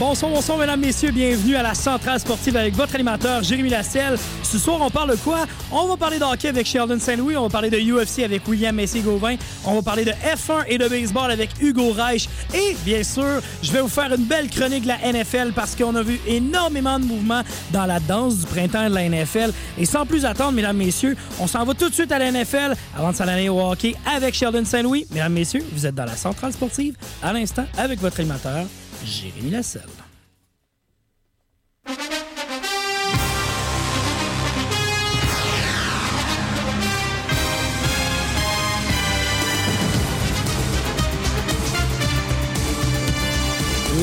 Bonsoir, bonsoir, mesdames, messieurs. Bienvenue à la Centrale Sportive avec votre animateur, Jérémy Lasselle. Ce soir, on parle de quoi? On va parler de avec Sheldon Saint-Louis. On va parler de UFC avec William Messier-Gauvin. On va parler de F1 et de baseball avec Hugo Reich. Et, bien sûr, je vais vous faire une belle chronique de la NFL parce qu'on a vu énormément de mouvements dans la danse du printemps de la NFL. Et sans plus attendre, mesdames, messieurs, on s'en va tout de suite à la NFL avant de s'en aller au hockey avec Sheldon Saint-Louis. Mesdames, messieurs, vous êtes dans la Centrale Sportive à l'instant avec votre animateur, Jérémy Lasselle.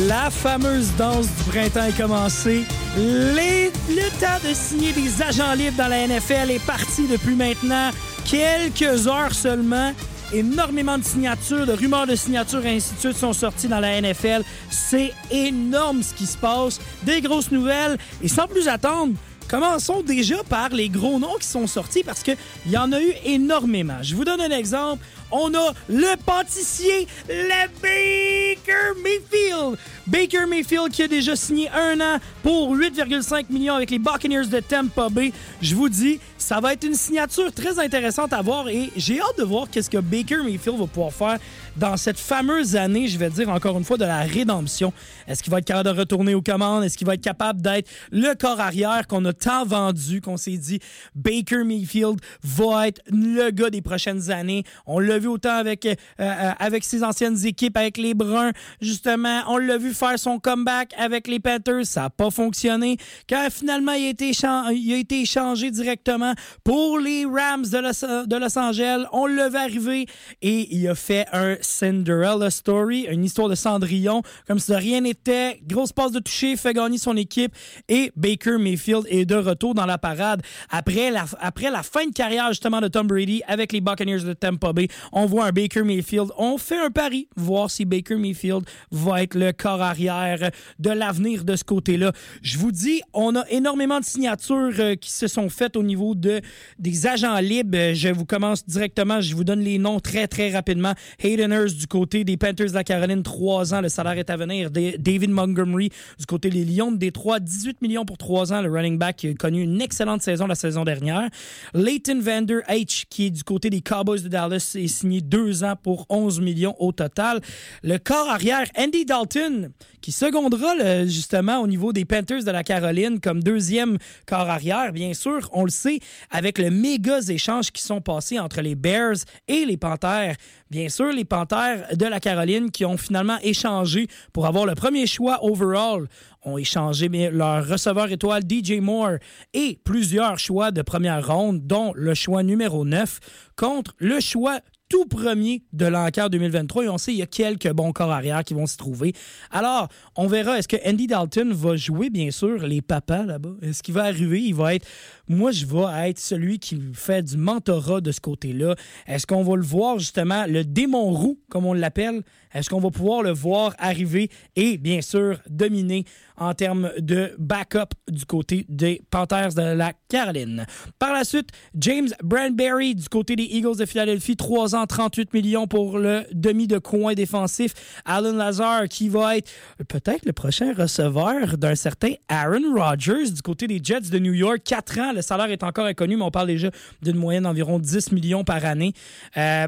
La fameuse danse du printemps est commencée. Le temps de signer des agents libres dans la NFL est parti depuis maintenant quelques heures seulement. Énormément de signatures, de rumeurs de signatures et ainsi de suite sont sorties dans la NFL. C'est énorme ce qui se passe. Des grosses nouvelles. Et sans plus attendre, commençons déjà par les gros noms qui sont sortis parce qu'il y en a eu énormément. Je vous donne un exemple. On a le pâtissier, le Baker Mayfield. Baker Mayfield qui a déjà signé un an pour 8,5 millions avec les Buccaneers de Tampa Bay. Je vous dis, ça va être une signature très intéressante à voir et j'ai hâte de voir qu'est-ce que Baker Mayfield va pouvoir faire dans cette fameuse année, je vais dire encore une fois, de la rédemption. Est-ce qu'il va être capable de retourner aux commandes? Est-ce qu'il va être capable d'être le corps arrière qu'on a tant vendu, qu'on s'est dit Baker Mayfield va être le gars des prochaines années? On l'a vu autant avec, euh, euh, avec ses anciennes équipes, avec les Bruns, justement. On l'a vu faire son comeback avec les Panthers. Ça n'a pas fonctionné. Quand finalement il a été, il a été échangé directement pour les Rams de Los, Angeles, on l'a vu arriver et il a fait un Cinderella Story, une histoire de Cendrillon, comme si de rien n'était. Grosse passe de toucher, fait gagner son équipe et Baker Mayfield est de retour dans la parade. Après la, après la fin de carrière justement de Tom Brady avec les Buccaneers de Tampa Bay, on voit un Baker Mayfield. On fait un pari, voir si Baker Mayfield va être le corps arrière de l'avenir de ce côté-là. Je vous dis, on a énormément de signatures euh, qui se sont faites au niveau de, des agents libres. Euh, Je vous commence directement, je vous donne les noms très, très rapidement. Hayden Hurst du côté des Panthers de la Caroline, 3 ans, le salaire est à venir. Da- David Montgomery du côté des Lions de Détroit, 18 millions pour 3 ans, le running back qui a connu une excellente saison la saison dernière. Leighton Vander H, qui est du côté des Cowboys de Dallas, signé 2 ans pour 11 millions au total. Le corps arrière, Andy Dalton, qui secondera justement au niveau des Panthers de la Caroline comme deuxième corps arrière, bien sûr, on le sait, avec le méga échange qui sont passés entre les Bears et les Panthers. Bien sûr, les Panthers de la Caroline qui ont finalement échangé pour avoir le premier choix overall ont échangé leur receveur étoile DJ Moore et plusieurs choix de première ronde, dont le choix numéro 9 contre le choix tout premier de l'enquête 2023 et on sait il y a quelques bons corps arrière qui vont s'y trouver. Alors, on verra est-ce que Andy Dalton va jouer? Bien sûr les papas là-bas. Est-ce qu'il va arriver, il va être moi je vais être celui qui fait du mentorat de ce côté-là. Est-ce qu'on va le voir justement le démon roux comme on l'appelle Est-ce qu'on va pouvoir le voir arriver et bien sûr dominer en termes de backup du côté des Panthers de la Caroline? Par la suite, James Brandberry du côté des Eagles de Philadelphie, 3 ans, 38 millions pour le demi de coin défensif. Alan Lazar qui va être peut-être le prochain receveur d'un certain Aaron Rodgers du côté des Jets de New York. 4 ans, le salaire est encore inconnu, mais on parle déjà d'une moyenne d'environ 10 millions par année. Euh,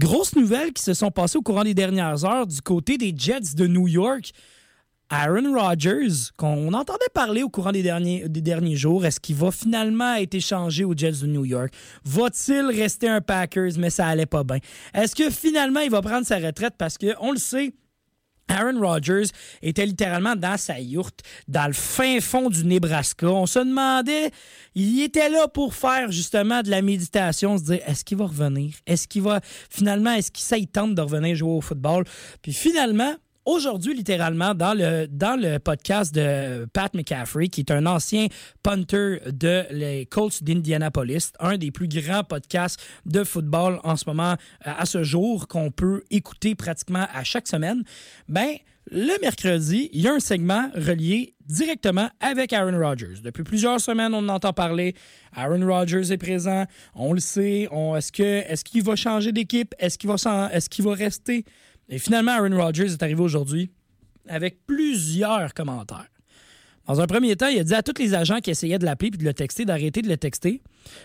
Grosses nouvelles qui se sont passées au courant des dernières heures du côté des Jets de New York. Aaron Rodgers, qu'on entendait parler au courant des derniers, des jours, est-ce qu'il va finalement être échangé aux Jets de New York? Va-t-il rester un Packers, mais ça allait pas bien? Est-ce que finalement il va prendre sa retraite? Parce que, on le sait, Aaron Rodgers était littéralement dans sa yourte, dans le fin fond du Nebraska. On se demandait, il était là pour faire justement de la méditation, se dire est-ce qu'il va revenir? Est-ce qu'il va finalement, est-ce qu'il ça il tente de revenir jouer au football? Puis finalement, aujourd'hui, littéralement, dans le, dans le podcast de Pat McCaffrey, qui est un ancien punter de les Colts d'Indianapolis, un des plus grands podcasts de football en ce moment, euh, à ce jour, qu'on peut écouter pratiquement à chaque semaine, ben, le mercredi, il y a un segment relié directement avec Aaron Rodgers. Depuis plusieurs semaines, on en entend parler. Aaron Rodgers est présent. On le sait. est-ce, est-ce qu'il va changer d'équipe? Est-ce qu'il va, est-ce qu'il va rester? Et finalement, Aaron Rodgers est arrivé aujourd'hui avec plusieurs commentaires. Dans un premier temps, il a dit à tous les agents qui essayaient de l'appeler et de le texter d'arrêter de le texter,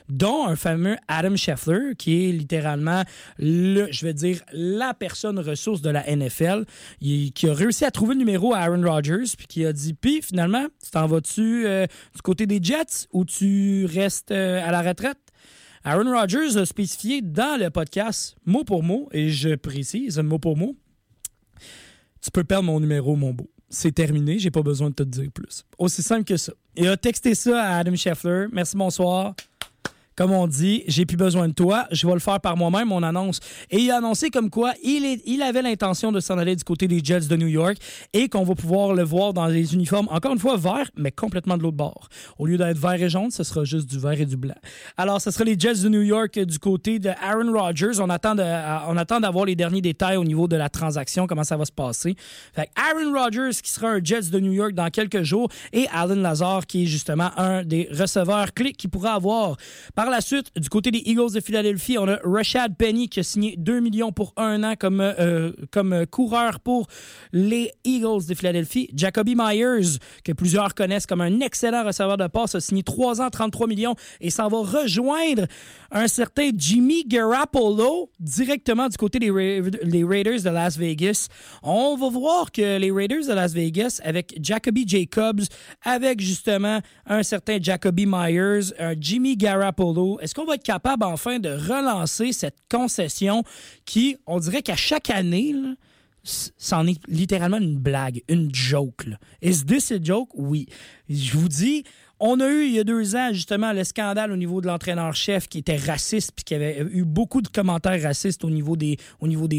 dont un fameux Adam Scheffler, qui est littéralement, le, je vais dire, la personne ressource de la NFL, qui a réussi à trouver le numéro à Aaron Rodgers, puis qui a dit, puis finalement, tu t'en vas-tu euh, du côté des Jets ou tu restes euh, à la retraite? Aaron Rodgers a spécifié dans le podcast, mot pour mot, et je précise, mot pour mot, tu peux perdre mon numéro, mon beau. C'est terminé, j'ai pas besoin de te dire plus. Aussi simple que ça. Il a texté ça à Adam Scheffler. Merci, bonsoir comme on dit, j'ai plus besoin de toi, je vais le faire par moi-même, mon annonce. Et il a annoncé comme quoi il, il avait l'intention de s'en aller du côté des Jets de New York et qu'on va pouvoir le voir dans les uniformes, encore une fois, vert, mais complètement de l'autre bord. Au lieu d'être vert et jaune, ce sera juste du vert et du blanc. Alors, ce sera les Jets de New York du côté de Aaron Rodgers. On attend, de, on attend d'avoir les derniers détails au niveau de la transaction, comment ça va se passer. Fait Aaron Rodgers qui sera un Jets de New York dans quelques jours et Alan Lazar qui est justement un des receveurs clés qu'il pourra avoir. La suite, du côté des Eagles de Philadelphie, on a Rashad Penny qui a signé 2 millions pour un an comme, euh, comme coureur pour les Eagles de Philadelphie. Jacoby Myers, que plusieurs connaissent comme un excellent receveur de passe, a signé 3 ans, 33 millions et s'en va rejoindre un certain Jimmy Garoppolo directement du côté des Raiders de Las Vegas. On va voir que les Raiders de Las Vegas, avec Jacoby Jacobs, avec justement un certain Jacoby Myers, un Jimmy Garoppolo, est-ce qu'on va être capable enfin de relancer cette concession qui, on dirait qu'à chaque année, c'en est littéralement une blague, une joke. Is this a joke? Oui. Je vous dis, on a eu il y a deux ans justement le scandale au niveau de l'entraîneur-chef qui était raciste puis qui avait eu beaucoup de commentaires racistes au niveau des,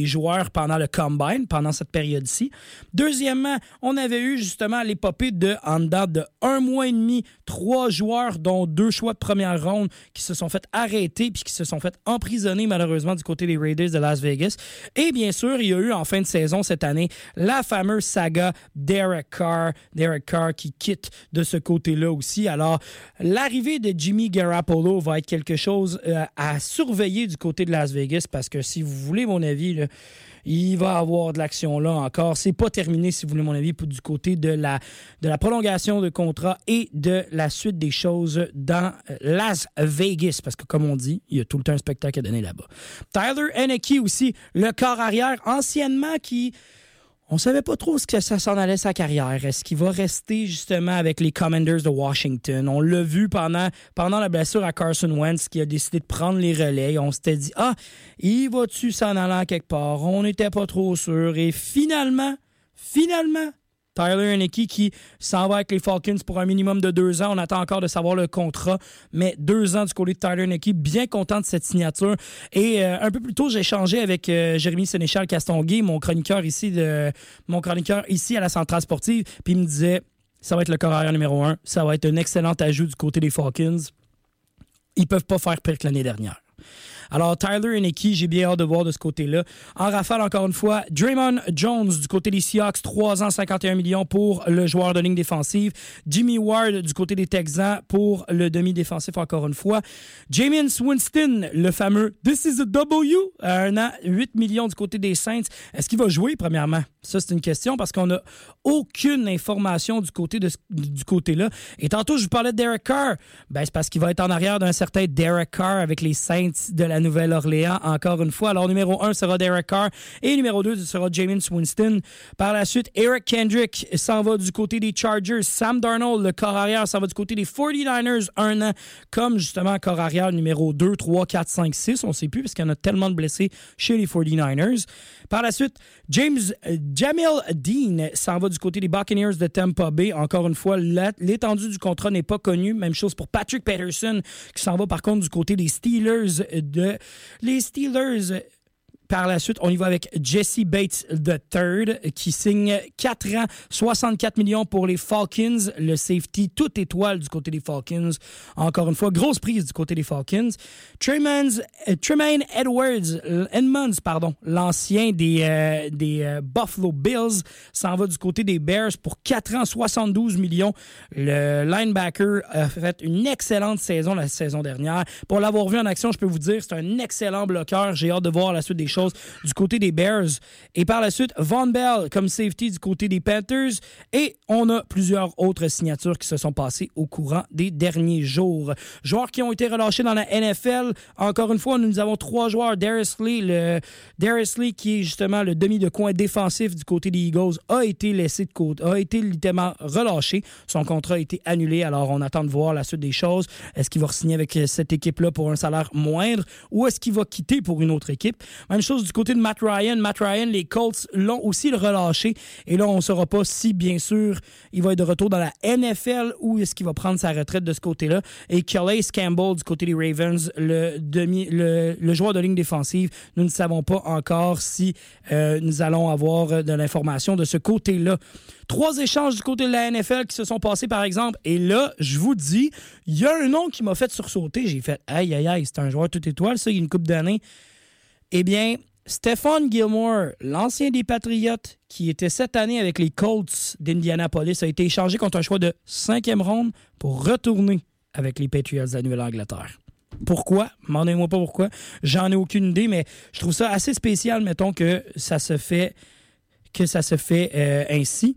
joueurs pendant le combine, pendant cette période-ci. Deuxièmement, on avait eu justement l'épopée de, en date de un mois et demi, trois joueurs, dont deux choix de première ronde, qui se sont fait arrêter puis qui se sont fait emprisonner malheureusement du côté des Raiders de Las Vegas. Et bien sûr, il y a eu en fin de saison cette année la fameuse saga Derek Carr, Derek Carr qui quitte de ce côté-là aussi alors, l'arrivée de Jimmy Garoppolo va être quelque chose euh, à surveiller du côté de Las Vegas parce que si vous voulez mon avis, il va y avoir de l'action là encore. C'est pas terminé, si vous voulez mon avis, du côté de la, de la prolongation de contrat et de la suite des choses dans euh, Las Vegas. Parce que, comme on dit, il y a tout le temps un spectacle à donner là-bas. Tyler Henneke aussi, le corps arrière, anciennement qui on savait pas trop ce que ça s'en allait sa carrière. Est-ce qu'il va rester justement avec les Commanders de Washington? On l'a vu pendant, la blessure à Carson Wentz qui a décidé de prendre les relais. On s'était dit, ah, il va-tu s'en aller quelque part? On n'était pas trop sûr. Et finalement, finalement, Tyler Henneke qui s'en va avec les Falcons pour un minimum de deux ans. On attend encore de savoir le contrat, mais deux ans du côté de Tyler Henneke. Bien content de cette signature. Et euh, un peu plus tôt, j'ai échangé avec euh, Jérémy Sénéchal Castonguay, mon chroniqueur ici de mon chroniqueur ici à la centrale sportive. Puis il me disait ça va être le corps numéro un. Ça va être un excellent ajout du côté des Falcons. Ils peuvent pas faire pire que l'année dernière. Alors, Tyler Henneke, j'ai bien hâte de voir de ce côté-là. En rafale, encore une fois, Draymond Jones du côté des Seahawks, 3 ans, 51 millions pour le joueur de ligne défensive. Jimmy Ward du côté des Texans pour le demi-défensif, encore une fois. Jameis Winston, le fameux This is a W, un an, 8 millions du côté des Saints. Est-ce qu'il va jouer, premièrement? Ça, c'est une question parce qu'on n'a aucune information du côté de, du côté-là. Et tantôt, je vous parlais de Derek Carr. Ben, c'est parce qu'il va être en arrière d'un certain Derek Carr avec les Saints de la Nouvelle-Orléans, encore une fois. Alors, numéro 1 sera Derek Carr et numéro 2 sera James Winston. Par la suite, Eric Kendrick s'en va du côté des Chargers. Sam Darnold, le corps arrière, s'en va du côté des 49ers, un an, comme justement corps arrière numéro 2, 3, 4, 5, 6. On ne sait plus parce qu'il y en a tellement de blessés chez les 49ers. Par la suite, James Jamil Dean s'en va du côté des Buccaneers de Tampa Bay. Encore une fois, l'étendue du contrat n'est pas connue. Même chose pour Patrick Patterson qui s'en va par contre du côté des Steelers de les Steelers par la suite, on y va avec Jesse Bates III, qui signe 4 ans, 64 millions pour les Falcons. Le safety, toute étoile du côté des Falcons. Encore une fois, grosse prise du côté des Falcons. Tremaine, Tremaine Edwards, Edmonds, pardon, l'ancien des, euh, des euh, Buffalo Bills, s'en va du côté des Bears pour 4 ans, 72 millions. Le linebacker a fait une excellente saison la saison dernière. Pour l'avoir vu en action, je peux vous dire, c'est un excellent bloqueur. J'ai hâte de voir la suite des du côté des Bears. Et par la suite, Von Bell comme safety du côté des Panthers. Et on a plusieurs autres signatures qui se sont passées au courant des derniers jours. Joueurs qui ont été relâchés dans la NFL. Encore une fois, nous avons trois joueurs. Darius Lee, qui est justement le demi de coin défensif du côté des Eagles, a été laissé de côté, a été littéralement relâché. Son contrat a été annulé. Alors on attend de voir la suite des choses. Est-ce qu'il va signer avec cette équipe-là pour un salaire moindre ou est-ce qu'il va quitter pour une autre équipe? Même chose du côté de Matt Ryan. Matt Ryan, les Colts l'ont aussi relâché. Et là, on ne saura pas si, bien sûr, il va être de retour dans la NFL ou est-ce qu'il va prendre sa retraite de ce côté-là. Et Calais Campbell, du côté des Ravens, le, demi, le, joueur de ligne défensive, nous ne savons pas encore si euh, nous allons avoir de l'information de ce côté-là. Trois échanges du côté de la NFL qui se sont passés, par exemple. Et là, je vous dis, il y a un nom qui m'a fait sursauter. J'ai fait, aïe, aïe, aïe, c'est un joueur tout étoile, ça, il y a une coupe d'années. Eh bien, Stephon Gilmore, l'ancien des Patriotes, qui était cette année avec les Colts d'Indianapolis, a été échangé contre un choix de cinquième ronde pour retourner avec les Patriots de la Nouvelle-Angleterre. Pourquoi? Demandez-moi pas pourquoi. J'en ai aucune idée, mais je trouve ça assez spécial, mettons, que ça se fait, que ça se fait euh, ainsi.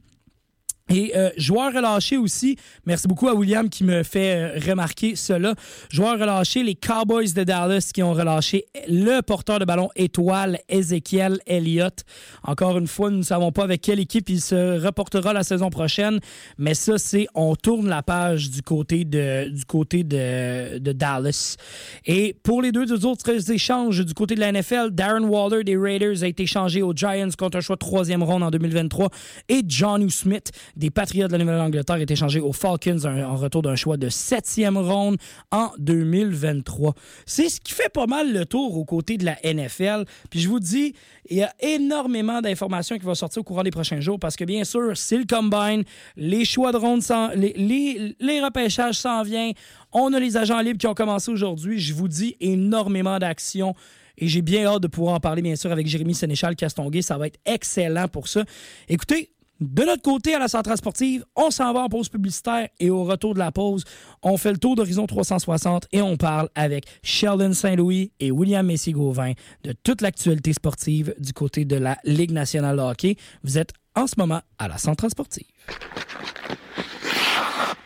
Et euh, joueur relâché aussi, merci beaucoup à William qui me fait euh, remarquer cela. Joueur relâché, les Cowboys de Dallas qui ont relâché le porteur de ballon étoile Ezekiel Elliott. Encore une fois, nous ne savons pas avec quelle équipe il se reportera la saison prochaine, mais ça c'est on tourne la page du côté de du côté de, de Dallas. Et pour les deux, autres échanges du côté de la NFL, Darren Waller des Raiders a été échangé aux Giants contre un choix troisième ronde en 2023 et John Smith des Patriots de la Nouvelle-Angleterre est échangé aux Falcons en retour d'un choix de septième ronde en 2023. C'est ce qui fait pas mal le tour aux côtés de la NFL. Puis je vous dis, il y a énormément d'informations qui vont sortir au courant des prochains jours parce que bien sûr, c'est le combine, les choix de ronde, les, les, les repêchages s'en viennent. On a les agents libres qui ont commencé aujourd'hui. Je vous dis énormément d'actions. Et j'ai bien hâte de pouvoir en parler, bien sûr, avec Jérémy Sénéchal Castonguay. Ça va être excellent pour ça. Écoutez, de notre côté, à la centrale sportive, on s'en va en pause publicitaire et au retour de la pause, on fait le tour d'Horizon 360 et on parle avec Sheldon Saint-Louis et William Messi-Gauvin de toute l'actualité sportive du côté de la Ligue nationale de hockey. Vous êtes en ce moment à la centrale sportive.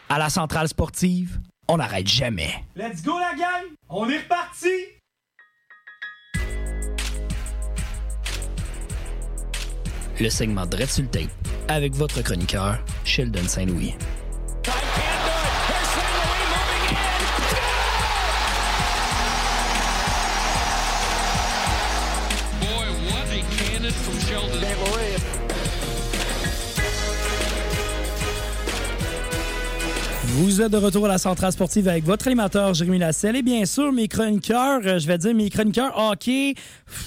À la centrale sportive, on n'arrête jamais. Let's go la gang! On est reparti! Le segment Tape avec votre chroniqueur, Sheldon Saint-Louis. Vous êtes de retour à la centrale sportive avec votre animateur Jérémy Lasselle et bien sûr mes chroniqueurs, euh, je vais dire mes chroniqueurs hockey,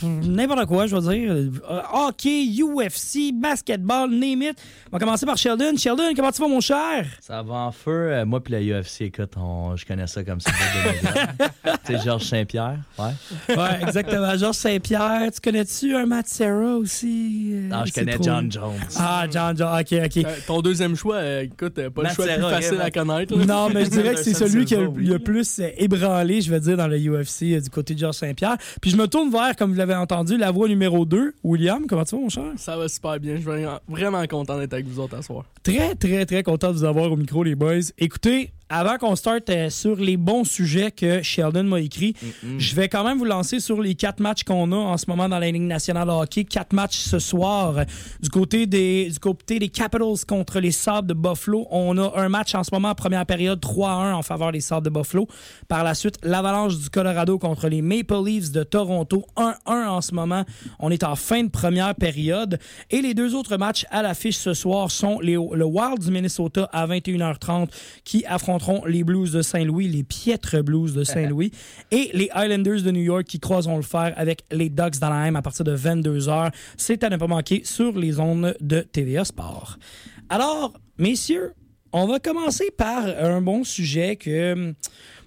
n'importe quoi, je vais dire euh, hockey, UFC, basketball, name it. On va commencer par Sheldon. Sheldon, comment tu vas mon cher? Ça va en feu. Euh, moi puis la UFC, écoute, je connais ça comme ça. C'est Georges Saint-Pierre, ouais. Ouais, exactement. Georges Saint-Pierre. Tu connais-tu un Matt Serra aussi? Non, je connais John Jones. Ah, John Jones, ok, ok. ton deuxième choix, écoute, pas le choix le plus facile à connaître. Non, mais je dirais que c'est celui qui a le plus euh, ébranlé, je veux dire, dans le UFC euh, du côté de Georges Saint-Pierre. Puis je me tourne vers, comme vous l'avez entendu, la voix numéro 2. William, comment tu vas, mon cher? Ça va super bien. Je suis vraiment content d'être avec vous autres à soir. Très, très, très content de vous avoir au micro, les boys. Écoutez, avant qu'on starte euh, sur les bons sujets que Sheldon m'a écrit, je vais quand même vous lancer sur les quatre matchs qu'on a en ce moment dans la Ligue nationale de hockey. Quatre matchs ce soir. Du côté des, du côté des Capitals contre les Sabres de Buffalo, on a un match en ce moment, première période, 3-1 en faveur des Sabres de Buffalo. Par la suite, l'Avalanche du Colorado contre les Maple Leafs de Toronto, 1-1 en ce moment. On est en fin de première période. Et les deux autres matchs à l'affiche ce soir sont les, le Wild du Minnesota à 21h30 qui affronte affronteront les Blues de Saint-Louis, les piètres Blues de Saint-Louis, et les Islanders de New York qui croiseront le fer avec les Ducks d'Anaheim à partir de 22h. C'est à ne pas manquer sur les zones de TVA Sport. Alors, messieurs, on va commencer par un bon sujet que hum,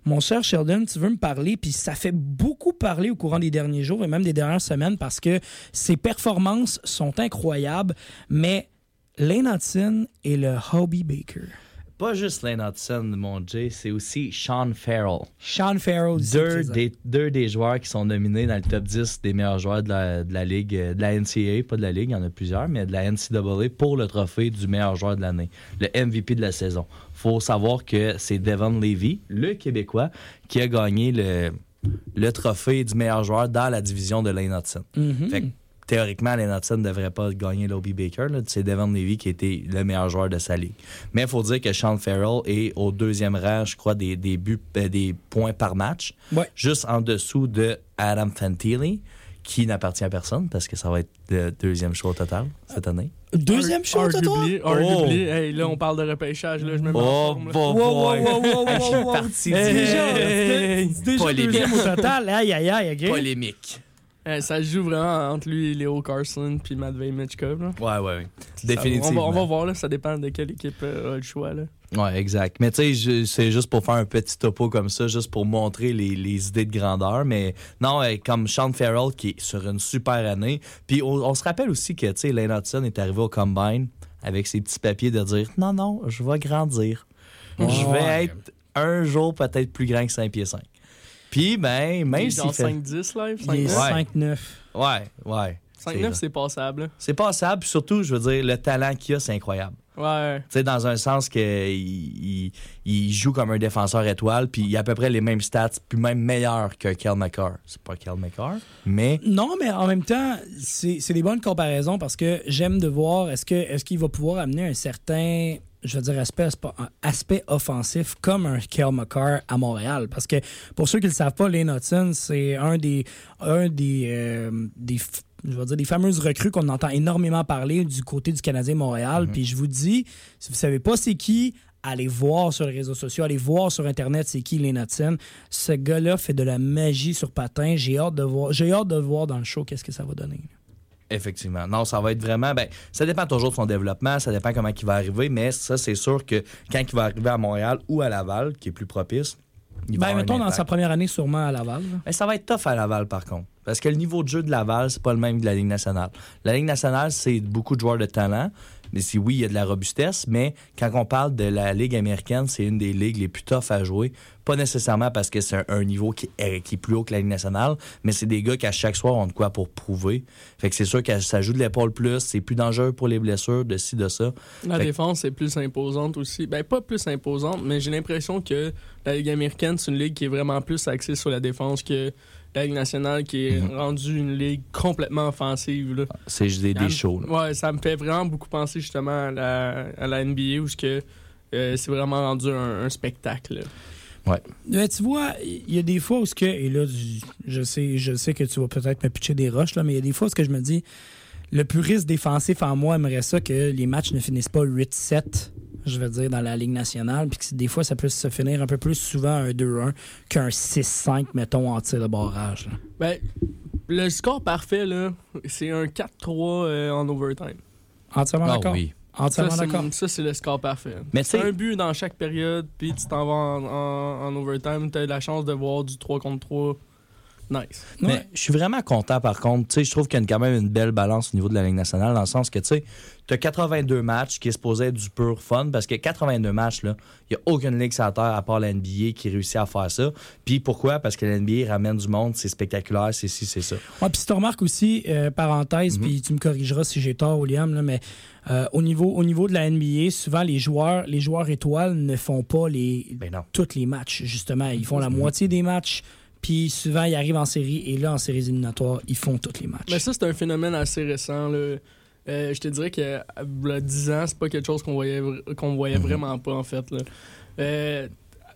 mon cher Sheldon, tu veux me parler, puis ça fait beaucoup parler au courant des derniers jours et même des dernières semaines parce que ses performances sont incroyables, mais Lane Hudson et le Hobie Baker. Pas juste Lane Hudson, mon Jay, c'est aussi Sean Farrell. Sean Farrell, Deux des, deux des joueurs qui sont nominés dans le top 10 des meilleurs joueurs de la, de la Ligue, euh, de la NCAA, pas de la Ligue, il y en a plusieurs, mais de la NCAA pour le trophée du meilleur joueur de l'année, le MVP de la saison. faut savoir que c'est Devon Levy, le Québécois, qui a gagné le, le trophée du meilleur joueur dans la division de Lane Hudson. Mhm. Fait que, théoriquement, Lane Hudson ne devrait pas gagner l'Obi Baker. C'est Devon Levy qui était le meilleur joueur de sa ligue. Mais il faut dire que Sean Farrell est au deuxième rang, je crois, des, des, buts, euh, des points par match. Ouais. Juste en dessous de Adam Fantilli, qui n'appartient à personne parce que ça va être le deuxième choix au total cette année. Deuxième chose, toi? Arguably, Oh. Hey, là, on parle de repêchage. Là, je me mets en Oh, forme, là. bon, Wow, wow, wow, wow, Je suis wow, wow. parti Hey, déjà. déjà Polémique. deuxième au total. Aïe, aïe, aïe, OK? Polémique. Hey, ça se joue vraiment entre lui, Léo Carson puis Matvey Mitchkov. là. Ouais, ouais, Définitivement. On va, on va voir, là, ça dépend de quelle équipe euh, a le choix. Là. Ouais, exact. Mais tu sais, c'est juste pour faire un petit topo comme ça, juste pour montrer les, les idées de grandeur. Mais non, euh, comme Sean Farrell qui est sur une super année. Puis on, on se rappelle aussi que, tu sais, Lane Hudson est arrivé au Combine avec ses petits papiers de dire non, non, je vais grandir. Je vais Ouais. être un jour peut-être plus grand que 5 pieds 5. Puis, ben, même fait. 5-10 live. Il est 5-9, 5-9. Ouais, ouais. 5-9, c'est passable. là. C'est passable. Puis surtout, je veux dire, le talent qu'il a, c'est incroyable. Ouais. Tu sais, dans un sens qu'il il, il joue comme un défenseur étoile, puis il a à peu près les mêmes stats, puis même meilleur que Kel McCarr. C'est pas Kel McCarr, mais Non, mais en même temps, c'est c'est des bonnes comparaisons parce que j'aime de voir est-ce que est-ce qu'il va pouvoir amener un certain je veux dire aspect, aspect offensif comme un Kel McCarr à Montréal. Parce que pour ceux qui ne le savent pas, Lane Hudson, c'est un des un des, euh, des je veux dire, des fameuses recrues qu'on entend énormément parler du côté du Canadien Montréal. Puis je vous dis, si vous savez pas c'est qui, allez voir sur les réseaux sociaux, allez voir sur Internet c'est qui Lane Hudson. Ce gars-là fait de la magie sur patin. J'ai hâte de voir, j'ai hâte de voir dans le show qu'est-ce que ça va donner. Effectivement. Non, ça va être vraiment. Ben, ça dépend toujours de son développement, ça dépend comment il va arriver, mais ça, c'est sûr que quand il va arriver à Montréal ou à Laval, qui est plus propice, il va Ben, avoir un mettons dans sa première année sûrement à Laval. Mais ça va être tough à Laval, par contre. Parce que le niveau de jeu de Laval, c'est pas le même que de la Ligue nationale. La Ligue nationale, c'est beaucoup de joueurs de talent. Mais si oui, il y a de la robustesse, mais quand on parle de la Ligue américaine, c'est une des ligues les plus tough à jouer. Pas nécessairement parce que c'est un, un niveau qui est, qui est plus haut que la Ligue nationale, mais c'est des gars qui à chaque soir ont de quoi pour prouver. Fait que c'est sûr que ça joue de l'épaule plus, c'est plus dangereux pour les blessures, de ci, de ça. La Fait que- défense est plus imposante aussi. Ben, pas plus imposante, mais j'ai l'impression que la Ligue américaine, c'est une ligue qui est vraiment plus axée sur la défense que la Ligue nationale, qui est Mhm. rendue une ligue complètement offensive. Là. C'est juste des, des shows. là. Ouais, ça me fait vraiment beaucoup penser justement à la, à la NBA où ce que, euh, c'est vraiment rendu un, un spectacle. Ben, tu vois, il y a des fois où ce que, et là, je- je sais, je sais que tu vas peut-être me pitcher des roches, là, mais il y a des fois où ce que je me dis, le puriste défensif en moi aimerait ça que les matchs ne finissent pas 8-7, je veux dire, dans la Ligue nationale, puis que des fois, ça peut se finir un peu plus souvent un 2-1 qu'un 6-5, mettons, en tir de barrage. là. Ben, le score parfait, là, c'est un 4-3 euh, en overtime. Entièrement Ah d'accord? oui. Entièrement c'est d'accord. ça, c'est le score parfait. Mais tu sais- un but dans chaque période, puis tu t'en vas en, en, en overtime, t'as la chance de voir du 3 contre 3. Nice. Ouais. Mais je suis vraiment content, par contre. Tu sais, je trouve qu'il y a quand même une belle balance au niveau de la Ligue nationale, dans le sens que, tu sais, tu as 82 matchs qui est supposé être du pur fun, parce que 82 matchs, là, il n'y a aucune ligue sur la Terre, à part la NBA, qui réussit à faire ça. Puis pourquoi? Parce que la NBA ramène du monde, c'est spectaculaire, c'est ci, c'est ça. Ouais, puis si tu remarques aussi, euh, parenthèse, Mhm. puis tu me corrigeras si j'ai tort, William, là, mais euh, au, niveau, au niveau de la NBA, souvent les joueurs, les joueurs étoiles ne font pas les, Ben non. tous les matchs, justement. Ils font la moitié des matchs, puis souvent ils arrivent en série, et là, en séries éliminatoires, ils font tous les matchs. Mais ça, c'est un phénomène assez récent. Là. Euh, je te dirais que euh, v'là 10 ans, c'est pas quelque chose qu'on voyait, qu'on voyait Mhm. vraiment pas, en fait. Là. Euh,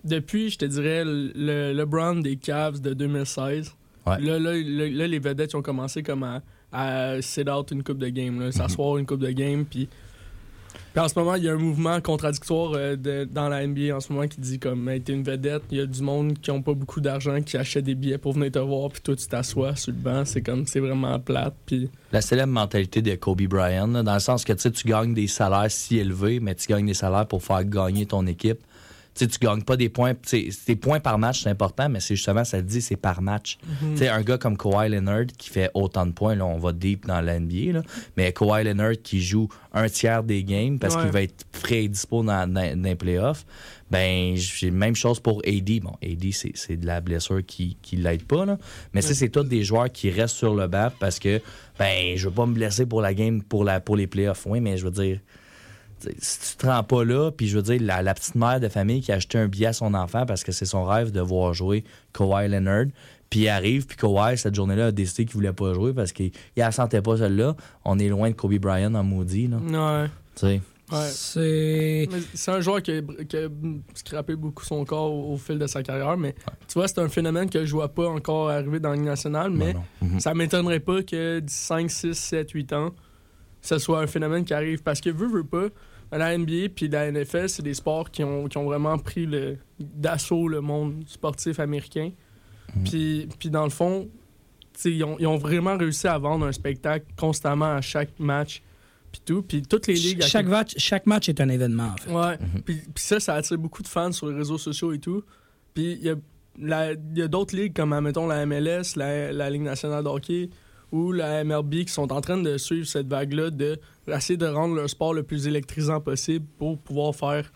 depuis, je te dirais, le LeBron des Cavs de 2016, Ouais. là, là, là, les vedettes ont commencé comme à, à sit out une coupe de game, là, s'asseoir une coupe de game, puis En ce moment, il y a un mouvement contradictoire euh, de- dans la NBA en ce moment qui dit comme t'es une vedette, il y a du monde qui ont pas beaucoup d'argent qui achète des billets pour venir te voir, puis toi tu t'assois sur le banc, c'est comme c'est vraiment plate. Puis La célèbre mentalité de Kobe Bryant, dans le sens que tu gagnes des salaires si élevés, mais tu gagnes des salaires pour faire gagner ton équipe. Tu sais, tu gagnes pas des points. Tes points par match, c'est important, mais c'est justement, ça te dit, c'est par match. Tu sais, un gars comme Kawhi Leonard qui fait autant de points, là, on va deep dans la NBA, là, mais Kawhi Leonard qui joue un tiers des games parce Ouais. qu'il va être frais et dispo dans, dans, dans les playoffs, ben, j'ai même chose pour AD. Bon, AD, c'est de la blessure qui, qui l'aide pas, là. Mais c'est tous des joueurs qui restent sur le banc parce que, ben, je veux pas me blesser pour la game, pour, la, pour les playoffs. Oui, mais je veux dire, si tu te rends pas là, puis je veux dire, la, la petite mère de famille qui a acheté un billet à son enfant parce que c'est son rêve de voir jouer Kawhi Leonard, puis il arrive, puis Kawhi, cette journée-là, a décidé qu'il voulait pas jouer parce qu'il il la sentait pas celle-là. On est loin de Kobe Bryant en maudit, là. ouais. Tu sais. Ouais. C'est. Mais C'est un joueur qui a, qui a scrappé beaucoup son corps au, au fil de sa carrière, mais tu vois, c'est un phénomène que je vois pas encore arriver dans la Ligue nationale, mais Non, non. Mhm. ça m'étonnerait pas que d'ici 5, 6, 7, 8 ans, ce soit un phénomène qui arrive. Parce que, veut, veut pas, la NBA puis la NFL, c'est des sports qui ont, qui ont vraiment pris le d'assaut le monde sportif américain. Puis, puis dans le fond, tu sais, ils ont, ils ont vraiment réussi à vendre un spectacle constamment à chaque match. Puis tout. Puis toutes les ligues. à Chaque match, chaque match est un événement, en fait. Ouais. Puis, puis ça, ça attire beaucoup de fans sur les réseaux sociaux et tout. Puis il y a, la- y a d'autres ligues comme, admettons, la MLS, la, la Ligue nationale de hockey ou la MLB qui sont en train de suivre cette vague-là, de essayer de rendre leur sport le plus électrisant possible pour pouvoir faire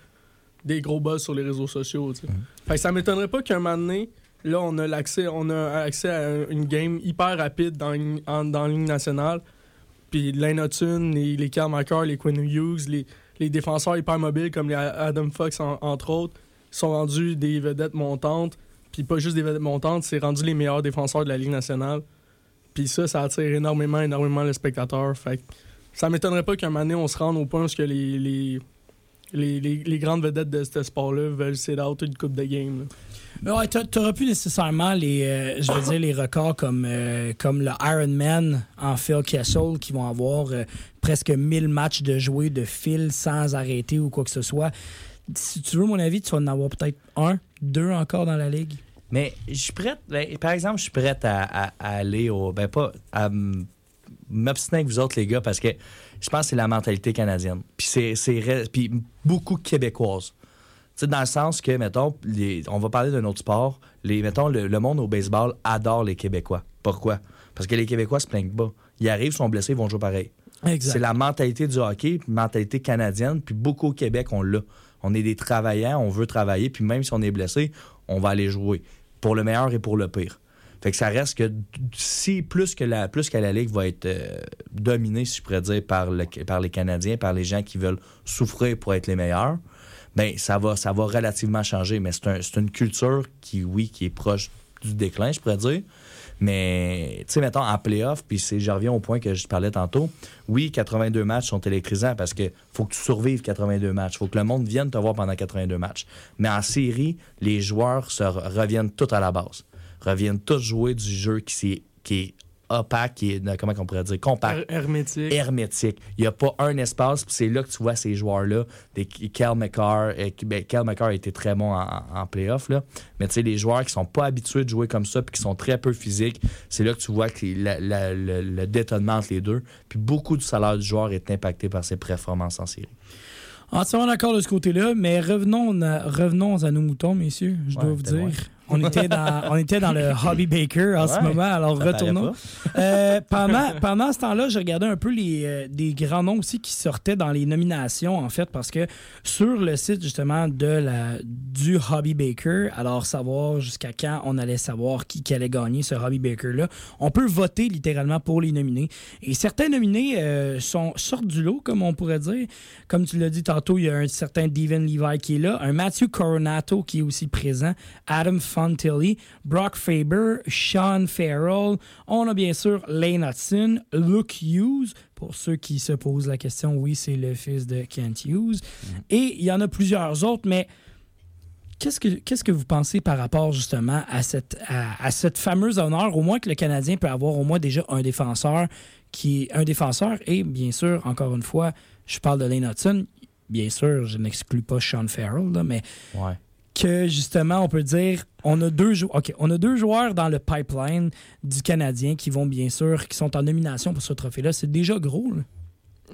des gros buzz sur les réseaux sociaux. sais. Fait que ça m'étonnerait pas qu'un moment donné, là, on a l'accès, on a accès à une game hyper rapide dans, en- dans la Ligue nationale. Puis Hudson, les, les Karl Macker, les Quinn Hughes, les, les défenseurs hyper mobiles comme les Adam Fox, en- entre autres, sont rendus des vedettes montantes. Puis pas juste des vedettes montantes, c'est rendu les meilleurs défenseurs de la Ligue nationale. Puis ça, ça attire énormément, énormément le spectateur. Fait que ça m'étonnerait pas qu'un moment donné, on se rende au point où que les, les, les, grandes vedettes de ce sport-là veulent sit out une coupe de game. là. Mais ouais, t'a- t'auras plus nécessairement les, euh, je veux dire, les records comme, euh, comme le Ironman en Phil Kessel qui vont avoir euh, presque 1000 matchs de jouer de fil sans arrêter ou quoi que ce soit. Si tu veux mon avis, tu vas en avoir peut-être un, deux encore dans la ligue. Mais je suis prête, ben, par exemple, je suis prête à, à- à aller au. Ben, pas. à m'obstiner avec vous autres, les gars, parce que je pense que c'est la mentalité canadienne. Puis c'est. Puis beaucoup québécoise. Tu sais, dans le sens que, mettons, les- on va parler d'un autre sport. Les, mettons, le, le monde au baseball adore les Québécois. Pourquoi? Parce que les Québécois se plaignent pas. Ils arrivent, sont blessés, ils vont jouer pareil. C'est la mentalité du hockey, puis mentalité canadienne, puis beaucoup au Québec, on l'a. On est des travaillants, on veut travailler, puis même si on est blessé, on va aller jouer. Pour le meilleur et pour le pire. Fait que ça reste que si plus que la plus que la Ligue va être euh, dominée, si je pourrais dire, par, le, par les Canadiens, par les gens qui veulent souffrir pour être les meilleurs, ben ça va, ça va relativement changer. Mais c'est un- une culture qui, oui, qui est proche du déclin, je pourrais dire. Mais, tu sais, mettons, en playoff, puis je reviens au point que je parlais tantôt. Oui, 82 matchs sont électrisants parce que faut que tu survives 82 matchs. faut que le monde vienne te voir pendant 82 matchs. Mais en série, les joueurs se re- reviennent tous à la base. Reviennent tous jouer du jeu qui, qui est opaque, qui est, comment on pourrait dire, compact Her- hermétique. hermétique. Il n'y a pas un espace, puis c'est là que tu vois ces joueurs-là, des Kel McCarr. euh, qui- ben, Kel McCarr a été très bon en, en playoff, là. mais tu sais, les joueurs qui sont pas habitués de jouer comme ça, puis qui sont très peu physiques, c'est là que tu vois que la- la- le, le détonnement entre les deux. Puis beaucoup du salaire du joueur est impacté par ses performances en série. Entièrement d'accord de ce côté-là, mais revenons à, revenons à nos moutons, messieurs. Je Ouais, dois vous loin. On était, dans, on était dans le Hobby Baker en ce moment, alors retournons. Euh, pendant, pendant ce temps-là, je regardais un peu les, euh, des grands noms aussi qui sortaient dans les nominations, en fait, parce que sur le site justement de la, du Hobby Baker, alors savoir jusqu'à quand on allait savoir qui, qui allait gagner ce Hobby Baker-là, on peut voter littéralement pour les nominés. Et certains nominés euh, sont, sortent du lot, comme on pourrait dire. Comme tu l'as dit tantôt, il y a un certain Devin Levi qui est là, un Matthew Coronato qui est aussi présent, Adam Fontilli, Brock Faber, Sean Farrell. On a bien sûr Lane Hudson, Luke Hughes. Pour ceux qui se posent la question, oui, c'est le fils de Kent Hughes. Et il y en a plusieurs autres, mais Qu'est-ce que, qu'est-ce que vous pensez par rapport justement à cette, à, à cette fameuse honneur, au moins que le Canadien peut avoir au moins déjà un défenseur qui est un défenseur et bien sûr, encore une fois, je parle de Lane Hudson. Bien sûr, je n'exclus pas Sean Farrell, là, mais Ouais. Que justement, on peut dire, on a deux jou- OK, on a deux joueurs dans le pipeline du Canadien qui vont bien sûr, qui sont en nomination pour ce trophée-là. C'est déjà gros. là.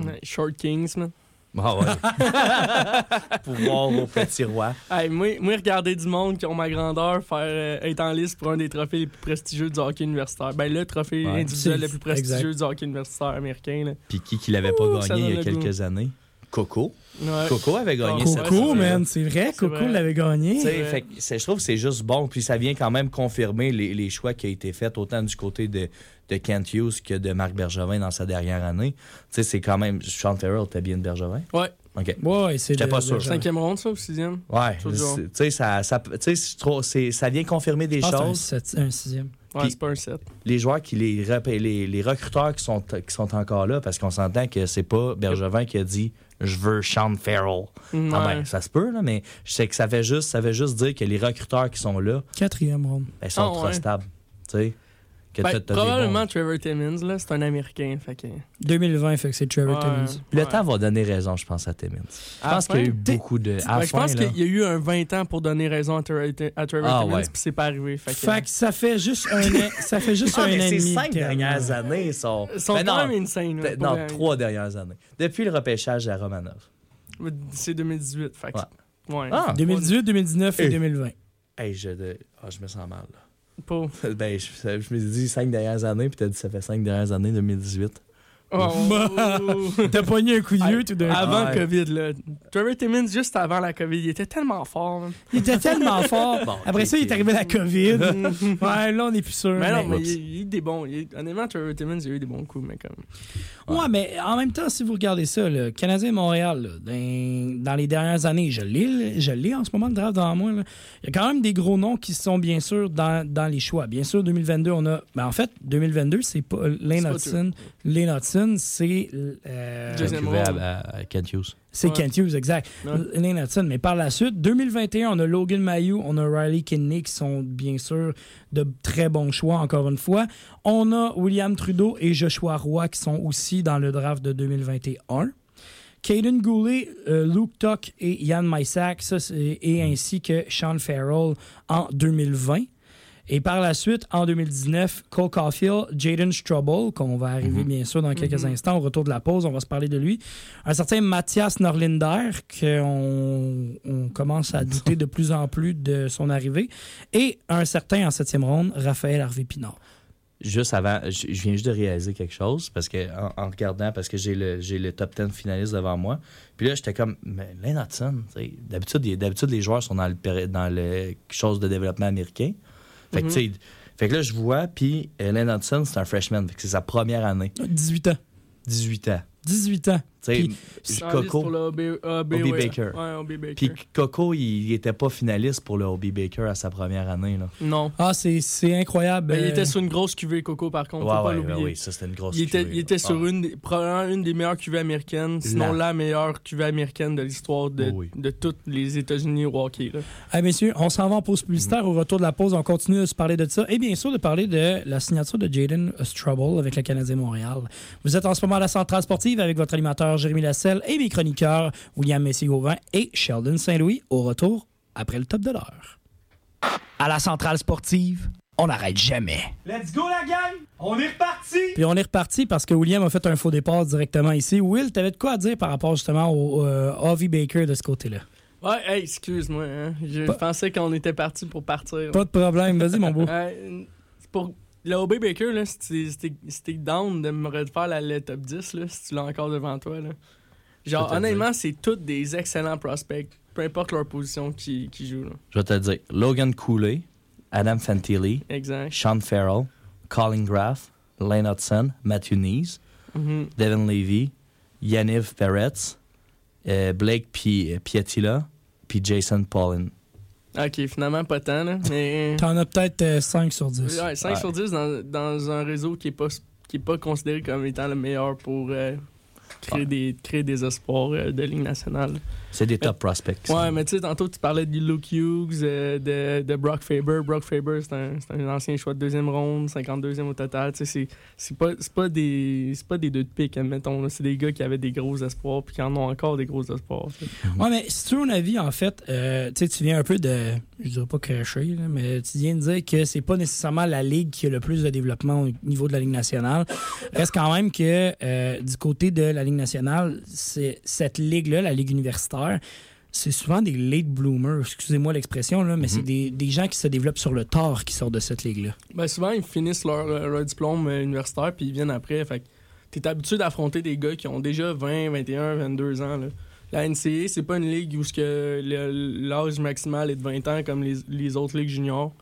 Ouais, Short Kings, man. Ah ouais. Pouvoir au petit roi. Hey, moi, moi, regarder du monde qui ont ma grandeur faire euh, être en liste pour un des trophées les plus prestigieux du hockey universitaire. Ben, le trophée Ouais. individuel le plus prestigieux du hockey universitaire américain. Là. Puis qui qui l'avait pas gagné il y a quelques années? Coco. Ouais. Coco avait gagné Ah, cette Coco, c'est vrai. man, c'est vrai, Coco l'avait gagné. Fait je trouve que c'est juste bon. Puis ça vient quand même confirmer les, les choix qui ont été faits, autant du côté de, de Kent Hughes que de Marc Bergevin dans sa dernière année. Tu sais, c'est quand même. Sean Farrell, t'as bien de Bergevin? Ouais. OK. Ouais, c'est pas sûr. Cinquième ronde, ça, ou sixième? Ouais. Tu sais, ça, ça, tu sais, je trouve- c'est- ça vient confirmer des que choses. c'est un, un sixième. Ouais, pas un 7. les joueurs qui les, les, les recruteurs qui sont, qui sont encore là, parce qu'on s'entend que c'est pas Bergevin qui a dit je veux Sean Farrell. Ouais. Ah ben, ça se peut, là, mais je sais que ça fait juste, ça fait juste dire que les recruteurs qui sont là, Quatrième ronde. ben, sont Ah, trop ouais. stables. Tu sais. Que Ben, probablement bons- Trevor Timmins, là, c'est un Américain. Fait que... 2020, fait que c'est Trevor Ouais. Timmins. Le Ouais. temps va donner raison, je pense, à Timmins. Je pense qu'il y a eu beaucoup de. À Ben, je pense qu'il y a eu un 20 ans pour donner raison à Trevor, à Trevor Ah, Timmins, ouais. puis c'est pas arrivé. Fait que, Fait que ça fait juste un an, ça fait juste Ah, un mais an et ces cinq dernières années sont. Ils sont Ben quand non, même insane. non, trois dernières années. Depuis le repêchage à Romanov. C'est 2018. Fait que... Ouais. Ah. 2018, 2019 et Eh. 2020. Hey, je, de- ah, je me sens mal. là. Pas... Ben, je, je me suis dit cinq dernières années, puis t'as dit ça fait cinq dernières années, 2018. Oh, T'as pogné un coup de vieux tout d'un coup. Avant Ouais. le COVID, là. Trevor Timmins, juste avant la COVID, il était tellement fort. man. Il était tellement fort. Bon, Après ça, il est arrivé la COVID. ouais, là, on est plus sûr. Mais non, mais mais- il, il a eu des bons. il a- honnêtement, Trevor Timmins, il a eu des bons coups, mais comme. Ouais, mais en même temps, si vous regardez ça, le Canadien Montréal, là, dans, dans les dernières années, je l'ai, je l'ai en ce moment le draft devant moi. là. Il y a quand même des gros noms qui sont bien sûr dans, dans les choix. Bien sûr, 2022, on a. Ben, en fait, 2022, c'est pas Lane Hudson. Lane Hudson, c'est. euh, Kent Hughes. c'est Ouais. Kent Hughes, exact. Ouais. Lane Hudson. Mais par la suite, 2021, on a Logan Mayou, on a Riley Kidney qui sont bien sûr de très bons choix, encore une fois. On a William Trudeau et Joshua Roy qui sont aussi dans le draft de 2021. Caden Goulet, euh, Luke Tuck et Yann Mysak, ça, et ainsi que Sean Farrell en 2020. Et par la suite, en 2019, Cole Caulfield, Jaden Strubble, qu'on va arriver bien sûr dans quelques Mhm. instants, au retour de la pause, on va se parler de lui. Un certain Mathias Norlinder, qu'on on commence à douter de plus en plus de son arrivée. Et un certain, en septième ronde, Raphaël Harvey Pinard. Juste avant, je viens juste de réaliser quelque chose parce que en, en regardant, parce que j'ai le, top 10 finaliste devant moi. Puis là, j'étais comme, mais Lane Hudson, d'habitude, d'habitude, les joueurs sont dans le, dans le chose de développement américain. Fait que, tu sais, fait que là, je vois, puis euh, Lane Hudson, c'est un freshman. Fait que c'est sa première année, 18 ans. 18 ans. 18 ans. Puis, Coco. pour le OB, OB, ouais. Baker. Ouais, OB Baker. Puis Coco, il, il était pas finaliste pour le Obi Baker à sa première année. Là. non. Ah, c'est c'est incroyable. Ben, il Euh, était sur une grosse cuvée Coco, par contre. Ouais, faut pas ouais, l'oublier. ouais, oui, ça c'était une grosse Il était, cuvée, il là. était sur Ah. une, des- probablement une des meilleures cuvées américaines, sinon La- la meilleure cuvée américaine de l'histoire de, oui. de toutes les États-Unis au hockey. Là. Hey, messieurs, on s'en va en pause publicitaire. Au retour de la pause, on continue de se parler de ça. Et bien sûr, de parler de la signature de Jaden Strubble avec le Canadien Montréal. Vous êtes en ce moment à la Centrale Sportive avec votre animateur Jérémy Lasselle et mes chroniqueurs William Messier-Gauvin et Sheldon Saint-Louis. Au retour, après le top de l'heure. À la centrale sportive, on n'arrête jamais. Let's go la gang! On est reparti! Puis on est reparti parce que William a fait un faux départ directement ici. Will, t'avais de quoi à dire par rapport justement au euh, Avi Baker de ce côté-là? Ouais, hey, excuse-moi. Hein. Je Pas- pensais qu'on était parti pour partir. Pas de problème, vas-y mon beau. Pour le OB Baker, là, t'es down de me refaire la, le top 10, là, si tu l'as encore devant toi. Là. Genre, honnêtement, c'est tous des excellents prospects, peu importe leur position qui, qui jouent. Là. Je vais te dire. Logan Cooley, Adam Fantilli, Exact. Sean Farrell, Colin Graff, Lane Hudson, Matthew Nees, Mhm. Devin Levy, Yaniv Peretz, euh, Blake Pi- Pietila, puis Jason Paulin. Ok, finalement, pas tant, là, mais. T'en as peut-être euh, 5 sur 10. Ouais, 5 Ouais. sur 10 dans, dans un réseau qui est pas, qui est pas considéré comme étant le meilleur pour euh, créer, Ouais. des, créer des espoirs euh, de Ligue nationale. C'est des top prospects. Ouais, mais tu sais, tantôt, tu parlais de Luke Hughes, euh, de, de Brock Faber. Brock Faber, c'est un, c'est un ancien choix de deuxième ronde, 52e au total. Tu sais, c'est- c'est pas, c'est pas, des, c'est pas des deux de pique, admettons. C'est des gars qui avaient des gros espoirs puis qui en ont encore des gros espoirs. tu sais. Ouais, mais si tu veux un avis, en fait, euh, tu sais, tu viens un peu de. Je dirais pas cracher, là, mais tu viens de dire que c'est pas nécessairement la ligue qui a le plus de développement au niveau de la Ligue nationale. Reste quand même que euh, du côté de la Ligue nationale, c'est cette ligue-là, la Ligue universitaire, c'est souvent des late bloomers, excusez-moi l'expression, là, mais c'est des, des gens qui se développent sur le tard qui sortent de cette ligue-là. Ben, souvent, ils finissent leur, euh, leur diplôme euh, universitaire puis ils viennent après. Fait que t'es habitué d'affronter des gars qui ont déjà 20, 21, 22 ans. là. La NCA, c'est pas une ligue où ce que le- l'âge maximal est de 20 ans comme les, les autres ligues juniors.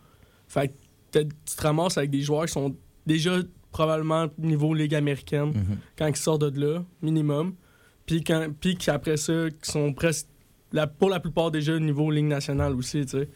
Fait que tu te ramasses avec des joueurs qui sont déjà probablement niveau ligue américaine Mhm. quand ils sortent de là, minimum. Puis quand puis qu'après ça, qui sont presque la, pour la plupart déjà niveau ligue nationale aussi, tu sais.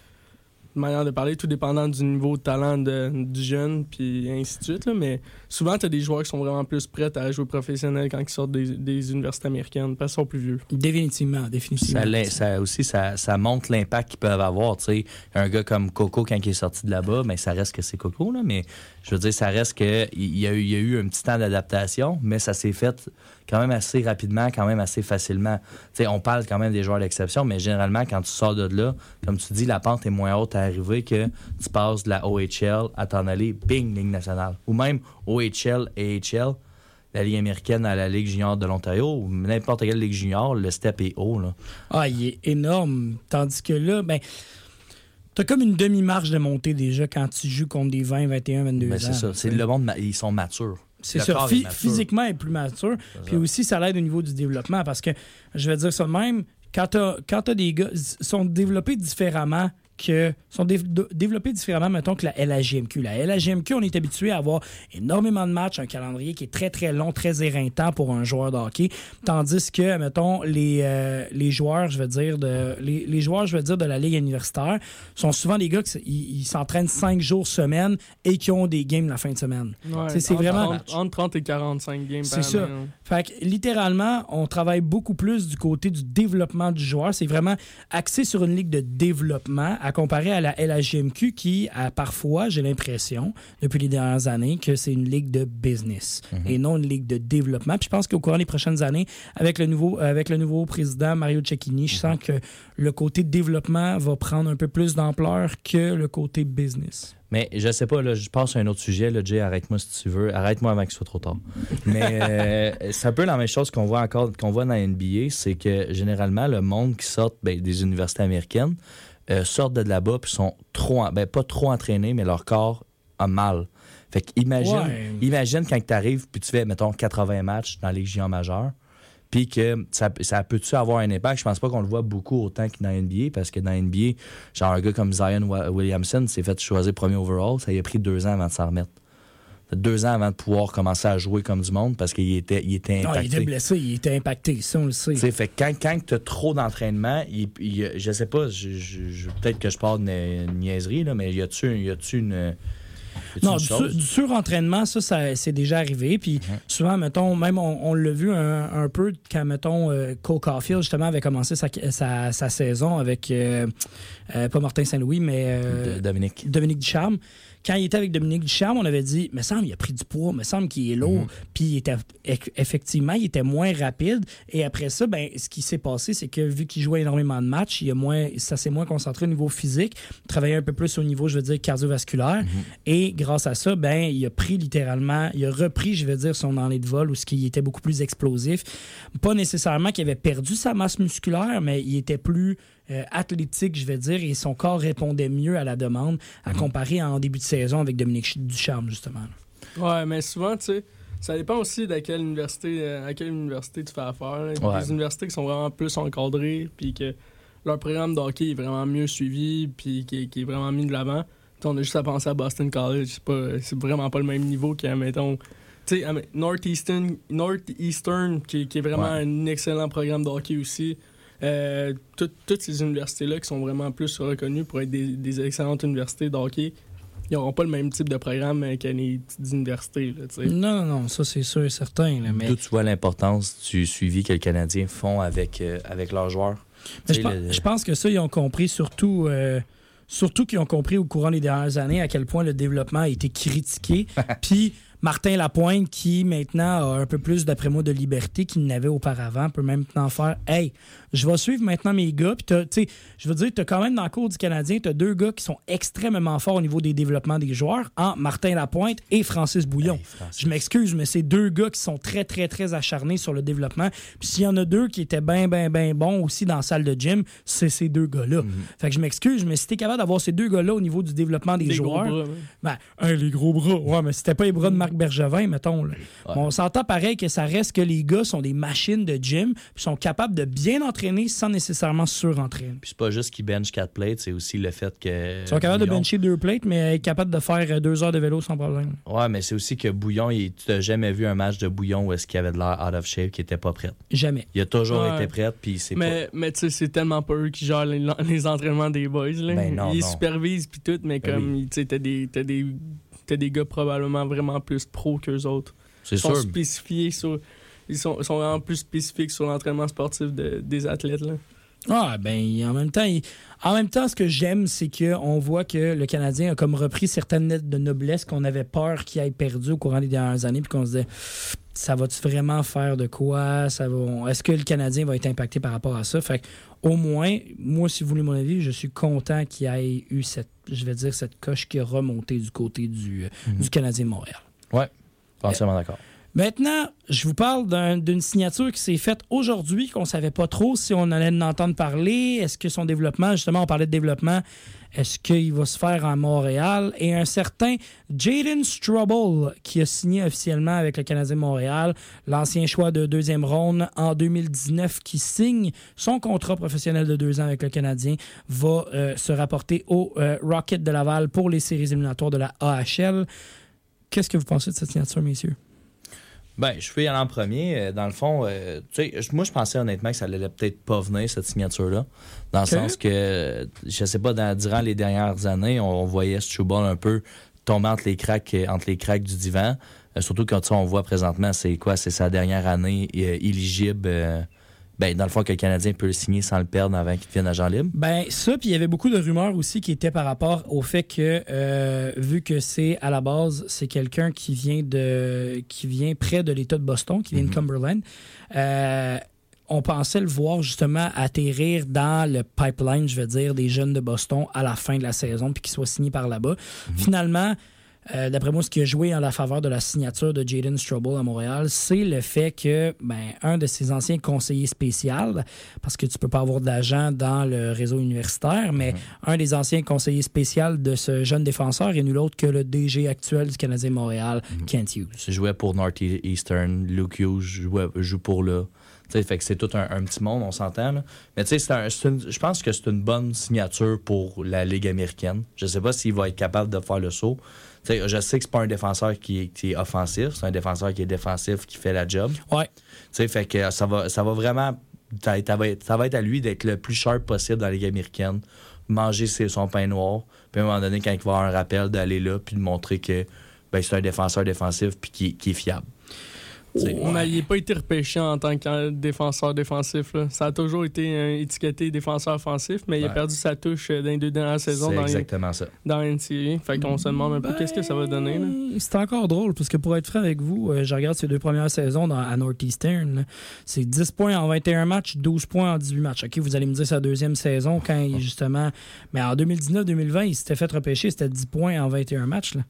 De manière de parler, tout dépendant du niveau de talent de- du jeune, puis ainsi de suite. là. Mais souvent, tu as des joueurs qui sont vraiment plus prêts à jouer professionnel quand ils sortent des, des universités américaines, parce qu'ils sont plus vieux. Définitivement, définitivement. Ça, aussi, ça, ça montre l'impact qu'ils peuvent avoir. tu sais. Un gars comme Coco, quand il est sorti de là-bas, mais ça reste que c'est Coco, là, mais je veux dire, ça reste que il y a eu, il y a eu un petit temps d'adaptation, mais ça s'est fait quand même assez rapidement, quand même assez facilement. On parle quand même des joueurs d'exception, mais généralement, quand tu sors de là, comme tu dis, la pente est moins haute à arriver que tu passes de la OHL à t'en aller, bing, Ligue nationale. Ou même OHL et AHL, la Ligue américaine à la Ligue junior de l'Ontario, ou n'importe quelle Ligue junior, le step est haut. Là. Ah, il est énorme. Tandis que là, ben, t'as comme une demi-marche de montée déjà quand tu joues contre des 20, 21, 22 Ben, ans. c'est ça. Le monde, ils sont matures. C'est est mature. physiquement, il est plus mature. Puis aussi, ça l'aide au niveau du développement parce que, je vais dire ça de même, quand t'as quand t'as des gars, ils sont développés différemment que sont dé- développés différemment, mettons, que la LHJMQ. La LHJMQ, on est habitué à avoir énormément de matchs, un calendrier qui est très, très long, très éreintant pour un joueur de hockey. Tandis que, mettons, les, euh, les joueurs, je veux dire, de, les, les joueurs, je veux dire, de la Ligue universitaire sont souvent des gars qui s'entraînent cinq jours semaine et qui ont des games la fin de semaine. Ouais, c'est entre vraiment- 30 entre 30 et 45 games C'est par ça. année, hein. Fait que littéralement, on travaille beaucoup plus du côté du développement du joueur. C'est vraiment axé sur une ligue de développement à comparer à la LHGMQ qui a parfois, j'ai l'impression, depuis les dernières années, que c'est une ligue de business et non une ligue de développement. Puis je pense qu'au courant des prochaines années, avec le nouveau, avec le nouveau président Mario Cecchini, je sens que le côté développement va prendre un peu plus d'ampleur que le côté business. Mais je sais pas, là, je passe à un autre sujet. Là, Jay, arrête-moi si tu veux. Arrête-moi avant qu'il soit trop tard. Mais euh, c'est un peu la même chose qu'on voit encore qu'on voit dans la NBA, c'est que généralement, le monde qui sort ben, des universités américaines euh, sortent de là-bas puis sont trop, en- ben, pas trop entraînés, mais leur corps a mal. Fait qu'imagine, Ouais. imagine quand tu arrives puis tu fais, mettons, 80 matchs dans les junior majeure, puis que ça, ça peut-tu avoir un impact? Je pense pas qu'on le voit beaucoup autant que dans NBA, parce que dans NBA, genre un gars comme Zion Williamson s'est fait choisir premier overall, ça lui a pris deux ans avant de s'en remettre. Deux ans avant de pouvoir commencer à jouer comme du monde parce qu'il était, il était Non, impacté. il était blessé, il était impacté, ça on le sait. Fait quand, quand tu as trop d'entraînement, il, il- je sais pas, je, je- je- peut-être que je parle de niaiserie, là, mais y a-tu y a-tu une. Non, du, du surentraînement, ça, ça c'est déjà arrivé. Puis souvent, mettons, même on, on l'a vu un, un peu quand, mettons, euh, Cole Caulfield, justement, avait commencé sa, sa, sa saison avec, euh, euh, pas Martin Saint-Louis, mais euh, Dominique. Dominique Ducharme. Quand il était avec Dominique Ducharme, on avait dit, me semble, il a pris du poids, me semble qu'il est lourd. Puis il était, eff- effectivement, il était moins rapide. Et après ça, ben, ce qui s'est passé, c'est que vu qu'il jouait énormément de matchs, il a moins, ça s'est moins concentré au niveau physique, travaillait un peu plus au niveau, je veux dire, cardiovasculaire. Et grâce à ça, ben, il a pris littéralement, il a repris, je veux dire, son enlée de vol où ce qui était beaucoup plus explosif. Pas nécessairement qu'il avait perdu sa masse musculaire, mais il était plus euh, athlétique, je vais dire, et son corps répondait mieux à la demande à comparer en début de saison avec Dominique Ch- Ducharme, justement. Ouais, mais souvent, tu sais, ça dépend aussi de quelle université, euh, à quelle université tu fais affaire. Il y a Ouais. Des universités qui sont vraiment plus encadrées, puis que leur programme de hockey est vraiment mieux suivi, puis qui, est- qui est vraiment mis de l'avant. On a juste à penser à Boston College, c'est pas- c'est vraiment pas le même niveau qu'à, mettons, tu sais, Northeastern, Northeastern qui, qui est vraiment Ouais. un excellent programme de hockey aussi. Euh, tout- toutes ces universités-là qui sont vraiment plus reconnues pour être des, des excellentes universités de hockey, ils n'auront pas le même type de programme euh, que les petites universités. Là. Non, non, non, ça c'est sûr et certain. là, mais D'où tu vois l'importance du suivi que les Canadiens font avec, euh, avec leurs joueurs? Mais Tu je, sais, pense- le- je pense que ça, ils ont compris surtout. euh, Surtout qu'ils ont compris au courant des dernières années à quel point le développement a été critiqué. Puis Martin Lapointe, qui maintenant a un peu plus, d'après moi, de liberté qu'il n'avait auparavant, peut même maintenant faire Hey, je vais suivre maintenant mes gars. Puis, tu sais, je veux dire, tu as quand même dans le cours du Canadien, tu as deux gars qui sont extrêmement forts au niveau des développements des joueurs, en Martin Lapointe et Francis Bouillon. Hey, Francis. Je m'excuse, mais c'est deux gars qui sont très, très, très acharnés sur le développement. Puis s'il y en a deux qui étaient bien, bien, bien bons aussi dans la salle de gym, c'est ces deux gars-là. Mhm. Fait que je m'excuse, mais si t'es capable d'avoir ces deux gars-là au niveau du développement des gros joueurs, bras, ouais. ben, un, les gros bras. Ouais, mais c'était pas les bras de Marc Bergevin, mettons. là. Ouais. On s'entend pareil que ça reste que les gars sont des machines de gym, puis sont capables de bien entraîner sans nécessairement surentraîner. Puis c'est pas juste qu'ils bench 4 plates, c'est aussi le fait que. Ils sont capables de bencher deux plates, mais être capables de faire euh, deux heures de vélo sans problème. Ouais, mais c'est aussi que Bouillon, il- tu n'as jamais vu un match de Bouillon où est-ce qu'il avait de l'air out of shape, qui était pas prêt? Jamais. Il a toujours Ouais. été prêt, puis c'est pas. Mais, mais tu sais, c'est tellement pas eux qui gèrent les, les entraînements des boys. Là. Ben non, Ils non. supervisent puis tout, mais Ben comme, tu sais, t'as des, t'as des, t'as des gars probablement vraiment plus pros qu'eux autres. C'est Ils sont sûr. spécifiés sur... Ils sont, sont vraiment plus spécifiques sur l'entraînement sportif de- des athlètes. Là. Ah, ben, en même temps, il- en même temps, ce que j'aime, c'est qu'on voit que le Canadien a comme repris certaines lettres de noblesse qu'on avait peur qu'il aille perdu au courant des dernières années, puis qu'on se disait, ça va-tu vraiment faire de quoi? Ça va... Est-ce que le Canadien va être impacté par rapport à ça? Fait que, au moins, moi, si vous voulez mon avis, je suis content qu'il y ait eu cette, je vais dire, cette coche qui a remonté du côté du, euh, du Canadien de Montréal. Entièrement d'accord. Maintenant, je vous parle d'un- d'une signature qui s'est faite aujourd'hui, qu'on ne savait pas trop si on allait en entendre parler. Est-ce que son développement, justement, on parlait de développement, est-ce qu'il va se faire à Montréal? Et un certain Jaden Strobel, qui a signé officiellement avec le Canadien Montréal, l'ancien choix de deuxième ronde en 2019, qui signe son contrat professionnel de deux ans avec le Canadien, va euh, se rapporter au euh, Rocket de Laval pour les séries éliminatoires de la AHL. Qu'est-ce que vous pensez de cette signature, messieurs? Ben, je y aller en premier. Euh, Dans le fond, euh, tu sais, moi, je pensais honnêtement que ça allait peut-être pas venir, cette signature-là. Dans le sens que, je sais pas, dans- durant les dernières années, on, on voyait Struble un peu tomber entre les cracks, euh, entre les cracks du divan. Euh, surtout quand on voit présentement, c'est quoi? C'est sa dernière année euh, éligible. Ben, dans le fond, que le Canadien peut le signer sans le perdre avant qu'il devienne agent libre. Ben ça, puis il y avait beaucoup de rumeurs aussi qui étaient par rapport au fait que euh, vu que c'est à la base, c'est quelqu'un qui vient de qui vient près de l'État de Boston, qui vient de Cumberland. euh, on pensait le voir justement atterrir dans le pipeline, je veux dire, des jeunes de Boston à la fin de la saison, puis qu'il soit signé par là-bas. Finalement, euh, d'après moi, ce qui a joué en la faveur de la signature de Jaden Strobel à Montréal, c'est le fait que ben, un de ses anciens conseillers spéciaux, parce que tu peux pas avoir d'agent dans le réseau universitaire, mais un des anciens conseillers spéciaux de ce jeune défenseur est nul autre que le DG actuel du Canadien Montréal, Kent Hughes. Je jouais pour Northeastern, Luke Hughes jouait- joue pour là. Tu sais, fait que c'est tout un, un petit monde, on s'entend. Mais tu sais, je pense que c'est une bonne signature pour la Ligue américaine. Je sais pas s'il va être capable de faire le saut. Je sais que c'est pas un défenseur qui est, qui est offensif, c'est un défenseur qui est défensif, qui fait la job. Ouais. sais, fait que ça va, ça va vraiment. Ça, ça va être, ça va être à lui d'être le plus sharp possible dans la Ligue américaine, manger ses- son pain noir, puis à un moment donné, quand il va avoir un rappel, d'aller là, puis de montrer que ben, c'est un défenseur défensif, puis qui, qui est fiable. Mais il n'a pas été repêché en tant que défenseur défensif. là. Ça a toujours été euh, étiqueté défenseur offensif, mais il a Ouais. perdu sa touche euh, dans les deux dernières saisons C'est dans, les- exactement ça. dans NCAA. Fait qu'on se demande un peu qu'est-ce que ça va donner. Là. Ben, C'est encore drôle, parce que pour être franc avec vous, euh, je regarde ces deux premières saisons dans, à Northeastern. C'est 10 points en 21 matchs, 12 points en 18 matchs. OK, vous allez me dire sa deuxième saison, quand il, justement. Mais en 2019-2020, il s'était fait repêcher, c'était 10 points en 21 matchs. Là,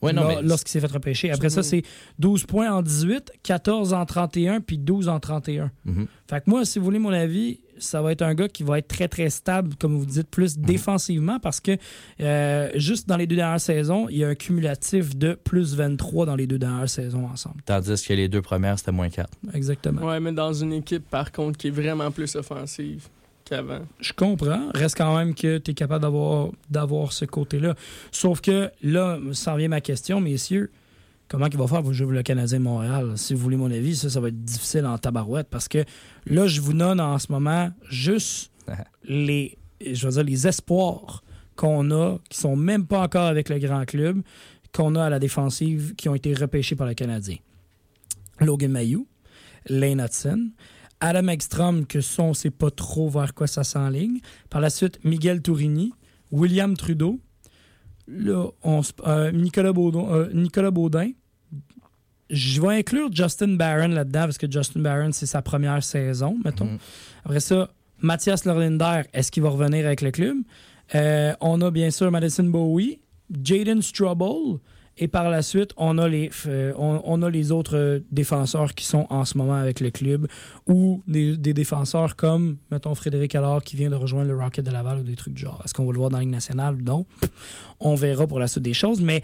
Ouais, non, Là, mais Lorsqu'il s'est fait repêcher. Après ça, c'est 12 points en 18, 14 en 31, puis 12 en 31. Mhm. Fait que moi, si vous voulez mon avis, ça va être un gars qui va être très, très stable, comme vous dites, plus Mhm. défensivement, parce que euh, juste dans les deux dernières saisons, il y a un cumulatif de plus 23 dans les deux dernières saisons ensemble. Tandis que les deux premières, c'était moins 4. Exactement. Ouais, mais dans une équipe, par contre, qui est vraiment plus offensive qu'avant. Je comprends. Reste quand même que tu es capable d'avoir, d'avoir ce côté-là. Sauf que là, ça revient ma question, messieurs. Comment il va faire pour jouer le Canadien de Montréal? Si vous voulez mon avis, ça, ça va être difficile en tabarouette parce que là, je vous donne en ce moment juste les, je veux dire, les espoirs qu'on a, qui sont même pas encore avec le grand club, qu'on a à la défensive, qui ont été repêchés par le Canadien. Logan Mayou, Lane Hudson, Adam Ekstrom, que ça, on sait pas trop vers quoi ça s'enligne. Par la suite, Miguel Tourini, William Trudeau, là, on euh, Nicolas, Baudon- euh, Nicolas Baudin. Je vais inclure Justin Barron là-dedans parce que Justin Barron, c'est sa première saison, mettons. Mhm. Après ça, Mathias Lorlinder, est-ce qu'il va revenir avec le club? Euh, on a bien sûr Madison Bowie, Jaden Strubble, et par la suite, on a les, euh, on, a les autres euh, défenseurs qui sont en ce moment avec le club, ou des, des défenseurs comme, mettons, Frédéric Allard qui vient de rejoindre le Rocket de Laval ou des trucs du genre. Est-ce qu'on va le voir dans la Ligue nationale? Non. On verra pour la suite des choses, mais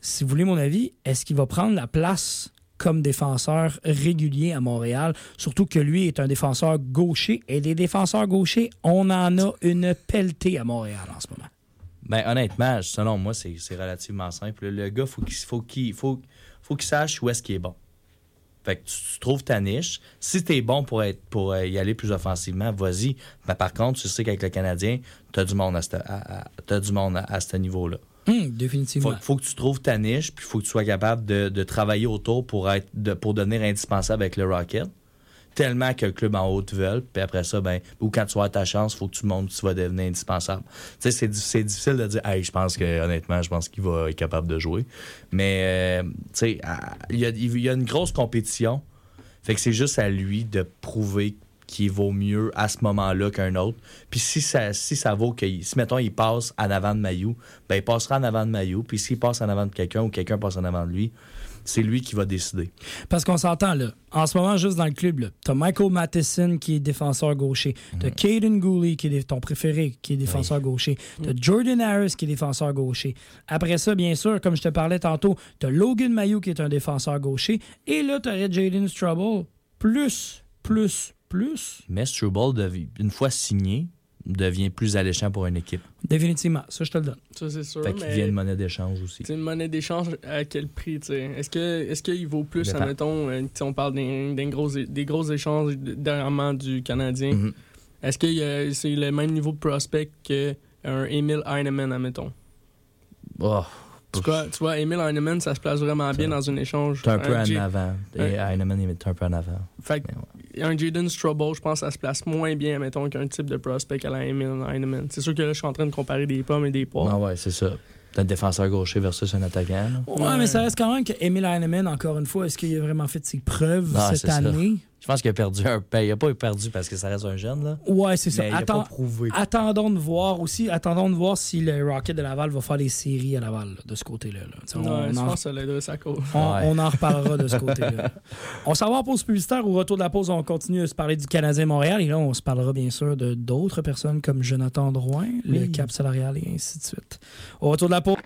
si vous voulez mon avis, est-ce qu'il va prendre la place comme défenseur régulier à Montréal? Surtout que lui est un défenseur gaucher, et des défenseurs gauchers, on en a une pelletée à Montréal en ce moment. Ben, honnêtement, selon moi, c'est c'est relativement simple. Le gars, faut qu'il faut qu'il faut, faut qu'il sache où est-ce qu'il est bon. Fait que tu, tu trouves ta niche. Si tu es bon pour, être, pour euh, y aller plus offensivement, vas-y. Mais par contre, tu sais qu'avec le Canadien, tu as du monde à ce à- à- t'as du monde à, à ce niveau-là. Hum, définitivement. Faut, faut que tu trouves ta niche, puis faut que tu sois capable de, de travailler autour pour être de, pour devenir indispensable avec le Rocket. Tellement que le club en haut te veulent, puis après ça, ben, ou quand tu vas ta chance, faut que tu montres que tu vas devenir indispensable. Tu sais, c'est, di- c'est difficile de dire, hey, je pense que, honnêtement, je pense qu'il va être capable de jouer. Mais, euh, tu sais, il y a, il y a une grosse compétition. Fait que c'est juste à lui de prouver qu'il vaut mieux à ce moment-là qu'un autre. Puis si ça, si ça vaut que, si mettons, il passe en avant de Mayou, ben il passera en avant de Mayou. Puis s'il passe en avant de quelqu'un ou quelqu'un passe en avant de lui, c'est lui qui va décider. Parce qu'on s'entend là. En ce moment, juste dans le club, là, t'as Michael Matheson qui est défenseur gaucher. T'as Caden Gooley qui est ton préféré, qui est défenseur gaucher. T'as Jordan Harris qui est défenseur gaucher. Après ça, bien sûr, comme je te parlais tantôt, t'as Logan Mayou qui est un défenseur gaucher. Et là, t'aurais Jaden Strubble. Plus, plus, plus. Mais Struble, une fois signé, devient plus alléchant pour une équipe. Définitivement. Ça, je te le donne. Ça, c'est sûr. Fait qu'il devient une monnaie d'échange aussi. c'est une monnaie d'échange à quel prix, tu sais? Est-ce que est-ce qu'il vaut plus, Dépend. admettons, euh, si on parle d'un, gros, des gros échanges dernièrement du Canadien, Mhm. est-ce que c'est le même niveau de prospect qu'un Emil Heinemann, admettons? Oh, Tu vois, tu vois, Emil Heinemann, ça se place vraiment bien dans un échange. t'es un peu en avant. Et. Heinemann, il est un peu en avant. Fait que un Jaden Strubble, je pense que ça se place moins bien, admettons, qu'un type de prospect à la Emil Heinemann. C'est sûr que là, je suis en train de comparer des pommes et des poires. Ah ouais, c'est ça. Un défenseur gaucher versus un attaquant. là. Ouais, Ouais. mais ça reste quand même que Emil Heinemann, encore une fois, est-ce qu'il a vraiment fait ses preuves Ah, cette ça. Je pense qu'il a perdu un. Ben, il a pas perdu parce que ça reste un jeune, là. Ouais, c'est ça. Mais il a Attends- pas prouvé. Attendons de voir aussi, attendons de voir si le Rocket de Laval va faire des séries à Laval là, de ce côté-là. là. Ouais, je en, pense que ça l'aiderait sa cause. on- Ouais. on en reparlera de ce côté-là. On s'en va en pause publicitaire. Au retour de la pause, on continue à se parler du Canadien Montréal. Et là, on se parlera bien sûr de d'autres personnes comme Jonathan Drouin, le cap salarial et ainsi de suite. Au retour de la pause.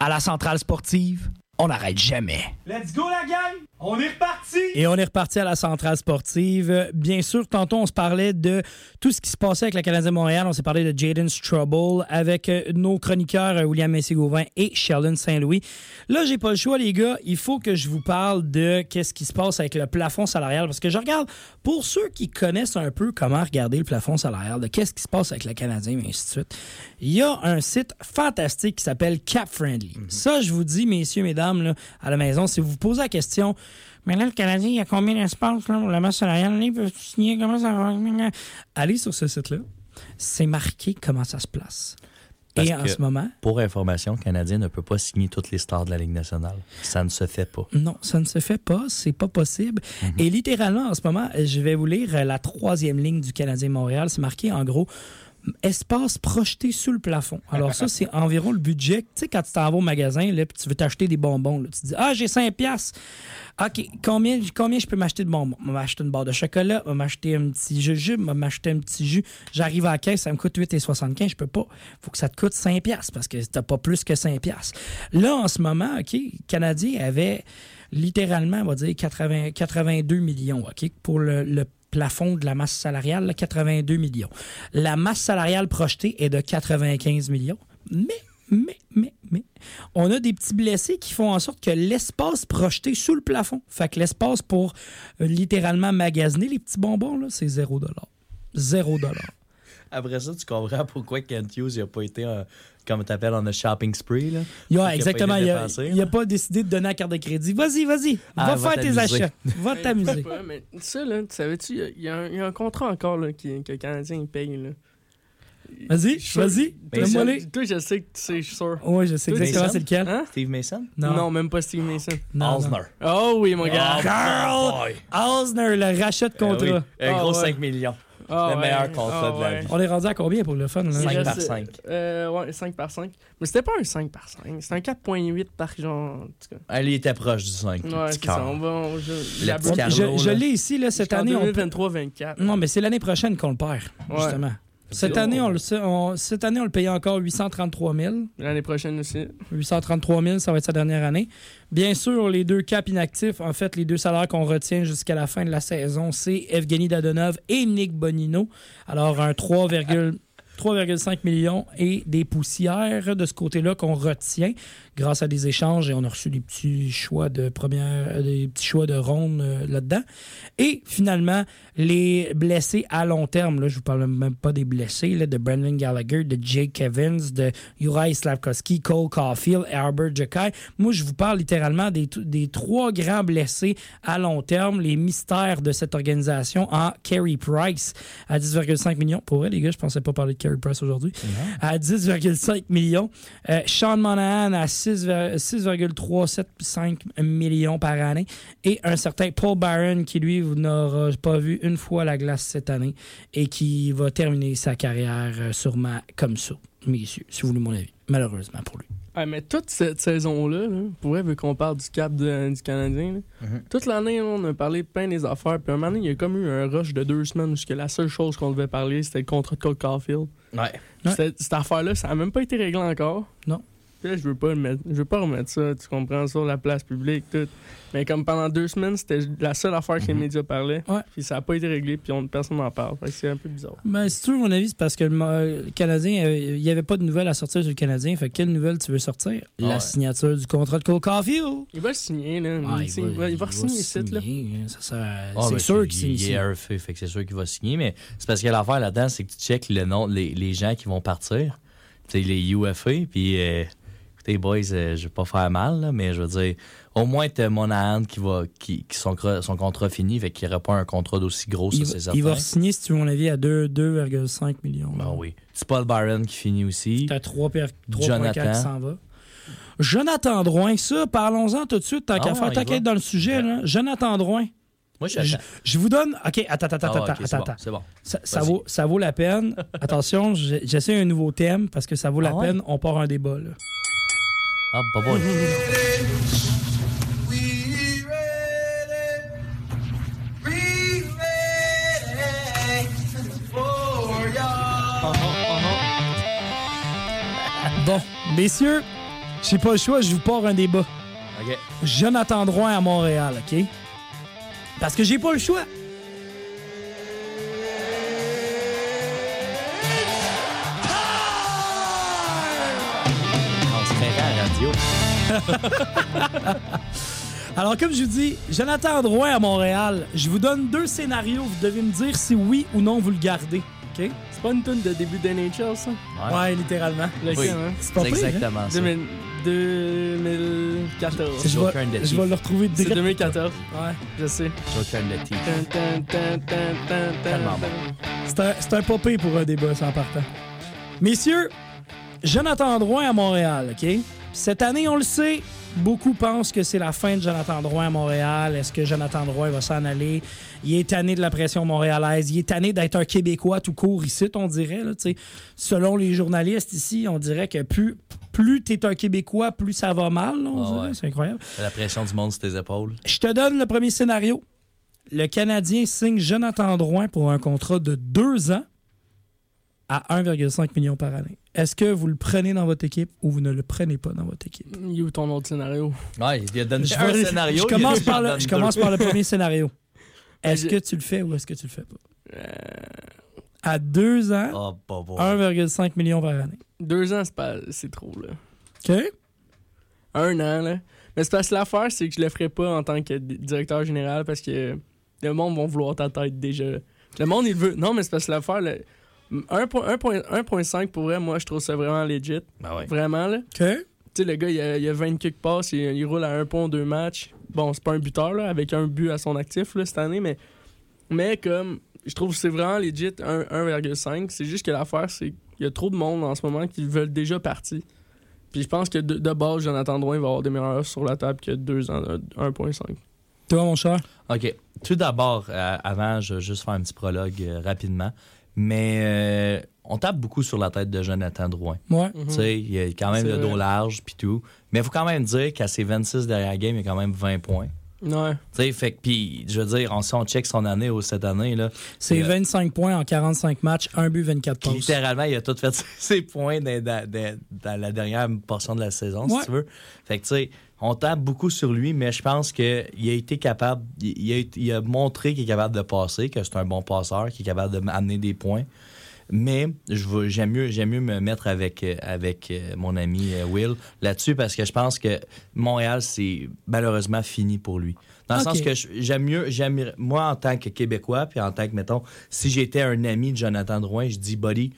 À la centrale sportive, on n'arrête jamais. Let's go la gang! On est reparti! Et on est reparti à la centrale sportive. Bien sûr, tantôt, on se parlait de tout ce qui se passait avec le Canadien Montréal. On s'est parlé de Jaden Strubble avec euh, nos chroniqueurs euh, William Messier-Gauvin et Sheldon Saint-Louis. Là, j'ai pas le choix, les gars. Il faut que je vous parle de qu'est-ce qui se passe avec le plafond salarial. Parce que je regarde, pour ceux qui connaissent un peu comment regarder le plafond salarial, de qu'est-ce qui se passe avec le Canadien, et ainsi de suite, il y a un site fantastique qui s'appelle Cap Friendly. Ça, je vous dis, messieurs, mesdames, là, à la maison, si vous vous posez la question, mais là, le Canadien, il y a combien d'espace là, pour la masse salariale? Là, il peut signer, comment ça va? Allez sur ce site-là. C'est marqué comment ça se place. Parce Et en ce moment, Pour information, le Canadien ne peut pas signer toutes les stars de la Ligue nationale. Ça ne se fait pas. non, ça ne se fait pas, c'est pas possible. Et littéralement, en ce moment, je vais vous lire la troisième ligne du Canadien Montréal. C'est marqué en gros espace projeté sous le plafond. Alors ça, c'est environ le budget. Tu sais, quand tu t'en vas au magasin, là, puis tu veux t'acheter des bonbons, tu te dis, ah, j'ai 5 piastres. OK, combien, combien je peux m'acheter de bonbons? Je m'acheter une barre de chocolat, je m'acheter un petit jujube, m'acheter un petit jus. J'arrive à la caisse, ça me coûte 8,75. Je peux pas. faut que ça te coûte 5 piastres parce que t'as pas plus que 5 piastres. Là, en ce moment, OK, Canadien avait littéralement, on va dire, 80, 82 millions, OK, pour le, le plafond de la masse salariale, là, 82 millions. La masse salariale projetée est de 95 millions. Mais, mais, mais, mais, on a des petits blessés qui font en sorte que l'espace projeté sous le plafond, fait que l'espace pour euh, littéralement magasiner les petits bonbons, là, c'est 0 Zéro dollar. Après ça, tu comprends pourquoi Kent Hughes n'a pas été euh, comme t'appelles, on a shopping spree. Là. Yeah, exactement. Il n'a pas décidé de donner la carte de crédit. Vas-y, vas-y. Ah, va, va faire tes achats. Va t'amuser. mais ça, là, tu savais-tu, il y a- il y, a un- il y a un contrat encore là, qui, que le Canadien paye. Là. Vas-y, vas-y. Toi. Toi, je sais que tu sais, je suis sûr. Oui, je sais exactement c'est lequel. Hein? Steve Mason? Non. même pas Steve Mason. non, non. Osner. Oh oui, mon gars. Carl Osner, le rachat de Ah oui. contrat. Un Ah, gros ouais. 5 millions. Ah, le ouais. meilleur contrat Ah, de la ouais. vie. On est rendu à combien pour le fun? Là? Il Cinq reste, par cinq. Euh, ouais, 5 par 5. Mais c'était pas un 5 par 5. C'était un 4.8 par genre. En tout cas. Elle était proche du 5. Ouais, c'est ça. On va. on- je, Le la petit boucle- Carlo, je je là. l'ai ici, là, cette année. on peut- 2023-24. Non, mais c'est l'année prochaine qu'on le perd, Ouais. justement. Cette année, on le, sait- on- cette année, on le payait encore 833 000. L'année prochaine aussi. 833 000, ça va être sa dernière année. Bien sûr, les deux caps inactifs, en fait, les deux salaires qu'on retient jusqu'à la fin de la saison, c'est Evgeny Dadonov et Nick Bonino. Alors, un 3, 3,5 millions et des poussières de ce côté-là qu'on retient grâce à des échanges et on a reçu des petits choix de première, euh, des petits choix de ronde euh, là-dedans. Et finalement, les blessés à long terme, là, je vous parle même pas des blessés, là, de Brendan Gallagher, de Jake Evans, de Uri Slavkovski, Cole Caulfield, Herbert Jekai. Moi, je vous parle littéralement des, des trois grands blessés à long terme, les mystères de cette organisation en Carey Price à 10,5 millions. Pour vrai, les gars, je pensais pas parler de Carey Price aujourd'hui. À 10,5 millions. Euh, Sean Monahan à 6, 6,375 millions par année. Et un certain Paul Barron qui, lui, n'aura pas vu une fois la glace cette année et qui va terminer sa carrière euh, sûrement comme ça, messieurs, si vous voulez mon avis. Malheureusement pour lui. Ah, mais toute cette saison-là, là, pour vrai, vu qu'on parle du cap de- du Canadien, là, Mhm. toute l'année, on a parlé plein des affaires. Puis un moment donné, il y a comme eu un rush de deux semaines où que la seule chose qu'on devait parler, c'était le contrat de Cole Caulfield. Ouais. Ouais. C'était- Cette affaire-là, ça n'a même pas été réglé encore. Non. Puis là, je veux pas le mettre, je veux pas remettre ça, tu comprends, sur la place publique, tout. Mais comme pendant deux semaines, c'était la seule affaire que les Mhm. médias parlaient. Ouais. Puis ça n'a pas été réglé, puis on, personne n'en parle. Fait que c'est un peu bizarre. Ben, si tu veux, mon avis, c'est parce que le, le Canadien, euh, il n'y avait pas de nouvelles à sortir sur le Canadien. Fait que quelle nouvelle tu veux sortir? La Ouais. signature du contrat de Cole Caulfield. Il va le signer, là. Ah, il, il va, il va signer ici, là. signer, hein, ça Ah, c'est ben, sûr il- qu'il signe Il ici. est RFA, fait que c'est sûr qu'il va signer, mais c'est parce que l'affaire là-dedans, c'est que tu checkes le nom, les, les gens qui vont partir, tu sais, les UFA, puis euh, écoutez, boys, euh, je vais pas faire mal, là, mais je veux dire, au moins, t'as Monahan qui va, qui, qui son, contrat fini, fait qu'il n'y pas un contrat d'aussi gros, ça, Il, c'est va- certain. il va signer, si tu veux mon avis, à deux- 2,5 millions. Ben oui. C'est Paul Byron qui finit aussi. T'as 3,4 Jonathan. qui s'en va. Jonathan Drouin, ça, parlons-en tout de suite, tant Ah qu'à faire, être dans le sujet. Là. Jonathan Drouin, Moi, je je, vous donne. OK, attends, attends, attends, Ah attends, attends. bon, C'est bon. Ça, vaut, ça vaut la peine. Attention, j'essaie un nouveau thème parce que ça vaut la Ah ouais? peine. On part un débat. Là. Ah, bah bon. Bon, messieurs, j'ai pas le choix, je vous pars un débat. OK. Jonathan Drouin à Montréal, OK? Parce que j'ai pas le choix. Alors, comme je vous dis, Jonathan Drouin à Montréal, je vous donne deux scénarios. Vous devez me dire si oui ou non vous le gardez. OK? C'est pas une tune de début d'NHL, ça? Ouais, littéralement. Lequel, Oui. hein? C'est pas C'est pire, hein? exactement ça. 2000 2014. Je vais, je le retrouver C'est direct. 2014, Ouais. je sais. Joker and the Tellement. C'est un, c'est un pire pour un débat, ça en partant. Messieurs, Jonathan Drouin à Montréal, OK? Cette année, on le sait, beaucoup pensent que c'est la fin de Jonathan Drouin à Montréal. Est-ce que Jonathan Drouin va s'en aller? Il est tanné de la pression montréalaise. Il est tanné d'être un Québécois tout court ici, on dirait. Là. Selon les journalistes ici, on dirait que plus, plus tu es un Québécois, plus ça va mal. Ah ouais. C'est incroyable. La pression du monde sur tes épaules. Je te donne le premier scénario. Le Canadien signe Jonathan Drouin pour un contrat de deux ans à 1,5 million par année. Est-ce que vous le prenez dans votre équipe ou vous ne le prenez pas dans votre équipe? Il est où ton autre scénario? Ouais, il a donné Je, un scénario. je commence, par le, donne je deux. commence par le premier scénario. Est-ce je- que tu le fais ou est-ce que tu le fais pas? Euh, À deux ans, Oh, bah, bon. 1,5 million par année. deux ans, c'est pas... c'est trop, là. OK? Un an, là. Mais c'est parce que l'affaire, c'est que je le ferai pas en tant que di- directeur général parce que le monde va vouloir ta tête déjà. Le monde, il veut. Non, mais c'est parce que l'affaire, le- 1.- 1.- 1.5 pour vrai, moi, je trouve ça vraiment legit. Ben ouais. Vraiment, là. OK. Tu sais, le gars, il a, il a 20 quelques passes, il, il roule à 1 point 2 matchs. Bon, c'est pas un buteur, là, avec un but à son actif, là, cette année, mais, mais comme, je trouve que c'est vraiment legit, un- 1,5. C'est juste que l'affaire, c'est qu'il y a trop de monde en ce moment qui veulent déjà partir. Puis je pense que de, de base, Jonathan Drouin va avoir des meilleures offres sur la table que 2 ans, euh, 1,5. Toi, mon cher? OK. Tout d'abord, euh, avant, je vais juste faire un petit prologue euh, rapidement. Mais euh, on tape beaucoup sur la tête de Jonathan Drouin. Ouais. Tu sais, il a quand même le dos vrai. large puis tout. Mais il faut quand même dire qu'à ses 26 derrière game, il y a quand même 20 points. Ouais. Tu sais, fait que, puis, je veux dire, on, si on check son année ou cette année, là, C'est Euh, 25 points en 45 matchs, un but, 24 passes. littéralement, il a tout fait ses points dans, dans- dans- dans la dernière portion de la saison, Ouais. si tu veux. Fait que, tu sais, on tape beaucoup sur lui, mais je pense qu'il a été capable, il, a, été- il a montré qu'il est capable de passer, que c'est un bon passeur, qu'il est capable d'amener des points. Mais j'aime mieux, j'aime mieux me mettre avec, euh, avec euh, mon ami euh, Will là-dessus parce que je pense que Montréal, c'est malheureusement fini pour lui. Dans le sens que j'aime mieux, j'aime, moi en tant que Québécois, puis en tant que, mettons, si j'étais un ami de Jonathan Drouin, je dis, buddy,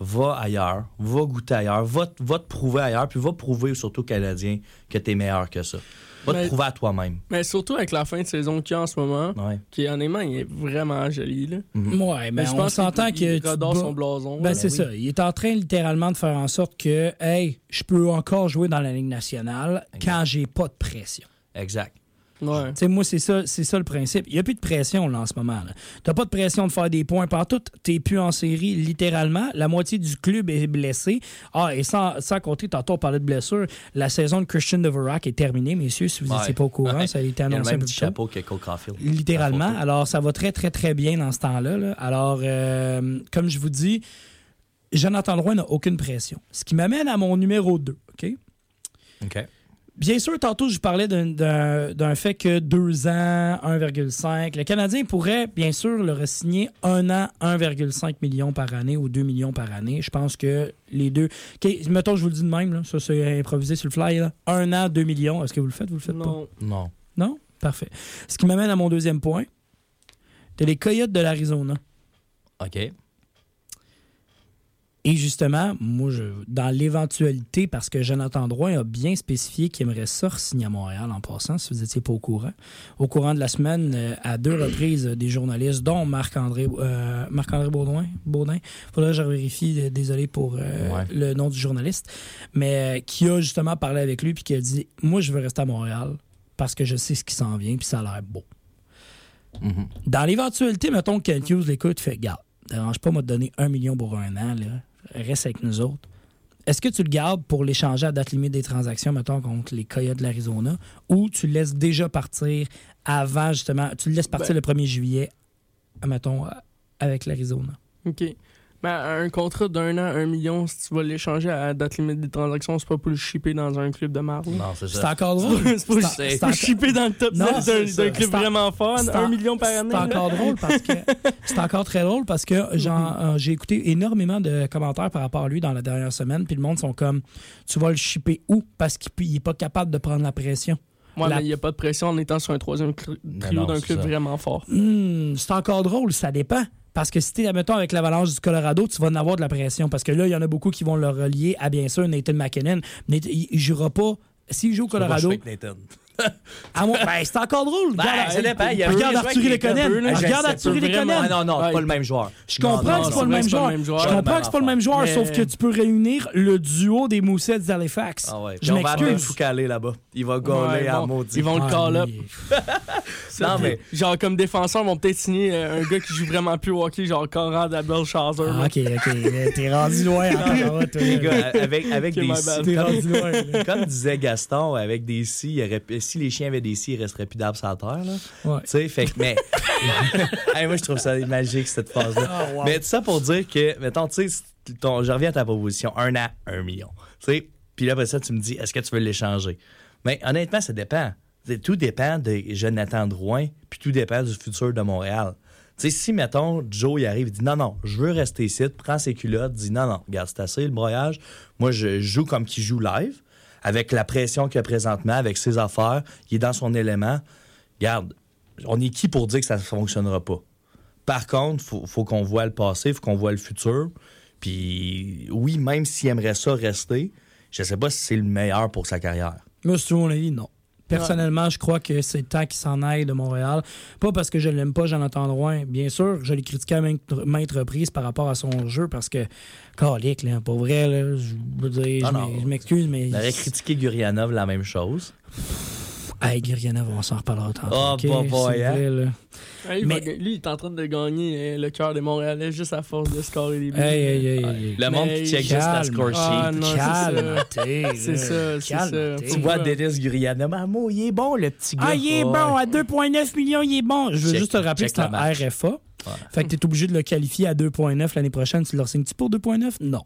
va ailleurs, va goûter ailleurs, va, te- va te prouver ailleurs, puis va prouver surtout aux Canadiens que t'es meilleur que ça. Va Mais- te prouver à toi-même. Mais surtout avec la fin de saison qu'il y a en ce moment, Ouais. qui honnêtement, il est vraiment joli. Là. Ouais, mais je on pense s'entend qu'il- que. tu bats- son blason. Ben, c'est oui. ça. Il est en train littéralement de faire en sorte que, hey, je peux encore jouer dans la Ligue nationale quand j'ai pas de pression. Exact. Ouais. Moi, c'est ça, c'est ça le principe. Il n'y a plus de pression là, en ce moment. Tu n'as pas de pression de faire des points partout. Tu n'es plus en série, littéralement. La moitié du club est blessé. Ah, et sans, sans compter, tantôt, on parlait de blessure. La saison de Christian Deverak est terminée, messieurs, si vous Ouais. n'étiez pas au courant. Ouais. Ça a été Il a le annoncé un petit chapeau que Cole Caulfield. Littéralement. Alors, ça va très, très, très bien dans ce temps-là. là. Alors, euh, comme je vous dis, Jonathan Drouin n'a aucune pression. Ce qui m'amène à mon numéro 2. OK? OK. Bien sûr, tantôt, je vous parlais d'un- fait que deux ans, 1,5. Le Canadien pourrait, bien sûr, le signer un an, 1,5 million par année ou 2 millions par année. Je pense que les deux. OK, mettons, je vous le dis de même, là, ça c'est improvisé sur le fly. là. Un an, 2 millions. Est-ce que vous le faites? Vous le faites pas? Non. Non. Non? Parfait. Ce qui m'amène à mon deuxième point. T'as les Coyotes de l'Arizona. OK. Et justement, moi, je, dans l'éventualité, parce que Jonathan Drouin a bien spécifié qu'il aimerait ça signer à Montréal en passant, si vous n'étiez pas au courant. Au courant de la semaine, euh, à deux reprises, euh, des journalistes, dont Marc-André euh, Marc-André Baudouin, Baudin, faudrait que je vérifie, désolé pour Ouais. le nom du journaliste, mais qui a justement parlé avec lui puis qui a dit Moi, je veux rester à Montréal parce que je sais ce qui s'en vient puis ça a l'air beau. Mhm. Dans l'éventualité, mettons que Kent Hughes l'écoute, fait Garde, dérange pas, de donner un million pour un an, là. Reste avec nous autres. Est-ce que tu le gardes pour l'échanger à date limite des transactions, mettons, contre les Coyotes de l'Arizona, ou tu le laisses déjà partir avant, justement, tu le laisses partir Ben- le 1er juillet, mettons, euh, avec l'Arizona? OK. Ben, un contrat d'un an, un million, si tu vas l'échanger à date limite des transactions, c'est pas pour le shipper dans un club de là. Non, c'est C'est encore drôle. C'est c'est- shipper dans le top Non, 7 d'un- club vraiment fort, un en- million par année. C'est encore drôle parce que c'est encore très drôle parce que j'en- euh, j'ai écouté énormément de commentaires par rapport à lui dans la dernière semaine, puis le monde sont comme tu vas le shipper où parce qu'il n'est pas capable de prendre la pression. Ouais, La- mais il n'y a pas de pression en étant sur un troisième cl- trio non, d'un club ça. vraiment fort. Hmm, c'est encore drôle, ça dépend. Parce que si tu es, admettons, avec l'Avalanche du Colorado, tu vas en avoir de la pression. Parce que là, il y en a beaucoup qui vont le relier à, bien sûr, Nathan McKinnon. Nathan- il ne jouera pas. S'il joue au Colorado, à mon- ben, c'est encore drôle. Ben, Regarde, Arthur Lekonen. Regarde Ça Arthur Lekonen. Ah non, non, Ouais, pas le même joueur. Je comprends Non, que non, c'est pas c'est le même que c'est pas joueur. le même joueur. Je comprends que c'est pas le même joueur, sauf que tu peux réunir le duo des Moussets d'Halifax. Ah ouais. Je on va Foucalé là-bas. Il va gauler Ouais, à bon, maudit. Ils vont le call up. Non, mais- Genre, comme défenseur, ils vont peut-être signer euh, un gars qui joue vraiment plus au hockey, genre Conrad Abel Chaser. Ah, ok, ok. T'es rendu loin encore. toi. Les gars, avec, avec Ok, des si. T'es comme, rendu loin. là. comme disait Gaston, avec des si, il y aurait- si les chiens avaient des si, il resterait plus d'arbres sur la terre. Là. Ouais. Tu sais, fait que, mais. Hey, moi, je trouve ça magique, cette phrase-là. Ah, wow. Mais tout ça pour dire que, mettons, tu sais, ton- je reviens à ta proposition, un an, un million. Tu sais, puis là, après ça, tu me dis, est-ce que tu veux l'échanger? Mais honnêtement, ça dépend. Tout dépend de Jonathan Drouin, puis tout dépend du futur de Montréal. Tu sais, si, mettons, Joe, il arrive, il dit non, non, je veux rester ici, prends ses culottes, dit non, non, regarde, c'est assez le broyage. Moi, je joue comme qu'il joue live, avec la pression qu'il a présentement, avec ses affaires, il est dans son élément. Regarde, on est qui pour dire que ça ne fonctionnera pas? Par contre, faut, faut qu'on voit le passé, faut qu'on voit le futur. Puis oui, même s'il aimerait ça rester, je sais pas si c'est le meilleur pour sa carrière. Moi, c'est mon avis, non. Personnellement, je crois que c'est le temps qu'il s'en aille de Montréal. Pas parce que je l'aime pas, Jonathan Drouin. Bien sûr, je l'ai critiqué à maintes, reprises par rapport à son jeu parce que, calique, là, pour vrai, là, je je m'excuse, mais. On aurait critiqué Gurianov la même chose? Hey, Gurianov, on s'en reparlera tantôt. Oh, ok, bah, bah, vous hein. plaît, là. Hey, Mais- va lui, il est en train de gagner euh, le cœur des Montréalais juste à force de scorer des buts. Hey, hey, hey, hey. Le monde qui check juste la score sheet. Ah, non, c'est Calme, ça. C'est ça. Tu vois Denis Gurianov, moi, il est bon, le petit gars. Ah, il est bon, à 2,9 millions, il est bon. Je veux Check- juste te rappeler que c'est un. RFA. Fait que t'es obligé de le qualifier à 2,9 l'année prochaine. Tu le signes-tu pour 2,9? Non.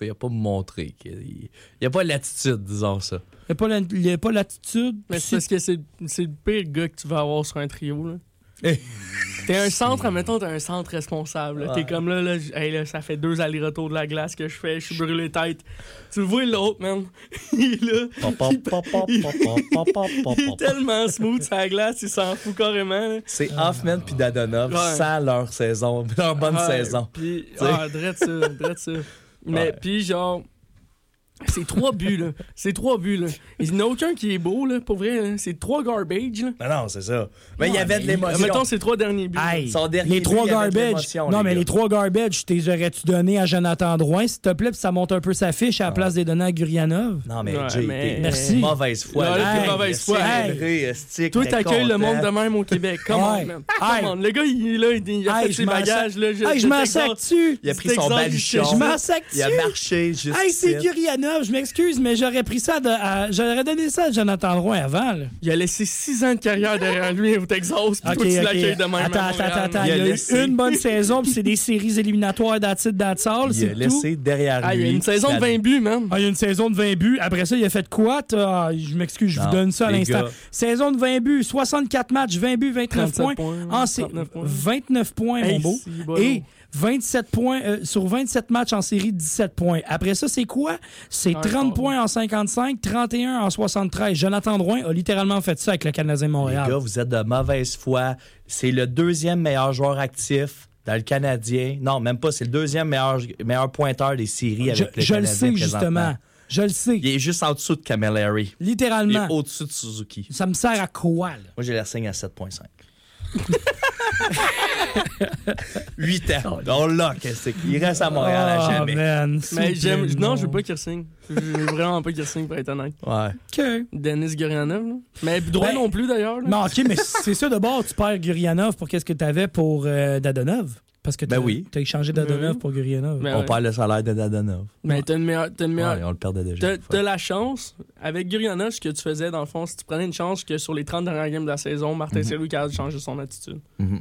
Il n'a pas montré. qu'il- Il n'y a pas l'attitude, disons ça. Il n'y a pas a l'attitude. Mais c'est parce que c'est c'est le pire gars que tu vas avoir sur un trio. Là. T'es un centre, admettons, t'es un centre responsable. T'es comme là, là, hey, là, ça fait deux allers-retours de la glace que je fais, je suis brûlé tête. Tu le vois l'autre, man. il est là. Il est tellement smooth sur la glace, il s'en fout carrément. C'est Hoffman puis Dadonov Ouais. sans leur saison, leur bonne Ah, saison. Puis, sais. ah, drette ça, drette ça. Mais, puis genre, c'est trois buts, là. C'est trois buts, là. Il n'y en a aucun qui est beau, là, pour vrai. Hein. C'est trois garbage, là. Non, c'est ça. Mais il y ah, avait de l'émotion. Mettons ces trois derniers buts. Les trois garbage. non, mais les trois garbage, les aurais-tu donné à Jonathan Drouin, s'il te plaît, puis ça monte un peu sa fiche à la ah. place des données à Gurianov? Non, mais, ouais, Jay, mais... merci. mauvaise foi. Là, aye, mauvaise foi. Toi, t'accueilles le monde de même au Québec. Comment, Le gars, il, est là, il a fait ses bagages, là. Je m'en dessus. Il a pris son baluchon. Je m'en dessus. Il a marché juste. Hey, c'est Gurianov je m'excuse, mais j'aurais pris ça, de, j'aurais donné ça à Jonathan Roy avant. Il a laissé six ans de carrière derrière lui au Texas, puis okay, toi, tu l'accueilles de Attends, attends, attends. Il, a, eu une bonne saison, puis c'est des séries éliminatoires d'attitude d'Atsal. Il a laissé derrière ah, lui. Ah, il a une saison de 20 buts, même. Ah, il a une saison de 20 buts. Après ça, il a fait quoi? Ah, je m'excuse, je vous donne ça à l'instant. Saison de 20 buts, 64 matchs, 20 buts, 29 points. Ah, 29 points, mon beau. Et 27 points euh, sur 27 matchs en série, 17 points. Après ça, c'est quoi? C'est Un 30 quart. points en 55, 31 en 73. Jonathan Drouin a littéralement fait ça avec le Canadien de Les Montréal. gars, vous êtes de mauvaise foi. C'est le deuxième meilleur joueur actif dans le Canadien. Non, même pas. C'est le deuxième meilleur, meilleur pointeur des séries je avec le je le Canadien sais, présentement. justement. Je le sais. Il est juste en dessous de Camilleri. Il est Littéralement. au-dessus de Suzuki. Ça me sert à quoi, là? Moi, j'ai la signe à 7.5. 8 ans. On l'a, qu'est-ce qu'il reste à Montréal à Ah, jamais. man, Mais j'aime. Non, je veux pas qu'il signe. Je veux vraiment pas qu'il signe, pour être honnête. Ouais. OK. Denis Gurianov, là. Mais droit Ben, non plus, d'ailleurs. là. Non, OK, mais c'est ça de bord. Tu perds Gurianov pour qu'est-ce que tu avais pour euh, Dadonov? Parce que tu Ben oui. as échangé Dadonov Oui. pour Gurianov. Mais On ouais. perd le salaire de Dadonov. Mais t'as une meilleure. T'as une meilleure- Ouais, on le perdait déjà. T'as la chance, avec Gurianov, ce que tu faisais dans le fond, si tu prenais une chance que sur les 30 dernières games de la saison, Martin Saint-Louis qui a changé son attitude. Mhm.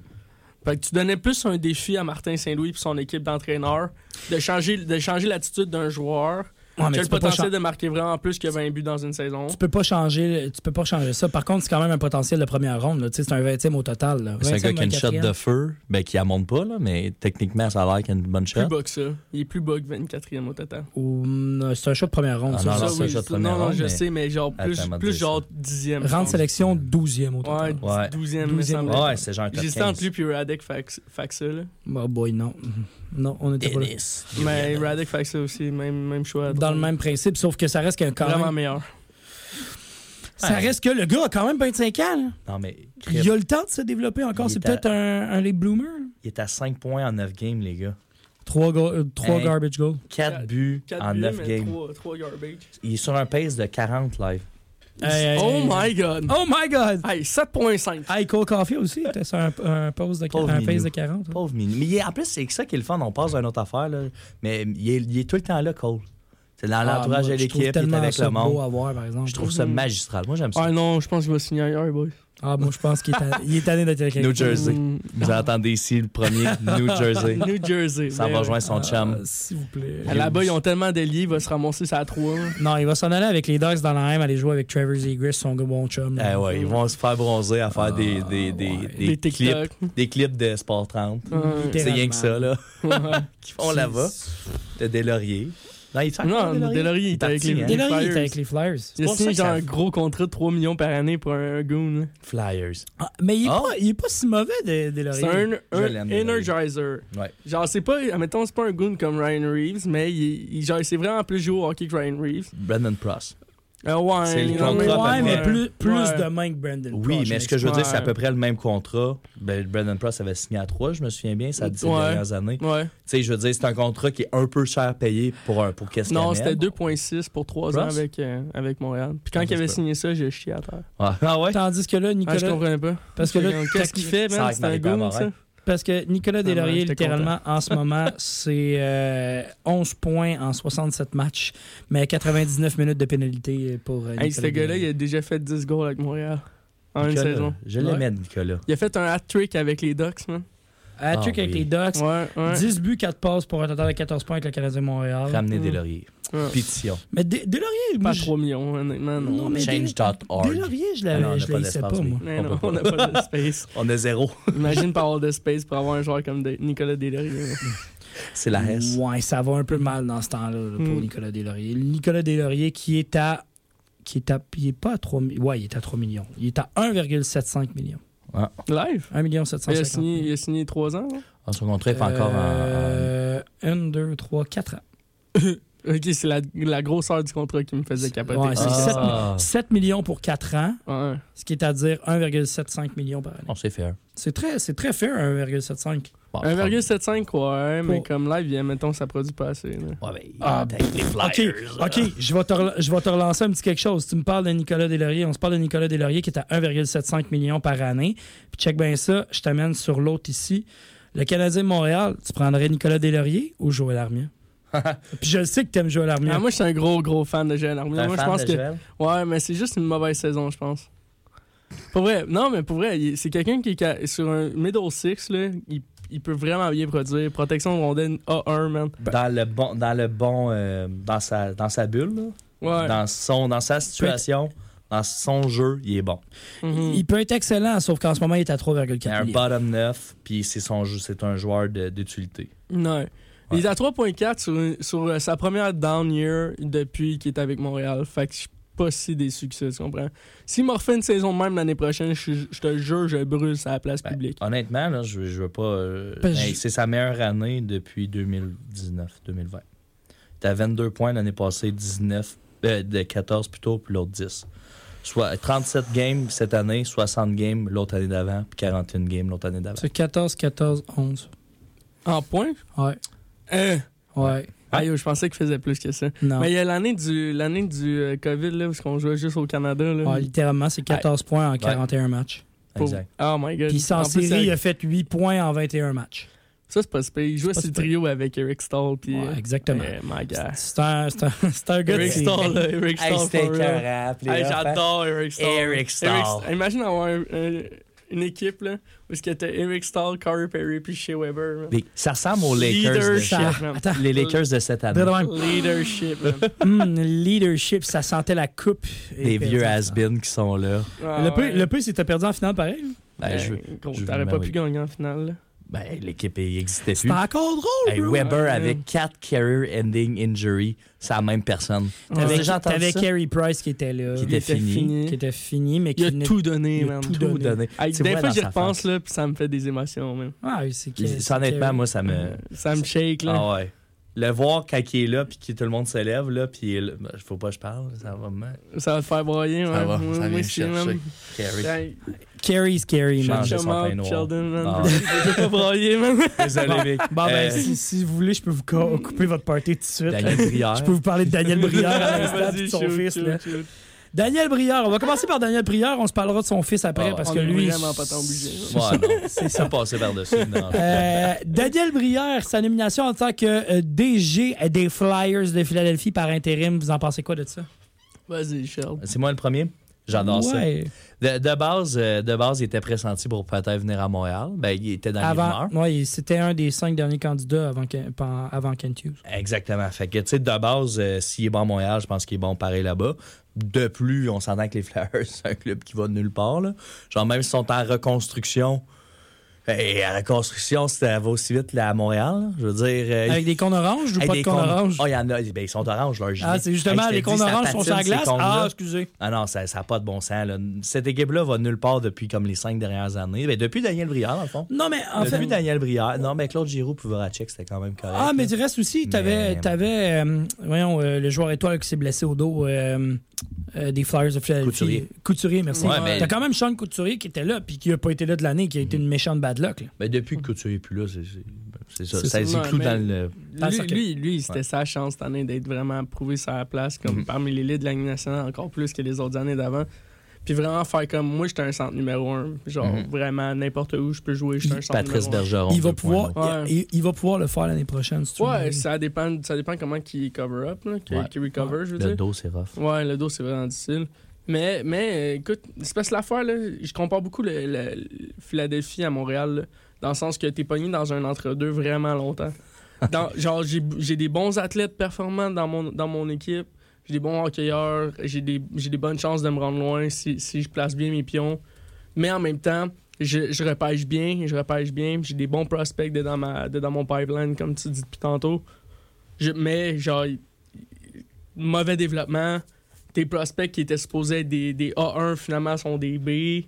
Fait que tu donnais plus un défi à Martin Saint-Louis et son équipe d'entraîneurs de changer, de changer l'attitude d'un joueur Ouais, mais tu le peux pas potentiel de marquer vraiment plus que 20 buts dans une saison. Tu peux pas changer, tu peux pas changer ça. Par contre, c'est quand même un potentiel de première ronde. C'est un 20e au total. là. C'est un 20e, gars qui a une shot 24e. de feu, ben, qui la monte pas, là, mais techniquement, ça a l'air qu'il a une bonne Plus shot. bas que ça. Il est plus bas que 24e au total. Ou, C'est un shot de première ronde. Ah ça. non, Ça, non, c'est un oui, shot de première non, non, ronde, je mais- sais, mais genre plus, Attends, plus genre ça. 10e. je Rente sélection 12e au total. Ouais, Ouais. 12e, me 12e. semble. Ouais, c'est genre J'hésitais entre 15. lui puis Radek Fax- Faxa, là. Oh boy, non. Non, on était pas là. Dennis. Mais Radek Faxa aussi, même, même choix. Dans le même principe, sauf que ça reste qu'un quand Vraiment même- meilleur. Ça reste que le gars a quand même 25 ans. là. Non, mais Il a le temps de se développer encore. C'est à- peut-être un, un late bloomer. il est à 5 points en 9 games, les gars. 3, Hey. garbage goals. 4 Quatre- buts 4 en buts, 9 mais games. 3, 3 garbage. Il est sur un pace de 40 live. Hey, hey, oh hey. my god! Oh my God! Hey, 7.5. Hey, Cole Caulfield aussi, était sur un, un, pose de, Pauvre un minou. pace de 40. hein. Pauvre. Mais il est- en plus, c'est ça qui est le fun. On passe à une autre affaire, là. Mais il est, il est tout le temps là, Cole. C'est dans Ah, l'entourage de je l'équipe, il est tellement avec le beau monde. à voir, par exemple. Je trouve ça magistral. Moi, j'aime ça. Ah non, je pense qu'il va signer ailleurs, boy. Ah, moi, je pense qu'il est, à- il est tanné d'être avec New Jersey. Mm, Vous entendez ici le premier New Jersey. New Jersey. Ça va rejoindre son chum. Ah, S'il vous plaît. Ah, Là-bas, ils ont tellement d'alliés, il va se ramasser ça à 3. Non, il va s'en aller avec les Ducks dans la M, aller jouer avec Trevor Zegras, son gars bon chum. Eh ouais, ils vont se faire bronzer à faire des, des, des, ouais. des Des clips, des clips de Sport 30. Ouais. C'est rien que ça, là. Ouais. Qu'ils font là-bas. De des lauriers. Non, il Non, Delaurier? Delaurier, il est avec hein? Était avec les Flyers. Il a signé un gros contrat de 3 millions par année pour un, goon. là. Flyers. Ah, mais il est, Ah. pas, il est pas si mauvais, de- Delaurier. C'est un, un energizer. Ouais. Genre, c'est pas, admettons, c'est pas un goon comme Ryan Reeves, mais il, il- genre, c'est vraiment plus joué au hockey que Ryan Reeves. Brandon Pross. Euh, ouais, C'est le contrat Ouais, mais plus, plus Ouais. de main que Brandon Oui, Prosh, mais ce que je veux dire, c'est à peu près le même contrat. Ben, Brandon Pross avait signé à 3, je me souviens bien, ça a dit ces dernières années. Ouais. Tu sais, je veux dire, c'est un contrat qui est un peu cher payé pour, un, pour qu'est-ce Non, c'était 2,6 pour 3 ans avec, euh, avec Montréal. Puis quand Ah, il avait signé ça, j'ai chié à terre. Ah, ah ouais? Tandis que là, Ah, je Nicolas, comprenais pas. parce que là, Qu'est-ce qu'il fait, C'est man? C'est un ça? Parce que Nicolas Ah, j'étais littéralement, en ce moment, c'est euh, 11 points en 67 matchs, mais 99 minutes de pénalité pour euh, Hey, Nicolas ce gars-là, il a déjà fait 10 goals avec Montréal. En une saison. Je l'aimais, Nicolas. Il a fait un hat-trick avec les Ducks, man. Hat-trick Ah, avec oui. les Ducks, Ouais, ouais. 10 buts, 4 passes pour un total de 14 points avec le Canadien de Montréal. Ramener des lauriers. Ouais. Pétition. Mais Dé- Deslauriers, moi, Pas je- 3 millions, honnêtement, non. Non, mais Change.org. Deslauriers, je Ah non, on l'avais- n'a je pas pas, moi. Mais On non, on n'a pas de space. On a zéro. Imagine pas avoir de space pour avoir un joueur comme de- Nicolas Deslauriers. C'est la S. Ouais, ça va un peu mal dans ce temps-là là, pour Mm. Nicolas Deslauriers. Nicolas Deslauriers qui est à. Qui est à. Il est pas à 3 millions. Ouais, il est à 3 millions. Il est à 1,75 millions. Live? 1 million Il a 750 signé, il a signé 3 ans, là? Ah, Son contrat est encore en- 1, 2, 3, 4 ans. Ok, c'est la, la grosseur du contrat qui me faisait capoter. Ouais, c'est Ah. 7, millions pour 4 ans, Ouais. ce qui est à dire 1,75 millions par année. C'est fair. C'est très, c'est très fair, 1,75. Bon, 1,75, ouais, mais comme live, il- mettons, ça produit pas assez. là. Ouais, ben, Ah, les OK, Flyers. OK, je vais, te je vais te relancer un petit quelque chose. Tu me parles de Nicolas Deslauriers, on se parle de Nicolas Deslauriers qui est à 1,75 millions par année. Puis check bien ça, je t'amène sur l'autre ici. Le Canadien de Montréal, tu prendrais Nicolas Deslauriers ou Joël Armia? Puis je sais que t'aimes Joël Armia. Ah, moi, je suis un gros, gros fan de Joël Armia. Moi, je fan pense de que. Joël? Ouais, mais c'est juste une mauvaise saison, je pense. Pour vrai, non, mais pour vrai, c'est quelqu'un qui est sur un middle six, là, il, il peut vraiment bien produire. Protection de rondelle A1, man. Dans le bon, dans le bon, euh, dans sa, dans sa bulle, là. Ouais. dans son, dans sa situation, dans son jeu, il est bon. Mhm. Il peut être excellent, sauf qu'en ce moment, il est à Il a 3,4 un bottom 9, puis c'est son jeu, c'est un joueur d'utilité. Ouais. Il est à 3.4 sur, sur euh, sa première down year depuis qu'il est avec Montréal. Fait que je suis pas si déçu que ça, tu comprends? S'il m'a refait une saison même l'année prochaine, je, je te jure, je brûle sa place Ben, publique. Honnêtement, là, je, je veux pas. euh, hey, je- c'est sa meilleure année depuis 2019-2020. Il à 22 points l'année passée, 19, euh, de 14 plutôt, puis l'autre 10. Soit 37 games cette année, 60 games l'autre année d'avant, puis 41 games l'autre année d'avant. C'est 14, 14, 11. En point? Ouais. Euh, Ouais. ah, yo, je pensais qu'il faisait plus que ça. Non. Mais il y a l'année du, l'année du euh, COVID, là, parce qu'on jouait juste au Canada. Là, Ouais, littéralement, c'est 14 points en 41 matchs. Pour- Exact. Oh my god. Puis en, En plus, série, il ça- a fait 8 points en 21 matchs. Ça, c'est pas super. Il jouait pas sur le super. trio avec Eric Stahl. Puis, Ouais, euh, exactement. eh, my god. C'est un, c'est un, c'est un gars de Eric série. Stahl, là, Eric Stahl. for real. Hey, j'adore Eric Stahl. Eric Stahl. Imagine avoir un- un- une équipe là, où c'était Eric Stahl, Corey Perry puis Shea Weber. ça ressemble aux Lakers. de- Leadership, man. Les Lakers de cette année. Leadership. man. Hum, leadership, ça sentait la coupe. Des Et vieux perdu. has-been qui sont là. Ah, Le peu, ouais. le peu, c'est que t'as perdu en finale pareil. Ben, Ben, je, gros, je- T'aurais ben pas oui. pu gagner en finale. là. Ben, l'équipe n'existait C'est plus. encore drôle, Hey, bro. Weber Ouais, avec man. 4 career ending injury, c'est la même personne. T'avais T'as déjà entendu t'avais ça? Carey Price qui était là. Qui était fini. Qui était fini, mais Il qui a venait- tout donné, il a man. tout Tout donné. donné. Hey, Tu des fois, j'y repense, là, puis ça me fait des émotions, man. Ah, oui, c'est que- Ça, c'est honnêtement, Carey. moi, ça me. Ça me shake, là. Ah ouais. Le voir quand il est là, puis que tout le monde se lève, là, puis il- ben, faut pas que je parle, ça va me. Ça va te faire broyer, Ça ouais. va, Moi- ça vient me chercher. Carrie. Carey Scary, man. Sheldon, man. Ah. Je veux pas broyer, man. Désolé, mec. Bon, ben, Euh, si, si vous voulez, je peux vous co- couper votre party tout de suite. Daniel Brière. Je peux vous parler de Daniel Brière à l'instant son shoot, fils. shoot, là. shoot. Daniel Brière, on va commencer par Daniel Brière, on se parlera de son fils après Ah, parce On que lui. vraiment pas. Ouais, non. C'est ça passer par-dessus. Euh, Daniel Brière, sa nomination en tant que euh, DG des Flyers de Philadelphie par intérim, vous en pensez quoi de ça? Vas-y, Sheldon. C'est moi le premier? J'adore ça. De, de base, euh, de base, il était pressenti pour peut-être venir à Montréal. Ben, il était dans les Avant, ouais, c'était un des cinq derniers candidats avant, avant Kent Hughes. Exactement. Fait que, tu sais, de base, euh, s'il est bon à Montréal, je pense qu'il est bon pareil là-bas. De plus, on s'entend que les Flyers, c'est un club qui va de nulle part. Là. Genre, même s'ils sont en reconstruction, Et à la construction, ça va aussi vite là, à Montréal. là. Je veux dire. euh, Avec des cônes oranges ou pas des de cônes- oranges? Oh, il y en a. Ben, ils sont oranges, leurs gilets. Ah, c'est justement, Hey, les ça oranges sont sur la glace. Ah, excusez. Ah non, ça n'a pas de bon sens. là. Cette équipe-là va nulle part depuis comme les cinq dernières années. Ben, depuis Daniel Briard, dans le fond. Non, mais en depuis fait. Daniel Briard. Non, mais Claude Giroux Voracek, c'était quand même correct. Ah, mais du reste aussi, t'avais, Mais- t'avais euh, voyons, euh, le joueur étoile qui s'est blessé au dos euh, euh, des Flyers de Philadelphie. Couturier. Couturier, merci. Ouais, mais- T'as quand même Sean Couturier qui était là, puis qui a pas été là de l'année, qui a été une méchante bad luck. là. Ben, depuis que Couturier n'est plus là, c'est ça. Ça les mais- dans le. Dans le Lui, lui, lui, c'était Ouais. sa chance cette année d'être vraiment prouvé sa place comme Mhm. parmi les leads de la Ligue nationale encore plus que les autres années d'avant. Puis vraiment faire comme moi, j'étais un centre numéro un. Genre Mhm. vraiment n'importe où je peux jouer, j'étais un centre Patrice numéro un. Bergeron. il, va 2.0. pouvoir, Ouais. il, il va pouvoir le faire l'année prochaine, si tu Ouais, veux. ça dépend, ça dépend comment il cover up, là, qu'il Ouais. qu'il recover, je veux Le dire. dos, c'est rough. Ouais, le dos, c'est vraiment difficile. Mais, mais écoute, c'est parce que l'affaire, là, je compare beaucoup le, le- le Philadelphie à Montréal, là, dans le sens que t'es pogné dans un entre-deux vraiment longtemps. Dans- genre, j'ai j'ai des bons athlètes performants dans mon, dans mon équipe, j'ai des bons hockeyeurs, j'ai des, j'ai des bonnes chances de me rendre loin si, si je place bien mes pions. Mais en même temps, je, je repêche bien, je repêche bien, j'ai des bons prospects dedans, ma, dedans mon pipeline, comme tu dis depuis tantôt. Je, mais, genre, mauvais développement. Tes prospects qui étaient supposés être des, des A1 finalement sont des B.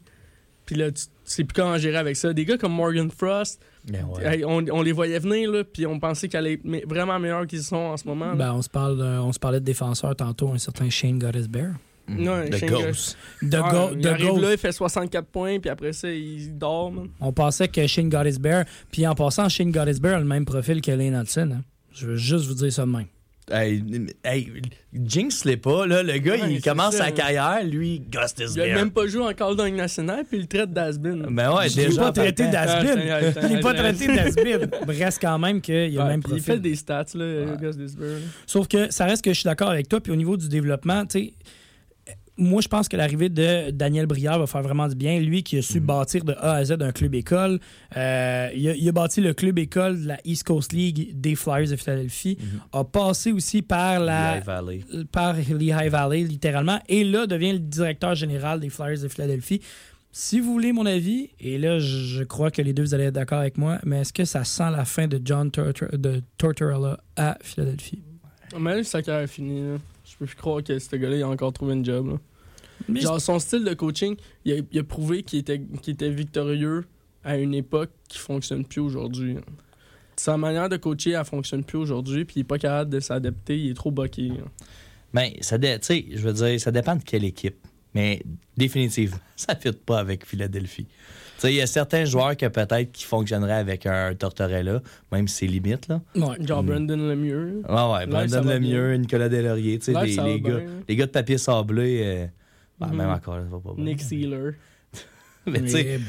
Puis là, tu tu sais plus comment gérer avec ça. Des gars comme Morgan Frost, Ben ouais. on, on les voyait venir, là, puis on pensait qu'elle me- vraiment meilleurs qu'ils sont en ce moment. Ben, on, se parle, de- on se parlait de défenseurs tantôt, un certain Shane Gottesbear. Ouais, The Shane Ghost. De, Ouais, go, il de arrive Ghost. là, il fait 64 points, puis après ça, il dort. man. On pensait que Shane Gottesbear, puis en passant, Shane Gottesbear a le même profil que Lane Hudson. hein. Je veux juste vous dire ça de même. Hey, hey, Jinx l'est pas, là. Le gars, Ouais, il commence ça, sa carrière, lui, Ghost is Il a même pas joué encore dans une nationale, puis il le traite d'Asbin. Ben ouais, l'ai déjà. pas traité d'Asbin. Ah, je t'ai- Il n'est pas traité d'Asbin. Reste quand même qu'il a Ouais, même puis il profil. fait des stats, là, Disburn. Sauf que ça reste que je suis d'accord avec toi. Puis au niveau du développement, tu sais, moi, je pense que l'arrivée de Daniel Briard va faire vraiment du bien. Lui qui a su bâtir de A à Z un club école. Euh, il, a, il a bâti le club école de la East Coast League des Flyers de Philadelphie. A passé aussi par la. Lehigh Valley. par Lehigh Valley, littéralement, et là devient le directeur général des Flyers de Philadelphie. Si vous voulez mon avis, et là je je crois que les deux vous allez être d'accord avec moi, mais est-ce que ça sent la fin de John Tortor- de Tortorella à Philadelphie? Mais sa carrière est finie. là. Je peux plus croire que ce gars-là il a encore trouvé une job. là. Mais Genre, son style de coaching, il a, il a prouvé qu'il était, était victorieux à une époque qui fonctionne plus aujourd'hui. là. Sa manière de coacher, elle fonctionne plus aujourd'hui, puis il est pas capable de s'adapter, il est trop boqué. là. Ben, ça, sais, je veux dire, ça dépend de quelle équipe. Mais définitivement, ça ne fit pas avec Philadelphie. Tu sais, il y a certains joueurs que peut-être qui fonctionneraient avec un Tortorella, même si c'est limite, là. Ouais. Genre Mm. Brandon Lemieux. Ouais, ouais, Brandon Lemieux, Nicolas Delaurier, tu sais, Live, les, les gars, bien. les gars de papier sablé, euh, ben, même encore, ça va pas bien. Nick Sealer. Mais tu sais,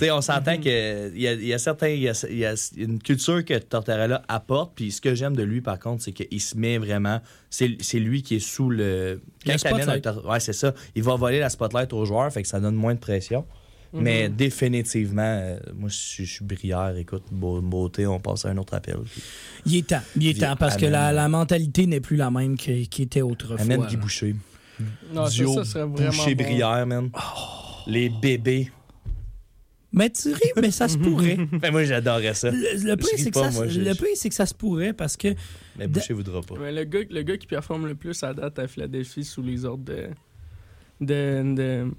Eh, on s'entend qu'il y a, il y a certains. Il y a, il y a une culture que Tortorella apporte. Puis ce que j'aime de lui, par contre, c'est qu'il se met vraiment. C'est c'est lui qui est sous le. Le Quand un spotlight. Tor- Ouais, c'est ça. Il va voler la spotlight aux joueurs, fait que ça donne moins de pression. Mhm. Mais définitivement, euh, moi, je suis- je suis brière. Écoute, beau- beauté, on passe à un autre appel. Puis Il est temps. Il est temps parce que la, mentalité n'est plus la même qui était autrefois. Amène. Guy Boucher. Non, ça, Duo ça serait vraiment. Boucher bon. brière, man. Les bébés. Mais tu ris, mais ça se pourrait. Ben, moi, j'adorais ça. Le, le pire, c'est que, pas, ça, moi, le pire, que ça se pourrait parce que Mais Boucher voudra pas. Mais le gars, le gars qui performe le plus à date à Philadelphie sous les ordres de, de, de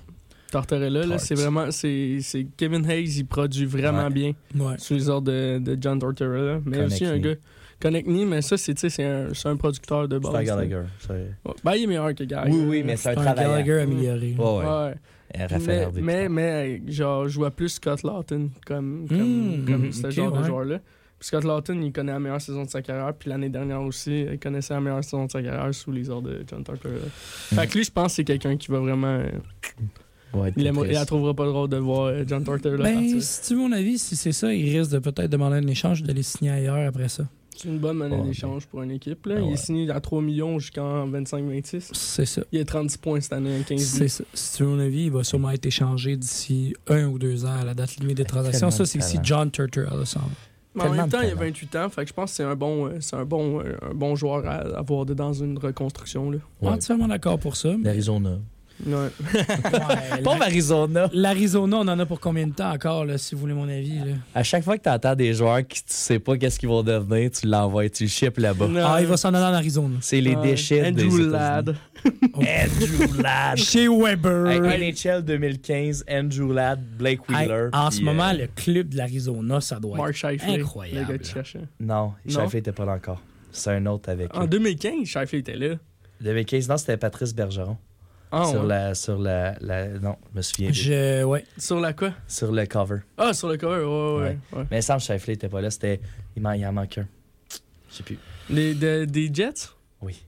Tortorella, là, c'est vraiment. C'est c'est Kevin Hayes, il produit vraiment Ouais. bien ouais. sous les ordres de, de John Tortorella. Mais aussi un gars. Konechny, mais ça, c'est tu sais, c'est un, c'est un producteur de base. C'est un. Gallagher. Ben, il est meilleur que Gallagher. Oui, oui, mais c'est un travailleur. Gallagher amélioré. Ouais, ouais. Raphaël Mais, mais, genre, je vois plus Scott Lawton comme, comme, Mm, comme mm, ce genre ouais. de joueur-là. Puis Scott Lawton, il connaît la meilleure saison de sa carrière. Puis l'année dernière aussi, il connaissait la meilleure saison de sa carrière sous les ordres de John Tortorella. Fait que lui, je pense que c'est quelqu'un qui va vraiment. Ouais, Il, la trouvera pas drôle de voir euh, John Tortorella Ben, partir. si tu veux mon avis, si c'est ça, il risque de peut-être demander un échange de les signer ailleurs après ça. C'est une bonne monnaie Ouais, d'échange pour une équipe. Là. Ah Il est signé à 3 millions jusqu'en 25-26. C'est ça. Il a 30 points cette année, 15 C'est ça. Si tu veux mon avis, il va sûrement être échangé d'ici un ou deux ans à la date limite des transactions. Ça, c'est si. John Turturella s'en va. Mais en même temps, il a talent. 28 ans. Fait que je pense que c'est un bon, euh, c'est un bon, euh, un bon joueur à avoir dans une reconstruction. Là. Ouais. Entièrement d'accord pour ça. mais- L'Arizona. Ouais. Ouais, Pauvre la- Arizona. L'Arizona, on en a pour combien de temps encore, là, si vous voulez mon avis? là? À chaque fois que tu entends des joueurs qui tu sais pas qu'est-ce qu'ils vont devenir, tu l'envoies, tu le ships là-bas. Non. Ah, il va s'en aller en Arizona. C'est les Ouais. déchets des Andrew États-Unis. Ladd. Andrew Ladd. Chez Weber. Hey, NHL 2015, Andrew Ladd, Blake Hey, Wheeler. en ce moment, euh, le club de l'Arizona, ça doit Mark être Scheifele. incroyable. Le gars qui cherchait. Non, Non? Sheffield était pas là encore. C'est un autre avec En eux. 2015, Scheifele était là. 2015, non, c'était Patrice Bergeron. Ah, sur, ouais. la, sur la, la- Non, je me souviens. plus. Je, ouais. Sur la quoi? Sur le cover. Ah, sur le cover, ouais, ouais. ouais. Mais Sam Sheffield était pas là. C'était. Il, il en manque un. Je sais plus. Les, de- des Jets? Oui.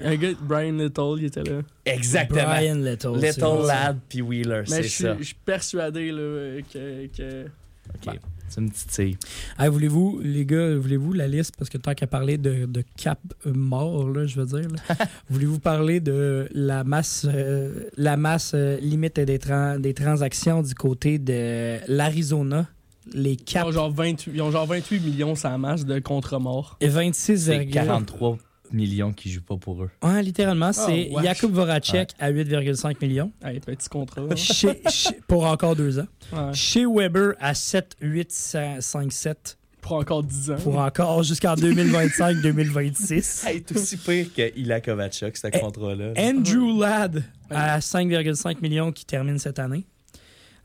Un gars, Brian Little, il était là. Exactement. Brian Little. Little. Ladd puis Wheeler, c'est je suis- ça. je suis persuadé là, que, que- Ok. C'est une petite tille. Hey, voulez-vous, les gars, voulez-vous la liste, parce que tant qu'à parler de, de cap mort, là, je veux dire, là, voulez-vous parler de la masse, euh, la masse euh, limite des, des transactions du côté de l'Arizona? Les ils, cap ont genre 28, ils ont genre 28 millions sans masse de contre morts. et 26, C'est 43 millions qui jouent pas pour eux. Ouais, littéralement, c'est wesh. Jakub Voracek à 8,5 millions Hey, petit contrat. hein. chez- chez- pour encore deux ans. Ouais. Chez Weber à 7, 8, 5, 7 Pour encore 10 ans. pour encore jusqu'en 2025-2026. Hey, c'est aussi pire que Ila Kovacic, ce Eh, contrat-là. Andrew Ladd à 5,5 millions qui termine cette année.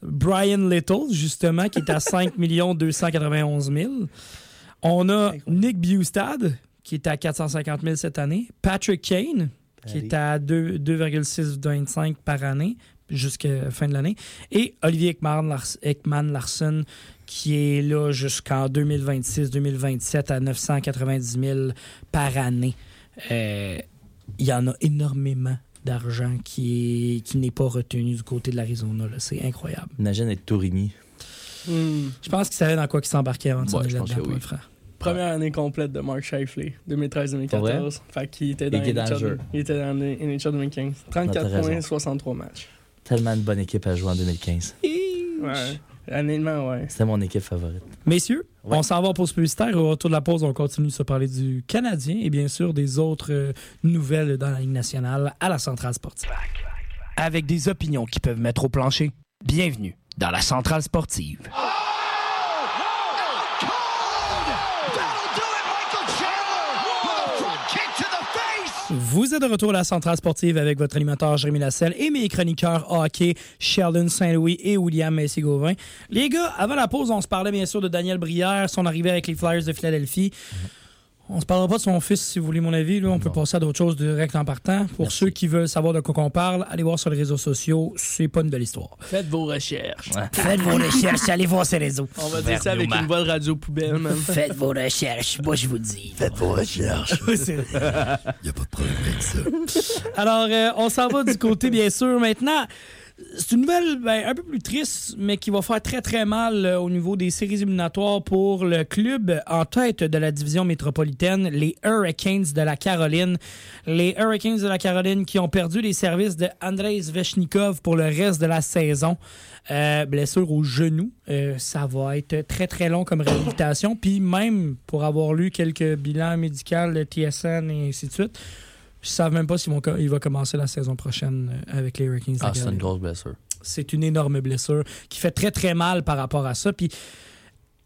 Brian Little, justement, qui est à 5 291 000. On a Nick Bustad, qui est à 450 000 cette année. Patrick Kane, qui est à 2 2,625 par année jusqu'à fin de l'année. Et Olivier Ekman, Lars- Ekman Larson, qui est là jusqu'en 2026-2027 à 990 000 par année. Euh, il y en a énormément d'argent qui est qui n'est pas retenu du côté de l'Arizona. là. C'est incroyable. Imagine être Tourigny. Hmm. Je pense qu'il savait dans quoi il s'embarquait avant de s'en Ouais, pense là-dedans, oui. franc. Première année complète de Mark Scheifele, 2013-2014. Fait qu'il était dans, Il était dans le jeu. il était dans le NHL 2015. t'as 34 raison. points, 63 matchs. Tellement de bonne équipe à jouer en 2015. Ouais. Honnêtement, ouais. C'était mon équipe favorite. Messieurs, Ouais. on s'en va en pause publicitaire. Au retour de la pause, on continue de se parler du Canadien et bien sûr des autres euh, nouvelles dans la Ligue nationale à la centrale sportive. Avec des opinions qui peuvent mettre au plancher. Bienvenue dans la centrale sportive. Vous êtes de retour à la centrale sportive avec votre animateur Jérémy Lasselle et mes chroniqueurs hockey Sheldon Saint-Louis et William Messi-Gauvin. Les gars, avant la pause, on se parlait bien sûr de Daniel Brière, son arrivée avec les Flyers de Philadelphie. On se parlera pas de son fils, si vous voulez mon avis. Là. On peut passer à d'autres choses direct en partant. Pour ceux qui veulent savoir de quoi on parle, allez voir sur les réseaux sociaux. C'est pas une belle histoire. Faites vos recherches. Faites vos recherches, allez voir ces réseaux. On va dire ça avec une voix de radio poubelle, man. Faites vos recherches, moi je vous dis. Faites vos recherches. Alors, euh, on s'en va du côté, bien sûr, maintenant. C'est une nouvelle ben, un peu plus triste, mais qui va faire très très mal euh, au niveau des séries éliminatoires pour le club en tête de la division métropolitaine, les Hurricanes de la Caroline. Les Hurricanes de la Caroline qui ont perdu les services de Andrei Svechnikov pour le reste de la saison. Euh, blessure au genou. Euh, ça va être très très long comme réhabilitation. Puis même pour avoir lu quelques bilans médicaux TSN et ainsi de suite, je ne savent même pas s'il il va commencer la saison prochaine euh, avec les Hurricanes. de la Ah, c'est Caroline une grosse blessure. c'est une énorme blessure qui fait très très mal par rapport à ça. Puis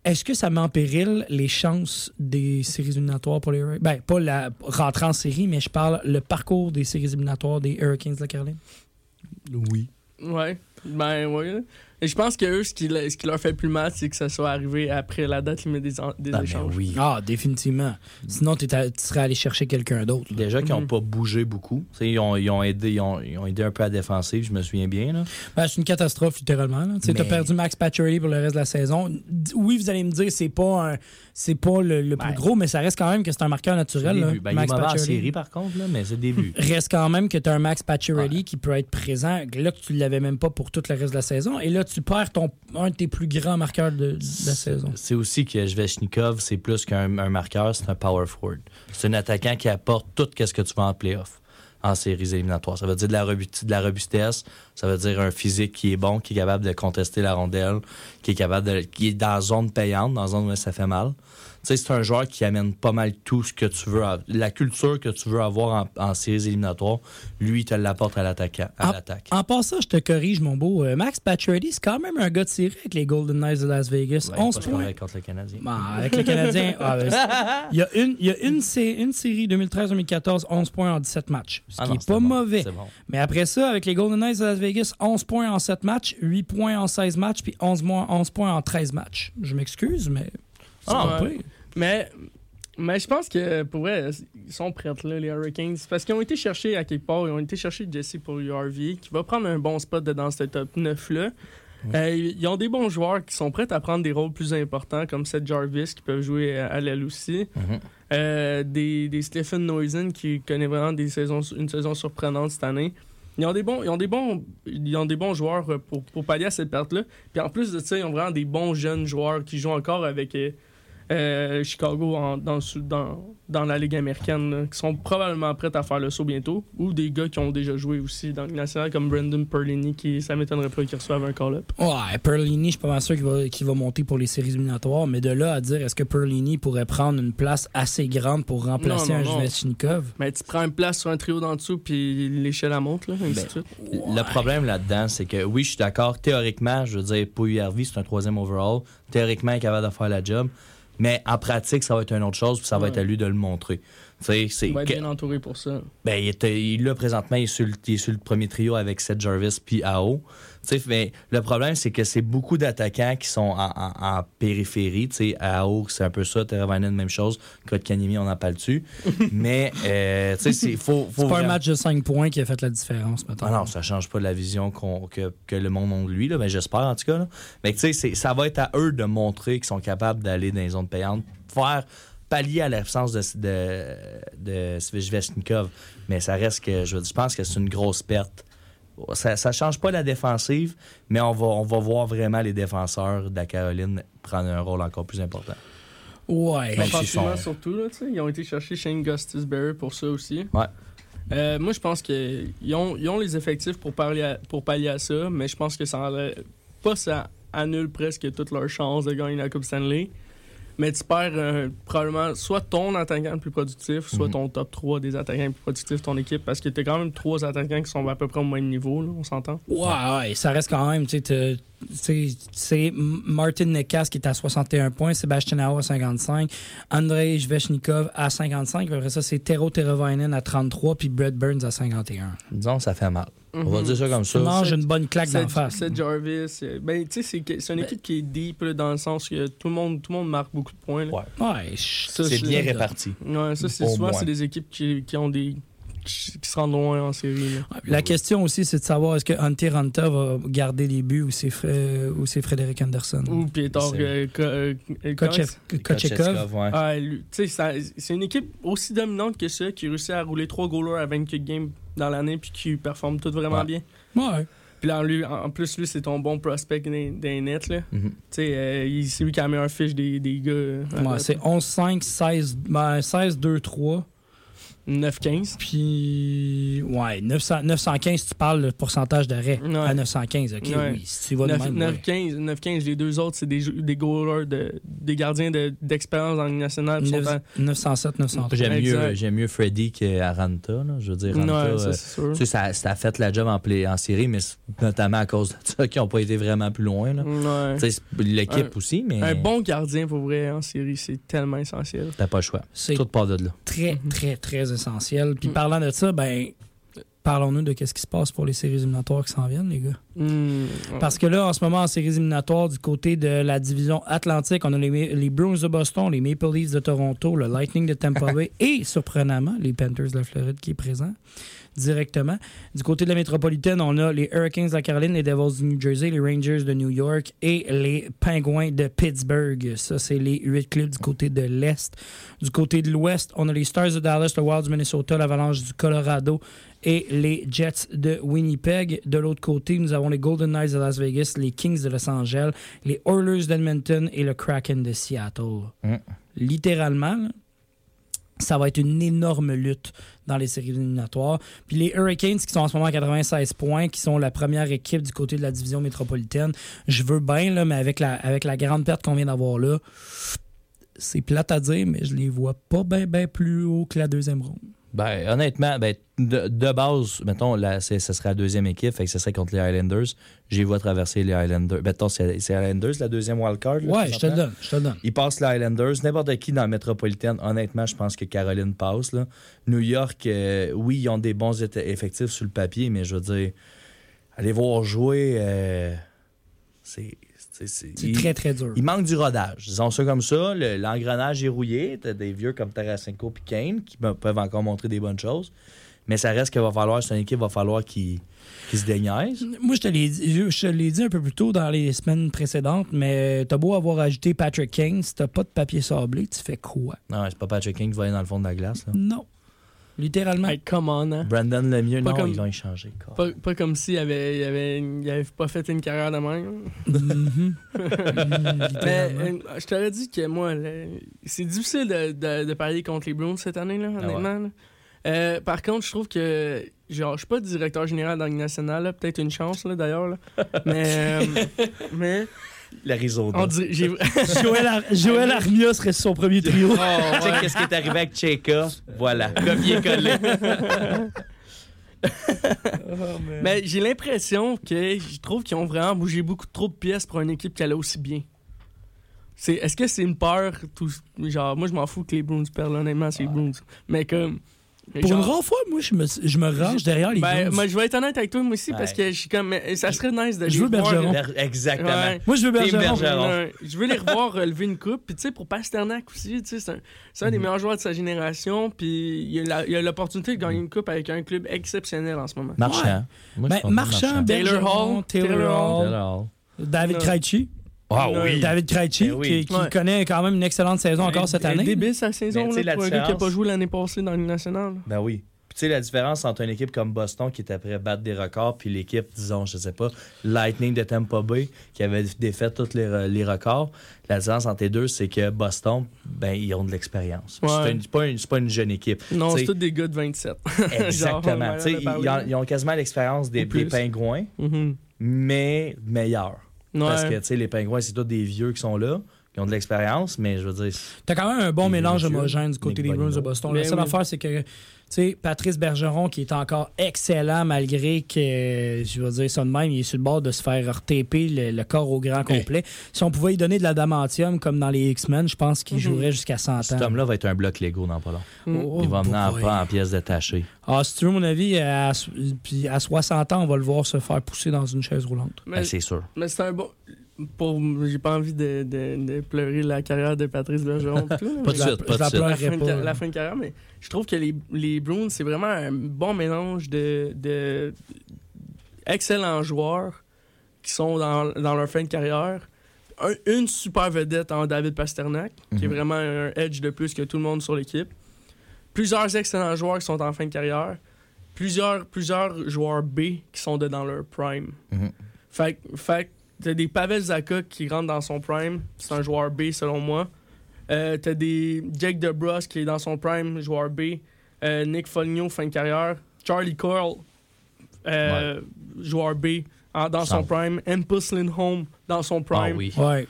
est-ce que ça met en péril les chances des séries éliminatoires pour les Hurricanes? Ben, pas la rentrée en série, mais je parle le parcours des séries éliminatoires des Hurricanes de la Caroline? Oui. Ouais. Ben, ouais. Et je pense que eux, ce qui, ce qui leur fait plus mal, c'est que ça soit arrivé après la date limite des, en- des Ah, mais échanges. oui. Ah, définitivement. Sinon, tu serais allé chercher quelqu'un d'autre. Déjà qu'ils n'ont pas bougé beaucoup. Tu sais, Ils ont, ils, ont aidé, ils, ont, ils ont aidé un peu à la défensive, je me souviens bien. Là. Ben, c'est une catastrophe, littéralement. Tu as perdu Max Pacioretty pour le reste de la saison. Oui, vous allez me dire, c'est pas un- c'est pas le, le plus Ben, gros, mais ça reste quand même que c'est un marqueur naturel. là, début. Ben, il est Max mauvais en série, par contre, là, mais c'est le début. reste quand même que tu as un Max Pacioretty qui peut être présent. Là, que tu ne l'avais même pas pour tout le reste de la saison. Et là, tu perds ton, un de tes plus grands marqueurs de, de la saison. C'est aussi que Svechnikov, c'est plus qu'un un marqueur, c'est un power forward. C'est un attaquant qui apporte tout ce que tu veux en playoff, en séries éliminatoires. Ça veut dire de la, de la robustesse, ça veut dire un physique qui est bon, qui est capable de contester la rondelle, qui est capable de, qui est dans la zone payante, dans la zone où ça fait mal. C'est un joueur qui amène pas mal tout ce que tu veux, à- la culture que tu veux avoir en, en séries éliminatoires. Lui, il te l'apporte à l'attaque. à En- l'attaque. En passant, je te corrige, mon beau. euh, Max Pacioretty, c'est quand même un gars de série avec les Golden Knights de Las Vegas. Ouais, 11 pas points. contre le Canadien. Bon, avec les Canadiens, ah, ben, il y a une, il y a une, sé- une série 2013-2014, 11 points en 17 matchs. Ce Ah qui n'est pas bon, mauvais. bon. Mais après ça, avec les Golden Knights de Las Vegas, 11 points en 7 matchs, 8 points en 16 matchs, puis 11, mois- 11 points en 13 matchs. Je m'excuse, mais c'est Ah, ouais. Mais, mais je pense que pour vrai, ils sont prêts, là, les Hurricanes. Parce qu'ils ont été chercher à quelque part, ils ont été chercher Jesse pour URV, qui va prendre un bon spot dans ce top 9-là. Euh, ils ont des bons joueurs qui sont prêts à prendre des rôles plus importants, comme Seth Jarvis, qui peuvent jouer à, à l'aile aussi. Mhm. Euh, des, des Stephen Noisen, qui connaît vraiment des saisons, une saison surprenante cette année. Ils ont des bons, ils ont des bons, ils ont des bons joueurs euh, pour, pour pallier à cette perte-là. Puis en plus de ça, ils ont vraiment des bons jeunes joueurs qui jouent encore avec euh, Chicago en- dans, sous- dans, dans la Ligue américaine, là, qui sont probablement prêts à faire le saut bientôt. Ou des gars qui ont déjà joué aussi dans le national, comme Brendan Perlini, qui ça m'étonnerait pas qu'il reçoive un call-up. Ouais, Perlini, je suis pas mal sûr qu'il va, qu'il va monter pour les séries éliminatoires, mais de là à dire est-ce que Perlini pourrait prendre une place assez grande pour remplacer Non, non, un? Mais tu prends une place sur un trio d'en dessous, puis l'échelle elle monte, là, ainsi Ben, de suite. Le problème là-dedans, c'est que oui, je suis d'accord. Théoriquement, je veux dire, pour URV, c'est un troisième overall. Théoriquement, il est capable de faire la job. Mais en pratique, ça va être une autre chose, puis ça va Ouais. être à lui de le montrer. Tu sais, c'est Il va être que- bien entouré pour ça. ben, il, était, il là, présentement, il est, sur le, il est sur le premier trio avec Seth Jarvis puis AO. Tu sais, mais le problème, c'est que c'est beaucoup d'attaquants qui sont en, en- en périphérie. Tu sais, AO, c'est un peu ça. Teravainen, même chose. Kotkaniemi, on n'en parle dessus. mais, euh, tu sais, c'est faut, faut C'est pas un match de 5 points qui a fait la différence, maintenant. ah non, ça change pas la vision qu'on- que, que le monde a de lui, là, mais j'espère en tout cas. là. Mais tu sais, c'est- ça va être à eux de montrer qu'ils sont capables d'aller dans les zones payantes, faire pallier à l'absence de, de, de Svechnikov. Mais ça reste que, je, je pense que c'est une grosse perte. Ça, ça change pas la défensive, mais on va, on va voir vraiment les défenseurs de la Caroline prendre un rôle encore plus important. Ouais. Sont- surtout, là, tu sais, ils ont été chercher Shane Gustis-Berry pour ça aussi. Ouais. Euh, moi, je pense qu'ils ont, ils ont les effectifs pour, pallier à, pour pallier à ça, mais je pense que ça pas ça annule presque toutes leurs chances de gagner la Coupe Stanley. Mais tu perds euh, probablement soit ton attaquant le plus productif, soit Mhm. ton top 3 des attaquants les plus productifs de ton équipe, parce que tu as quand même trois attaquants qui sont à peu près au même niveau, là, on s'entend. Ouais, ouais, ça reste quand même, tu sais, t'as- tu sais, c'est Martin Nekas qui est à 61 points, Sébastien Aho à 55, Andrei Zvechnikov à 55, puis après ça, c'est Tero Teravainen à 33, puis Brett Burns à 51. Disons, ça fait mal. On va Mhm. dire ça comme ça. manges une bonne claque d'en face. Seth Jarvis, euh, ben, tu sais, c'est c'est une équipe qui est deep là, dans le sens que tout le monde, tout le monde marque beaucoup de points. là. Ouais. C'est bien réparti. Ouais, ça, c'est souvent, c'est des équipes qui, qui ont des. Qui, se rendent loin en série. là. La question aussi, c'est de savoir est-ce que Hunter Ranta va garder les buts ou c'est ou c'est Frédéric Anderson? Ou Pietor euh, euh, euh, Kochekov. ouais. Ah, c'est une équipe aussi dominante que ça qui réussit à rouler trois goalers à 24 games dans l'année puis qui performe tout vraiment Ouais. bien. Ouais. Puis là, lui, en en plus, lui, c'est ton bon prospect des, des nets. là. Tu sais, euh, il- c'est lui qui a la meilleure fiche des, des gars. Ouais, c'est 11-5, 16, ben, 16-2-3. 9-15. Puis, ouais, 900 915, tu parles le pourcentage d'arrêt Ouais. à 915. OK, Ouais. oui, si tu vas de 9, même, ouais. 15, 9-15, les deux autres, c'est des, des goalers, de, des gardiens de- d'expérience dans le national. puis sont Neuf- à- 907, 903. J'aime mieux, j'aime mieux Freddy qu'Aranta. là. Je veux dire, Aranta, Ouais, ça, euh, c'est sûr. tu sais, ça, ça a fait la job en, play- en série, mais notamment à cause de ça qu'ils n'ont pas été vraiment plus loin. L'équipe aussi, mais Un bon gardien, pour vrai, en série, c'est tellement essentiel. t'as pas le choix. C'est Tout part de là. très, très, très essentiel. Puis Mm. parlant de ça, ben, parlons-nous de qu'est-ce qui se passe pour les séries éliminatoires qui s'en viennent, les gars. Hmm. Parce que là, en ce moment, en séries éliminatoires, du côté de la division Atlantique, on a les, les Bruins de Boston, les Maple Leafs de Toronto, le Lightning de Tampa Bay et, surprenamment, les Panthers de la Floride qui est présent directement. Du côté de la métropolitaine, on a les Hurricanes de la Caroline, les Devils du New Jersey, les Rangers de New York et les Penguins de Pittsburgh. Ça, c'est les huit clubs du côté de l'Est. Du côté de l'Ouest, on a les Stars de Dallas, le Wild du Minnesota, l'Avalanche du Colorado et les Jets de Winnipeg. De l'autre côté, nous avons les Golden Knights de Las Vegas, les Kings de Los Angeles, les Oilers d'Edmonton et le Kraken de Seattle. Mm. Littéralement, ça va être une énorme lutte dans les séries éliminatoires. Puis les Hurricanes, qui sont en ce moment à 96 points, qui sont la première équipe du côté de la division métropolitaine, je veux bien, là, mais avec la, avec la grande perte qu'on vient d'avoir là, c'est plate à dire, mais je les vois pas bien plus haut que la deuxième ronde. Ben, honnêtement, ben, de, de base, mettons, là, ce serait la deuxième équipe, fait que ce serait contre les Highlanders. J'ai vois traverser les Highlanders. Mettons, c'est c'est Highlanders, la deuxième wildcard. Ouais, je te donne, je te donne. Ils passent les Highlanders. N'importe qui dans la métropolitaine, honnêtement, je pense que Caroline passe. Là. New York, euh, oui, ils ont des bons effectifs sur le papier, mais je veux dire, aller voir jouer, euh, c'est. C'est- il- très, très dur. il manque du rodage. Disons ça comme ça. Le- L'engrenage est rouillé. T'as des vieux comme Tarasenko et Kane qui pe- peuvent encore montrer des bonnes choses. Mais ça reste qu'il va falloir, c'est une équipe, va falloir qui se déniaise. Moi, je te l'ai dit, je- te l'ai dit un peu plus tôt dans les semaines précédentes, mais t'as beau avoir ajouté Patrick Kane, si t'as pas de papier sablé, tu fais quoi? Non, c'est pas Patrick King qui va aller dans le fond de la glace. là. Non. Littéralement. Hey, come on, hein? Brandon Lemieux, Pas non, comme- ils l'ont échangé. quoi. Pas, pas comme s'il avait, il avait, il avait pas fait une carrière de même. Mhm. Mais euh, je t'aurais dit que moi, c'est difficile de, de, de parier contre les Bruins cette année, là, Ah honnêtement. là. Euh, par contre, je trouve que. Genre, je suis pas directeur général dans nationale, là, peut-être une chance là, d'ailleurs. mais. euh, mais. L'Arizona. Joël, Ar- Joël Armia serait son premier trio. Tu sais qu'est-ce qui est arrivé avec Cheka? Voilà, copier-coller. mais j'ai l'impression que je trouve qu'ils ont vraiment bougé beaucoup trop de pièces pour une équipe qui allait aussi bien. C'est, est-ce que c'est une peur tout, Genre, moi, je m'en fous que les Bruins perdent, honnêtement, c'est les Bruins. Mais comme. Pour genre- une rare fois, moi, je me, je me range derrière les Ben, moi, je vais être honnête avec toi, moi aussi, Ouais. parce que je suis comme. Ça serait nice de Je les veux Bergeron. Ber- Exactement. Ouais. Moi, je veux Bergeron. Je veux les revoir relever une coupe. Puis, tu sais, pour Pasternak aussi, tu sais, c'est un, c'est un des meilleurs joueurs de sa génération. Puis, il y a l'opportunité de gagner une coupe avec un club exceptionnel en ce moment. Marchand. Moi, je Ben, Marchand, Taylor Bergeron, Hall, Taylor Taylor Hall, Alors. David Non. Krejci. Ah Non. oui. David Krejci, Ben oui. qui, qui Ouais. connaît quand même une excellente saison encore cette Elle est année. débile sa saison, sais, là, la pour un gars qui n'a pas joué l'année passée dans Ligue nationale. Ben oui. Puis tu sais, la différence entre une équipe comme Boston qui était prêt à battre des records, puis l'équipe, disons, je sais pas, Lightning de Tampa Bay qui avait défait tous les, les records, la différence entre les deux, c'est que Boston, ben, ils ont de l'expérience. Ouais. C'est C'est pas, une- c'est pas une jeune équipe. Non, c'est tous des gars de 27. Exactement. Genre, ils, ont, ils ont quasiment l'expérience des, des pingouins, Mhm. mais meilleurs. Parce que, tu sais, les pingouins, c'est tous des vieux qui sont là, qui ont de l'expérience, mais je veux dire, T'as quand même un bon mélange vieux, homogène du côté des Bruins de. Boston. Ben La seule oui. affaire, c'est que, sais, Patrice Bergeron, qui est encore excellent malgré que, je veux dire ça de même, il est sur le bord de se faire retaper le, le corps au grand complet. Si on pouvait lui donner de l'adamantium comme dans les X-Men, je pense qu'il Mhm. jouerait jusqu'à 100 cet ans. homme-là va être un bloc Lego dans pas long. Mm. Oh, Il va mener en, boy. pas en pièces détachées. Ah, si tu veux mon avis, à, puis à 60 ans, on va le voir se faire pousser dans une chaise roulante. Mais, Ben, c'est sûr. mais c'est un bon. Pour... J'ai pas envie de, de, de pleurer la carrière de Patrice Bergeron. tout, Pas de la- suite, pas je de la suite. la pleurerai fin, de, pas. ca- la fin de carrière, mais je trouve que les, les Bruins, c'est vraiment un bon mélange de, de excellents joueurs qui sont dans, dans leur fin de carrière. Un- une super vedette en David Pasternak, qui est Mhm. vraiment un edge de plus que tout le monde sur l'équipe. Plusieurs excellents joueurs qui sont en fin de carrière. Plusieurs, plusieurs joueurs B qui sont de dans leur prime. Mhm. Fait, fait que t'as des Pavel Zaka qui rentre dans son prime. C'est un joueur B selon moi. Euh, t'as des Jake DeBrus qui est dans son prime, joueur B. Euh, Nick Foligno, fin de carrière. Charlie Coyle, euh, joueur B en- dans son prime. Empus Lindholm dans son prime. Ah oui. Ouais.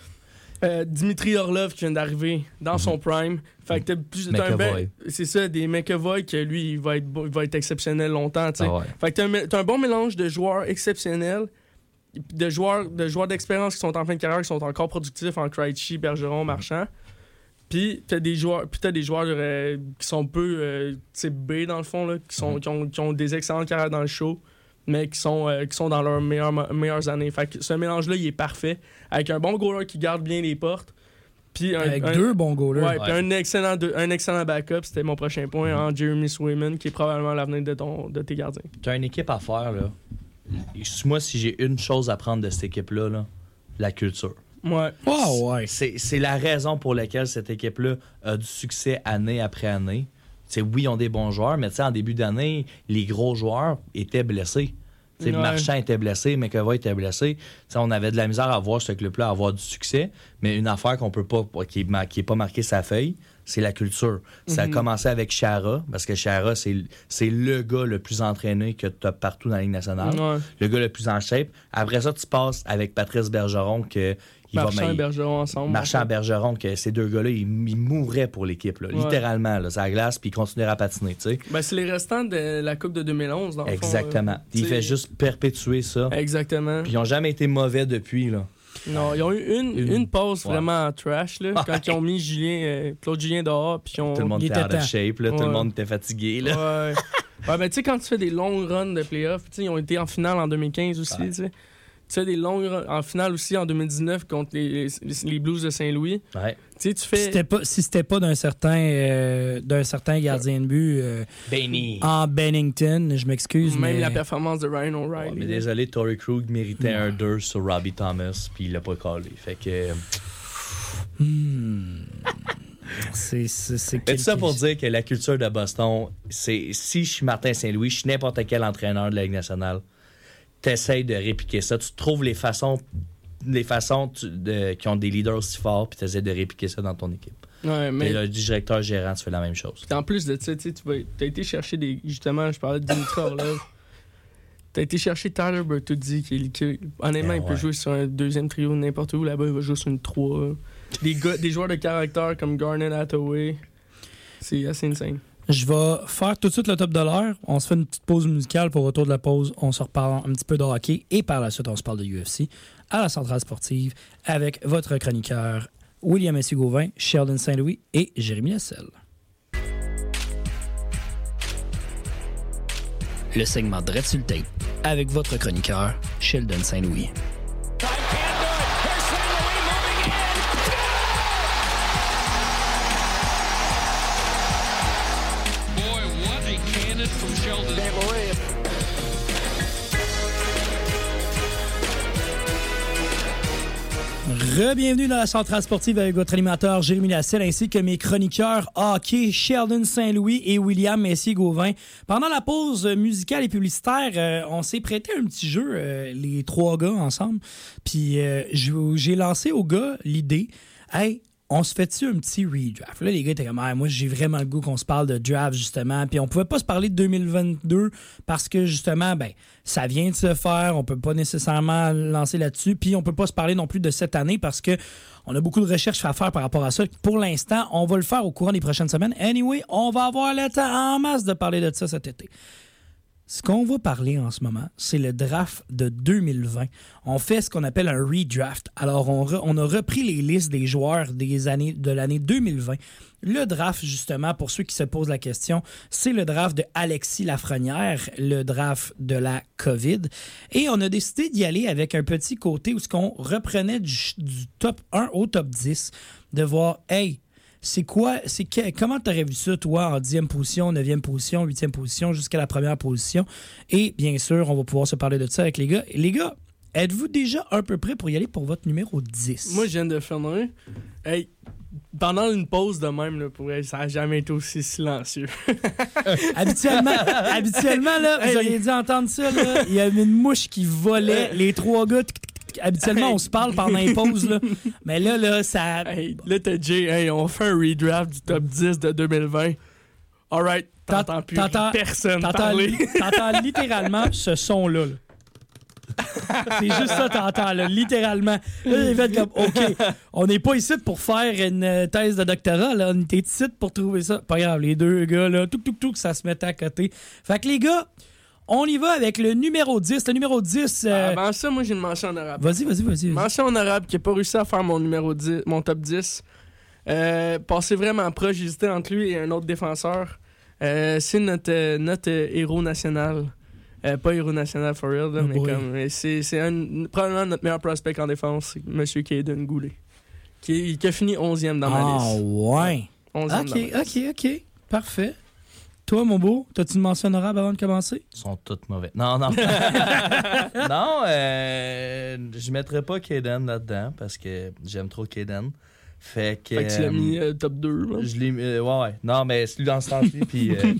Euh, Dimitri Orlov qui vient d'arriver dans son prime. Fait que t'as un. C'est ça, des McAvoy que lui, il va être, il va être exceptionnel longtemps. Ah ouais. Fait que t'as un, mé- t'as un bon mélange de joueurs exceptionnels, de joueurs de joueurs d'expérience qui sont en fin de carrière, qui sont encore productifs en Krejci, Bergeron, Marchand. Puis t'as des joueurs, puis t'as des joueurs euh, qui sont peu euh, type B dans le fond là, qui sont qui, ont, qui ont des excellentes carrières dans le show, mais qui sont euh, qui sont dans leurs meilleures meilleures années. Fait que ce mélange là, il est parfait avec un bon goaler qui garde bien les portes. Puis un, Avec un- deux bons goalers. Ouais, puis un excellent, de- un excellent backup, c'était mon prochain point, en Jeremy Swayman, qui est probablement l'avenir de, ton, de tes gardiens. Tu as une équipe à faire, là. Moi, si j'ai une chose à prendre de cette équipe-là, là, la culture. Ouais. Ah ouais. C'est c'est la raison pour laquelle cette équipe-là a du succès année après année. C'est oui, ils ont des bons joueurs, mais en début d'année, les gros joueurs étaient blessés. Ouais. Marchand était blessé, McAvoy était blessé. On avait de la misère à voir ce club-là avoir du succès, mais une affaire qu'on peut pas, qui n'est qui est pas marquée sa feuille, c'est la culture. Ça a Mhm. commencé avec Chara, parce que Chara, c'est c'est le gars le plus entraîné que tu as partout dans la Ligue nationale Ouais. le gars le plus en shape. Après ça, tu passes avec Patrice Bergeron, que il Marchand va et Bergeron ensemble. Marchand en fait. Bergeron, que ces deux gars-là, ils, ils mourraient pour l'équipe, Ouais. littéralement, là, la glace, puis ils continueraient à patiner. Ben, c'est les restants de la Coupe de 2011, dans le fond, Exactement. euh, il fait juste perpétuer ça. Exactement. Puis ils n'ont jamais été mauvais depuis, là. Non, ils ont eu une, Une- une pause Ouais. vraiment trash, là, quand ils ont mis Julien, euh, Claude Julien dehors, puis ils ont... Tout le monde était out of shape, là, tout le monde était fatigué. Là. Ouais. tu sais, quand tu fais des longues runs de playoffs, sais, ils ont été en finale en 2015 aussi, tu sais. Tu fais des longues runs en finale aussi en 2019 contre les, les, les Blues de Saint-Louis. Ouais. Tu sais, tu Si fais... c'était pas, si c'était pas d'un certain, euh, d'un certain gardien de but euh, Benny. en Bennington, je m'excuse, Même mais la performance de Ryan O'Reilly. mais désolé, Tory Krug méritait un 2 sur Robbie Thomas, puis il l'a pas collé. Fait que. Hmm. c'est ça pour dire que la culture de Boston, c'est si je suis Martin Saint-Louis, je suis n'importe quel entraîneur de la Ligue nationale, t'essayes de répliquer ça. Tu trouves les façons, les façons tu- de- qui ont des leaders aussi forts, puis t'essaies de répliquer ça dans ton équipe. Ouais, Mais mais le directeur gérant, tu fais la même chose. en plus de ça, tu tu t'as été chercher des... Justement, je parlais de Dimitri Orlov. T'as été chercher Tyler Bertuzzi, qui, est- qui honnêtement, Eh il peut ouais. jouer sur un deuxième trio n'importe où. Là-bas, il va jouer sur une 3. Des, gars, des joueurs de caractère comme Garnet Hathaway. C'est assez insane. Je vais faire tout de suite le top de l'heure. On se fait une petite pause musicale. Pour retour de la pause, on se reparle un petit peu de hockey. Et par la suite, on se parle de UFC à la centrale sportive avec votre chroniqueur William S. Gauvin, Sheldon Saint-Louis et Jérémy Lasselle. Le segment Dread avec votre chroniqueur Sheldon Saint-Louis. Re-bienvenue dans la centrale sportive avec votre animateur Jérémy Lasselle ainsi que mes chroniqueurs hockey Sheldon Saint-Louis et William Messier-Gauvin. Pendant la pause musicale et publicitaire, euh, on s'est prêté un petit jeu, euh, les trois gars ensemble. Puis euh, j'ai lancé aux gars l'idée, hey, on se fait-tu un petit redraft? Là, les gars étaient comme, Ah, moi, j'ai vraiment le goût qu'on se parle de draft, justement. Puis on pouvait pas se parler de 2022 parce que, justement, ben, ça vient de se faire. On peut pas nécessairement lancer là-dessus. Puis on peut pas se parler non plus de cette année parce que on a beaucoup de recherches à faire par rapport à ça. Pour l'instant, on va le faire au courant des prochaines semaines. Anyway, on va avoir le temps en masse de parler de ça cet été. Ce qu'on va parler en ce moment, c'est le draft de 2020. On fait ce qu'on appelle un redraft. Alors, on, a repris les listes des joueurs de l'année 2020. Le draft, justement, pour ceux qui se posent la question, c'est le draft de Alexis Lafrenière, le draft de la COVID. Et on a décidé d'y aller avec un petit côté où ce qu'on reprenait du, du top 1 au top 10, de voir, hey, c'est quoi, c'est que- comment tu aurais vu ça, toi, en 10e position, 9e position, 8e position, jusqu'à la première position? Et bien sûr, on va pouvoir se parler de ça avec les gars. Et les gars, êtes-vous déjà un peu prêts pour y aller pour votre numéro 10? Moi, je viens de faire un. Hey, pendant une pause de même, là, pour elle, ça n'a jamais été aussi silencieux. habituellement, habituellement là, vous auriez dû entendre ça, là, il y avait une mouche qui volait, les trois gars. Habituellement, on se parle pendant les pauses, là. mais là, là, ça... hey, là, t'as Jay, hey, on fait un redraft du top 10 de 2020. Alright, t'entends plus T'entends- personne T'entends, parler. li- t'entends littéralement ce son-là. là. C'est juste ça, t'entends, là, littéralement. Là, est fait comme, OK, on n'est pas ici pour faire une euh, thèse de doctorat, là. On était ici pour trouver ça. Pas grave, les deux gars, là, tout, tout, tout, ça se mettait à côté. Fait que les gars, on y va avec le numéro 10. Le numéro 10, euh, Avant ça, moi, j'ai une mention honorable. vas-y, vas-y, vas-y. vas-y. Mention honorable qui n'a pas réussi à faire mon numéro 10, mon top 10. Euh, passé vraiment proche, j'hésitais entre lui et un autre défenseur. Euh, c'est notre, euh, notre euh, héros national. Pas héros national for real, là, Oh mais boy. comme c'est probablement notre meilleur prospect en défense, M. Caden Goulet. Qui, qui a fini 11e dans ma Ah, liste. ouais. 11e dans OK, ma liste. OK, OK. Parfait. Toi, mon beau, t'as-tu une mention honorable avant de commencer? Ils sont tous mauvais. Non, non. non, euh, je mettrais pas Kaden là-dedans parce que j'aime trop Kaden. Fait que. Fait que tu l'as euh, mis euh, top 2. là. Je l'ai mis. euh, ouais, ouais. Non, mais celui dans ce sens-là. puis. euh,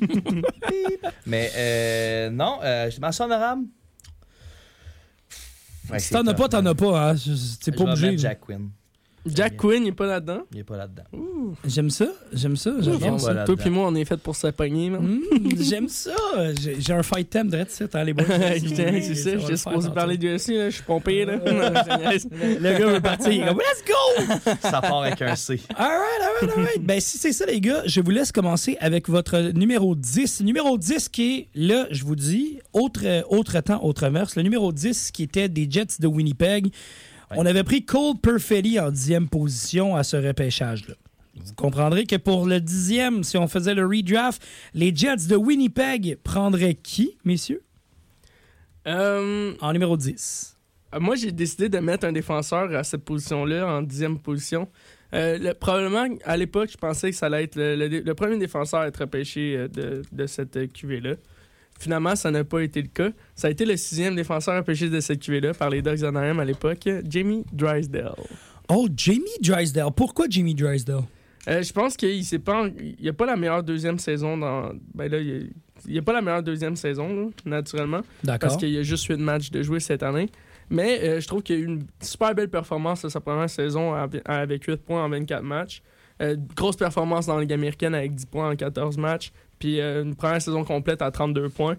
mais euh, non, euh, je mention honorable? Ouais, si t'en as pas, t'en as pas, hein. C'est pas obligé. Jack Quinn. Jack Quinn, il est pas là-dedans. Il est pas là-dedans. J'aime ça, j'aime ça. Toi puis moi, on est fait pour man. Mmh, J'aime ça. J'ai un fight thème direct ici, t'as les boys. C'est ça, j'étais supposé parler du UFC. Je suis pompé, là. Le gars veut partir. Il est comme, let's go! Ça part avec un C. All right, all right, all right. Ben, si c'est ça, les gars, je vous laisse commencer avec votre numéro 10. Numéro 10 qui est, là, je vous dis, autre, euh, autre temps, autre mœurs. Le numéro 10 qui était des Jets de Winnipeg. On avait pris Cole Perfetti en dixième position à ce repêchage-là. Vous comprendrez que pour le dixième, si on faisait le redraft, les Jets de Winnipeg prendraient qui, messieurs? Euh, En numéro 10. moi, j'ai décidé de mettre un défenseur à cette position-là, en dixième position. Euh, le- probablement, à l'époque, je pensais que ça allait être le, le- le premier défenseur à être repêché euh, de, de cette euh, QV-là. Finalement, ça n'a pas été le cas. Ça a été le sixième défenseur repêché de cette QV-là par les Ducks d'Anaheim à l'époque, Jamie Drysdale. Oh, Jamie Drysdale. Pourquoi Jamie Drysdale? Euh, je pense qu'il s'est pas, en- il a pas la meilleure deuxième saison dans. Ben là, il n'y a, pas la meilleure deuxième saison, là, naturellement. D'accord. parce qu'il y a juste 8 matchs de jouer cette année. Mais euh, je trouve qu'il y a eu une super belle performance de sa première saison av- avec 8 points en 24 matchs. Euh, grosse performance dans la Ligue américaine avec 10 points en 14 matchs. Puis euh, une première saison complète à 32 points.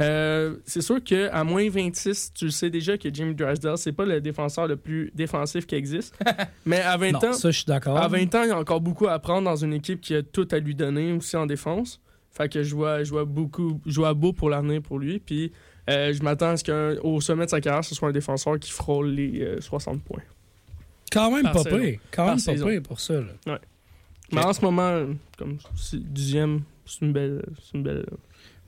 Euh, c'est sûr qu'à moins 26, tu le sais déjà que Jimmy Drysdale, c'est pas le défenseur le plus défensif qui existe. Mais à 20 Non, ans, ça, je suis d'accord. à 20 ans, il y a encore beaucoup à apprendre dans une équipe qui a tout à lui donner aussi en défense. Fait que je vois, je vois beaucoup, je vois beau pour l'avenir pour lui. Puis euh, je m'attends à ce qu'au sommet de sa carrière, ce soit un défenseur qui frôle les euh, 60 points. Quand même pas pire. Quand même pas pire pour ça. là. Mais en ce moment, comme c'est dixième, c'est une belle. C'est une belle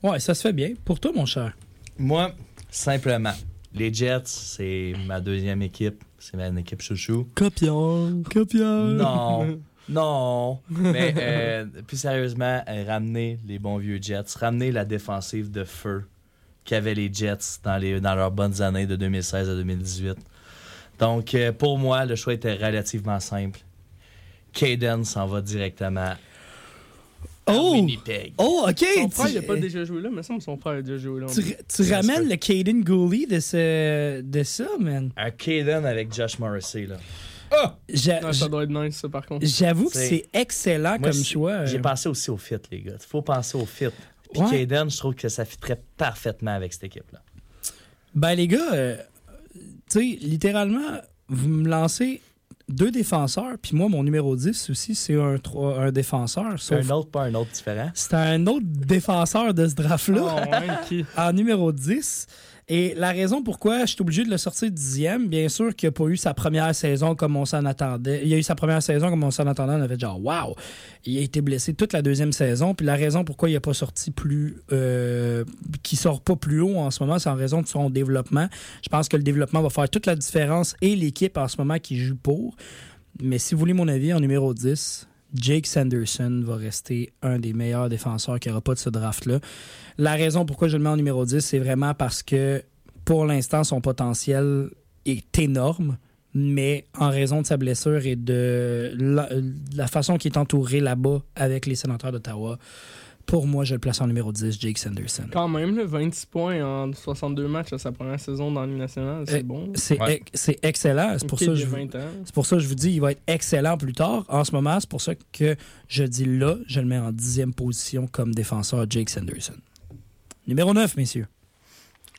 Ouais, ça se fait bien. Pour toi, mon cher. Moi, simplement, les Jets, c'est ma deuxième équipe. C'est ma équipe chouchou. Copion, copion. Non, non. Mais euh, plus sérieusement, euh, ramener les bons vieux Jets, ramener la défensive de feu qu'avaient les Jets dans, les, dans leurs bonnes années de 2016 à 2018. Donc, euh, pour moi, le choix était relativement simple. Caden s'en va directement à Oh! Winnipeg. Oh, OK! Son frère, il n'a pas déjà joué là, mais ça son frère a déjà joué là. tu, ramènes le Caden Gooley de, ce, de ça, man. Un Caden avec Josh Morrissey, là. J'a- Ah, ça doit être nice, ça, par contre. J'avoue que C'est- excellent Moi, comme choix. J'ai euh. pensé aussi au fit, les gars. Il faut penser au fit. Puis Ouais. Caden, je trouve que ça fitterait parfaitement avec cette équipe-là. Ben, les gars, euh, tu sais, littéralement, vous me lancez deux défenseurs, puis moi, mon numéro 10 aussi, c'est un, trois- un défenseur. C'est Sauf un autre, pas un autre différent. c'est un autre défenseur de ce draft-là. Oh, qui? en numéro 10. Et la raison pourquoi je suis obligé de le sortir dixième, bien sûr qu'il n'a pas eu sa première saison comme on s'en attendait. Il a eu sa première saison comme on s'en attendait. On avait genre, waouh! Il a été blessé toute la deuxième saison. Puis la raison pourquoi il n'a pas sorti plus. Euh, qui sort pas plus haut en ce moment, c'est en raison de son développement. Je pense que le développement va faire toute la différence et l'équipe en ce moment qui joue pour. Mais si vous voulez mon avis, en numéro 10, Jake Sanderson va rester un des meilleurs défenseurs qu'il n'y aura pas de ce draft-là. La raison pourquoi je le mets en numéro 10, c'est vraiment parce que pour l'instant, son potentiel est énorme, mais en raison de sa blessure et de la, la façon qu'il est entouré là-bas avec les sénateurs d'Ottawa, pour moi, je le place en numéro 10, Jake Sanderson. Quand même, là, 26 points en 62 matchs à sa première saison dans Ligue nationale, c'est Euh, bon. C'est Ouais. ex- c'est excellent. C'est pour, ça de que je vous- 20 ans. c'est pour ça que je vous dis il va être excellent plus tard. En ce moment, c'est pour ça que je dis là, je le mets en dixième position comme défenseur Jake Sanderson. Numéro 9, messieurs.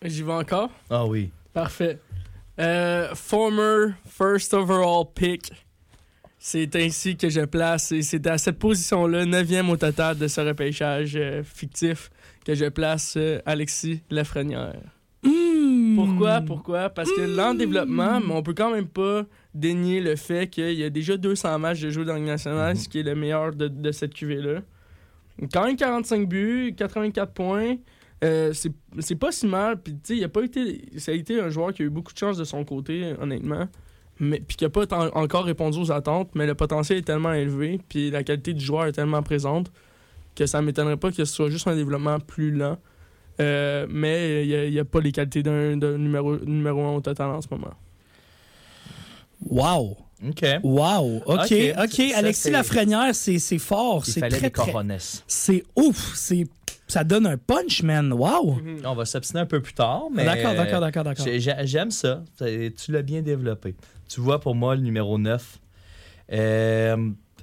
J'y vais encore? Ah oui. Parfait. Euh, former first overall pick. C'est ainsi que je place. et C'est à cette position-là, neuvième au total de ce repêchage euh, fictif, que je place euh, Alexis Lafrenière. Hmm. Pourquoi? Pourquoi? Parce que l'en développement, mais on peut quand même pas dénier le fait qu'il y a déjà 200 matchs de jeu dans la Ligue nationale, Mhm. ce qui est le meilleur de, de cette QV-là. Quand même 45 buts, 84 points. euh, c'est c'est pas si mal. Puis, tu sais, il a pas été. Ça a été un joueur qui a eu beaucoup de chance de son côté, honnêtement. Mais, puis qui a pas encore répondu aux attentes, mais le potentiel est tellement élevé, puis la qualité du joueur est tellement présente que ça m'étonnerait pas que ce soit juste un développement plus lent. Euh, mais il n'y a, pas les qualités d'un numéro, numéro 1 au total en ce moment. Wow! OK. Wow! OK, OK. Ça, Alexis c'est- Lafrenière, c'est c'est fort. C'est très, très... C'est ouf! C'est... Ça donne un punch, man! Wow! On va s'obstiner un peu plus tard, mais... D'accord, d'accord, d'accord, d'accord. J'ai- j'ai- J'aime ça. C'est- Tu l'as bien développé. Tu vois, pour moi, le numéro 9, Euh,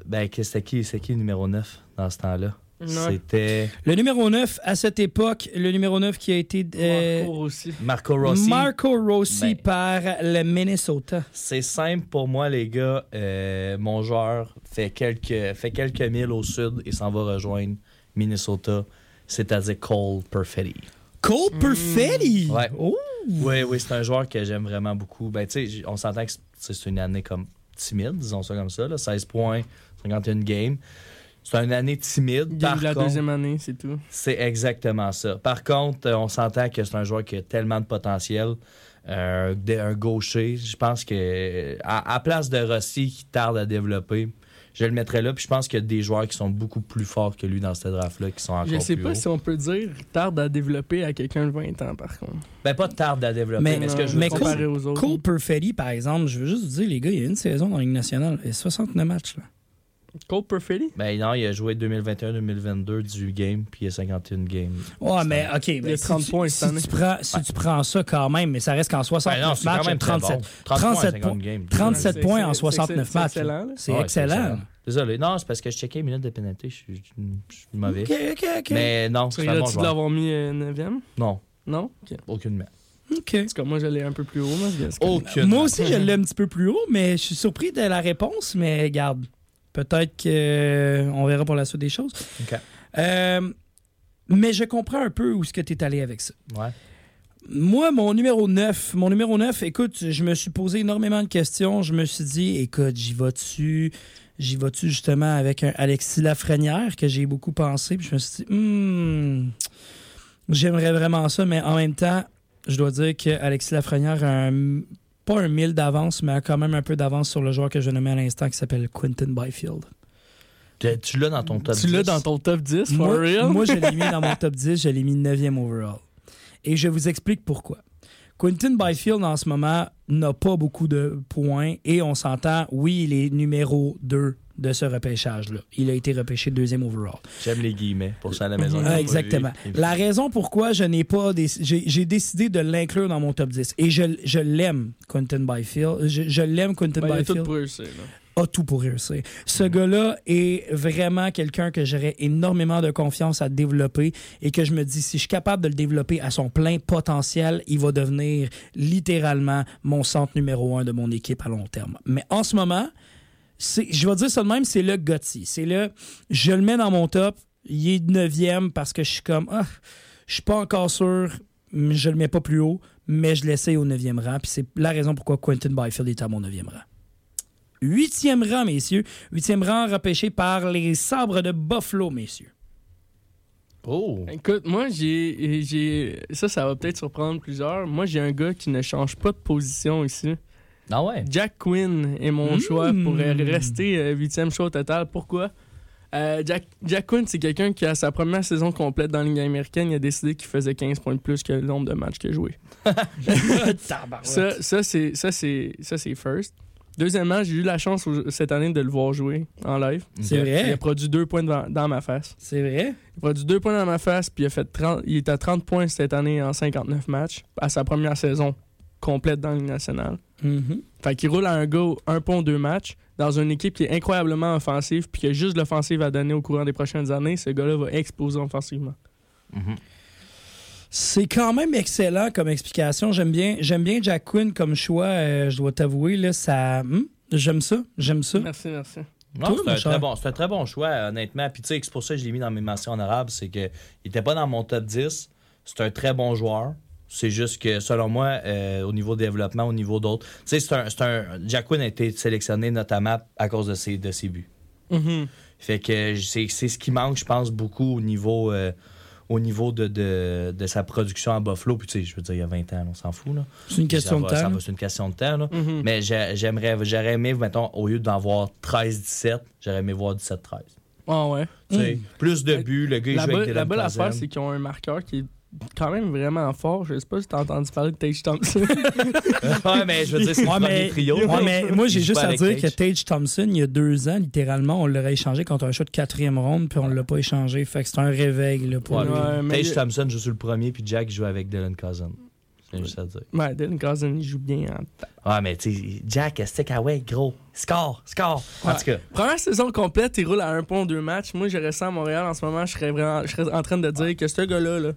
ben, c'était qui, c'est qui le numéro 9 dans ce temps-là? C'était Le numéro 9, à cette époque, le numéro 9 qui a été euh, Marco aussi. Marco Rossi. Marco Rossi Ben. par le Minnesota. C'est simple pour moi, les gars. Euh, mon joueur fait quelques, fait quelques milles au sud et s'en va rejoindre Minnesota, c'est-à-dire Cole Perfetti. Cole Perfetti! Ouais. Oh! Oui, oui, c'est un joueur que j'aime vraiment beaucoup. Ben, tu on s'entend que c'est c'est une année comme timide, disons ça comme ça. Là. 16 points, 51 games. C'est une année timide. Il y a Par eu la contre, deuxième année, c'est tout. c'est exactement ça. Par contre, euh, on s'entend que c'est un joueur qui a tellement de potentiel. Euh, un gaucher, je pense que à, à place de Rossi qui tarde à développer, je le mettrais là. Puis je pense qu'il y a des joueurs qui sont beaucoup plus forts que lui dans cette draft-là, qui sont encore Je sais plus pas si on peut dire tarde à développer à quelqu'un de 20 ans, par contre. Ben, pas tarde à développer, Mais- mais, ce que je veux mais c'est- aux autres. Cole Perfetti, par exemple, je veux juste vous dire, les gars, il y a une saison dans la Ligue nationale. Il y a 69 matchs. Là. Cole Perfetti? Ben non, il a joué 2021-2022 du game, puis il a 51 games. Ouais, mais OK. Il a si 30 tu- points si cette année. tu prends, si tu prends ça quand même, mais ça reste qu'en 69 Ben non, matchs, quand même très 37, bon. 30 points, 37 50 points. games. 37 C'est- points en c'est- 69 c'est- c'est matchs. excellent. C'est Ouais, excellent. Désolé. Non, c'est parce que je checkais les minutes de pénalité. Je suis je suis mauvais. OK, OK, OK. Mais non, Tu c'est un bon joueur. l'avoir mis 9e? Non, Non? Ok. aucunement. OK. En tout cas, moi, je l'ai un peu plus haut. Moi, c'est- Aucunement. Moi aussi, je l'ai un petit peu plus haut, mais je suis surpris de la réponse. Mais regarde, peut-être qu'on verra pour la suite des choses. Euh, mais je comprends un peu où est-ce que tu es allé avec ça. Ouais. Moi, mon numéro 9, mon numéro 9, écoute, je me suis posé énormément de questions. Je me suis dit, écoute, j'y vas-tu? J'y vas-tu justement avec un Alexis Lafrenière que j'ai beaucoup pensé. Puis je me suis dit, Hmm, j'aimerais vraiment ça, mais en même temps, je dois dire que Alexis Lafrenière a un- pas un mille d'avance, mais a quand même un peu d'avance sur le joueur que je nommais à l'instant qui s'appelle Quentin Byfield. Tu- Tu l'as dans ton top Tu l'as 10. dans ton top 10, for Moi, real? moi, je l'ai mis dans mon top 10, je l'ai mis 9e overall. Et je vous explique pourquoi. Quentin Byfield, en ce moment, n'a pas beaucoup de points et on s'entend, oui, il est numéro 2 de ce repêchage-là. Il a été repêché deuxième overall. J'aime les guillemets pour ça à la maison. Ah, exactement. La raison pourquoi je n'ai pas des- j'ai décidé de l'inclure dans mon top 10 et je, je l'aime Quentin Byfield, je, je l'aime Quentin Ben, il y a Byfield tout pour réussir. là. a tout pour réussir. Ce gars-là est vraiment quelqu'un que j'aurais énormément de confiance à développer et que je me dis, si je suis capable de le développer à son plein potentiel, il va devenir littéralement mon centre numéro un de mon équipe à long terme. Mais en ce moment, je vais dire ça de même, c'est le Gotti. C'est le, je le mets dans mon top, il est neuvième parce que je suis comme, ah, je suis pas encore sûr, mais je le mets pas plus haut, mais je l'essaye au neuvième rang. Puis c'est la raison pourquoi Quentin Byfield est à mon neuvième rang. Huitième rang, messieurs. Huitième rang repêché par les sabres de Buffalo, messieurs. Oh! Écoute, moi, j'ai. j'ai Ça, ça va peut-être surprendre plusieurs. Moi, j'ai un gars qui ne change pas de position ici. Ah ouais? Jack Quinn est mon Mm. choix pour euh, rester euh, huitième choix au total. Pourquoi? Euh, Jack, Jack Quinn, c'est quelqu'un qui, à sa première saison complète dans la Ligue américaine, il a décidé qu'il faisait 15 points de plus que le nombre de matchs qu'il a joué. Ça, ça c'est ça, first. Deuxièmement, j'ai eu la chance cette année de le voir jouer en live. C'est Ok. Il a vrai. produit deux points devant- dans ma face. C'est vrai? Il a produit deux points dans ma face, puis il, a fait 30, il est à 30 points cette année en 59 matchs, à sa première saison complète dans la Ligue nationale. Mhm. Fait qu'il roule à un go, un pont, deux matchs, dans une équipe qui est incroyablement offensive, puis qui a juste l'offensive à donner au courant des prochaines années. Ce gars-là va exploser offensivement. Mhm. C'est quand même excellent comme explication. J'aime bien, j'aime bien Jack Quinn comme choix. euh, je dois t'avouer, là, ça, hmm, j'aime ça, j'aime ça. Merci, merci. Non, c'est un, très bon, un très bon choix, honnêtement. Puis tu sais, c'est pour ça que je l'ai mis dans mes mentions honorables, c'est qu'il n'était pas dans mon top 10. C'est un très bon joueur. C'est juste que, selon moi, euh, au niveau développement, au niveau d'autres. Tu sais, c'est un, c'est un. Jack Quinn a été sélectionné notamment à cause de ses, de ses buts. Mhm. Fait que c'est c'est ce qui manque, je pense, beaucoup au niveau, euh, au niveau de, de, de sa production à Buffalo. Puis tu sais, je veux dire, il y a 20 ans, on s'en fout. Là. C'est une question de va- ça temps. va, C'est une question de temps. Là. Mhm. Mais j'ai- j'aimerais, j'aurais aimé, mettons, au lieu d'en voir 13-17, j'aurais aimé voir 17-13. Ah ouais. Tu sais, Plus de La- buts, le gars, il La, joue avec la Dylan bonne affaire, c'est qu'ils ont un marqueur qui est quand même vraiment fort. Je sais pas si t'as entendu parler de Tage Thompson. ouais, mais je veux dire, c'est le Ouais, premier mais, trio. ouais, mais moi, j'ai juste à dire que Tage. Thompson, il y a deux ans, littéralement, on l'aurait échangé contre un choix de quatrième ronde, puis on l'a pas échangé. Fait que c'est un réveil là, pour Ouais, lui. Ouais, mais- Tage Thompson joue sur le premier, puis Jack joue avec Dylan Cousin. J'ai juste à dire. Ouais, Dylan Cousin, il joue bien. hein. Ah, mais tu sais, Jack, stick away, gros? Score, score. En tout cas, Première saison complète, il roule à un point en deux matchs. Moi, j'aurais ça à Montréal en ce moment, je serais, vraiment, je serais en train de dire que ce gars-là, là,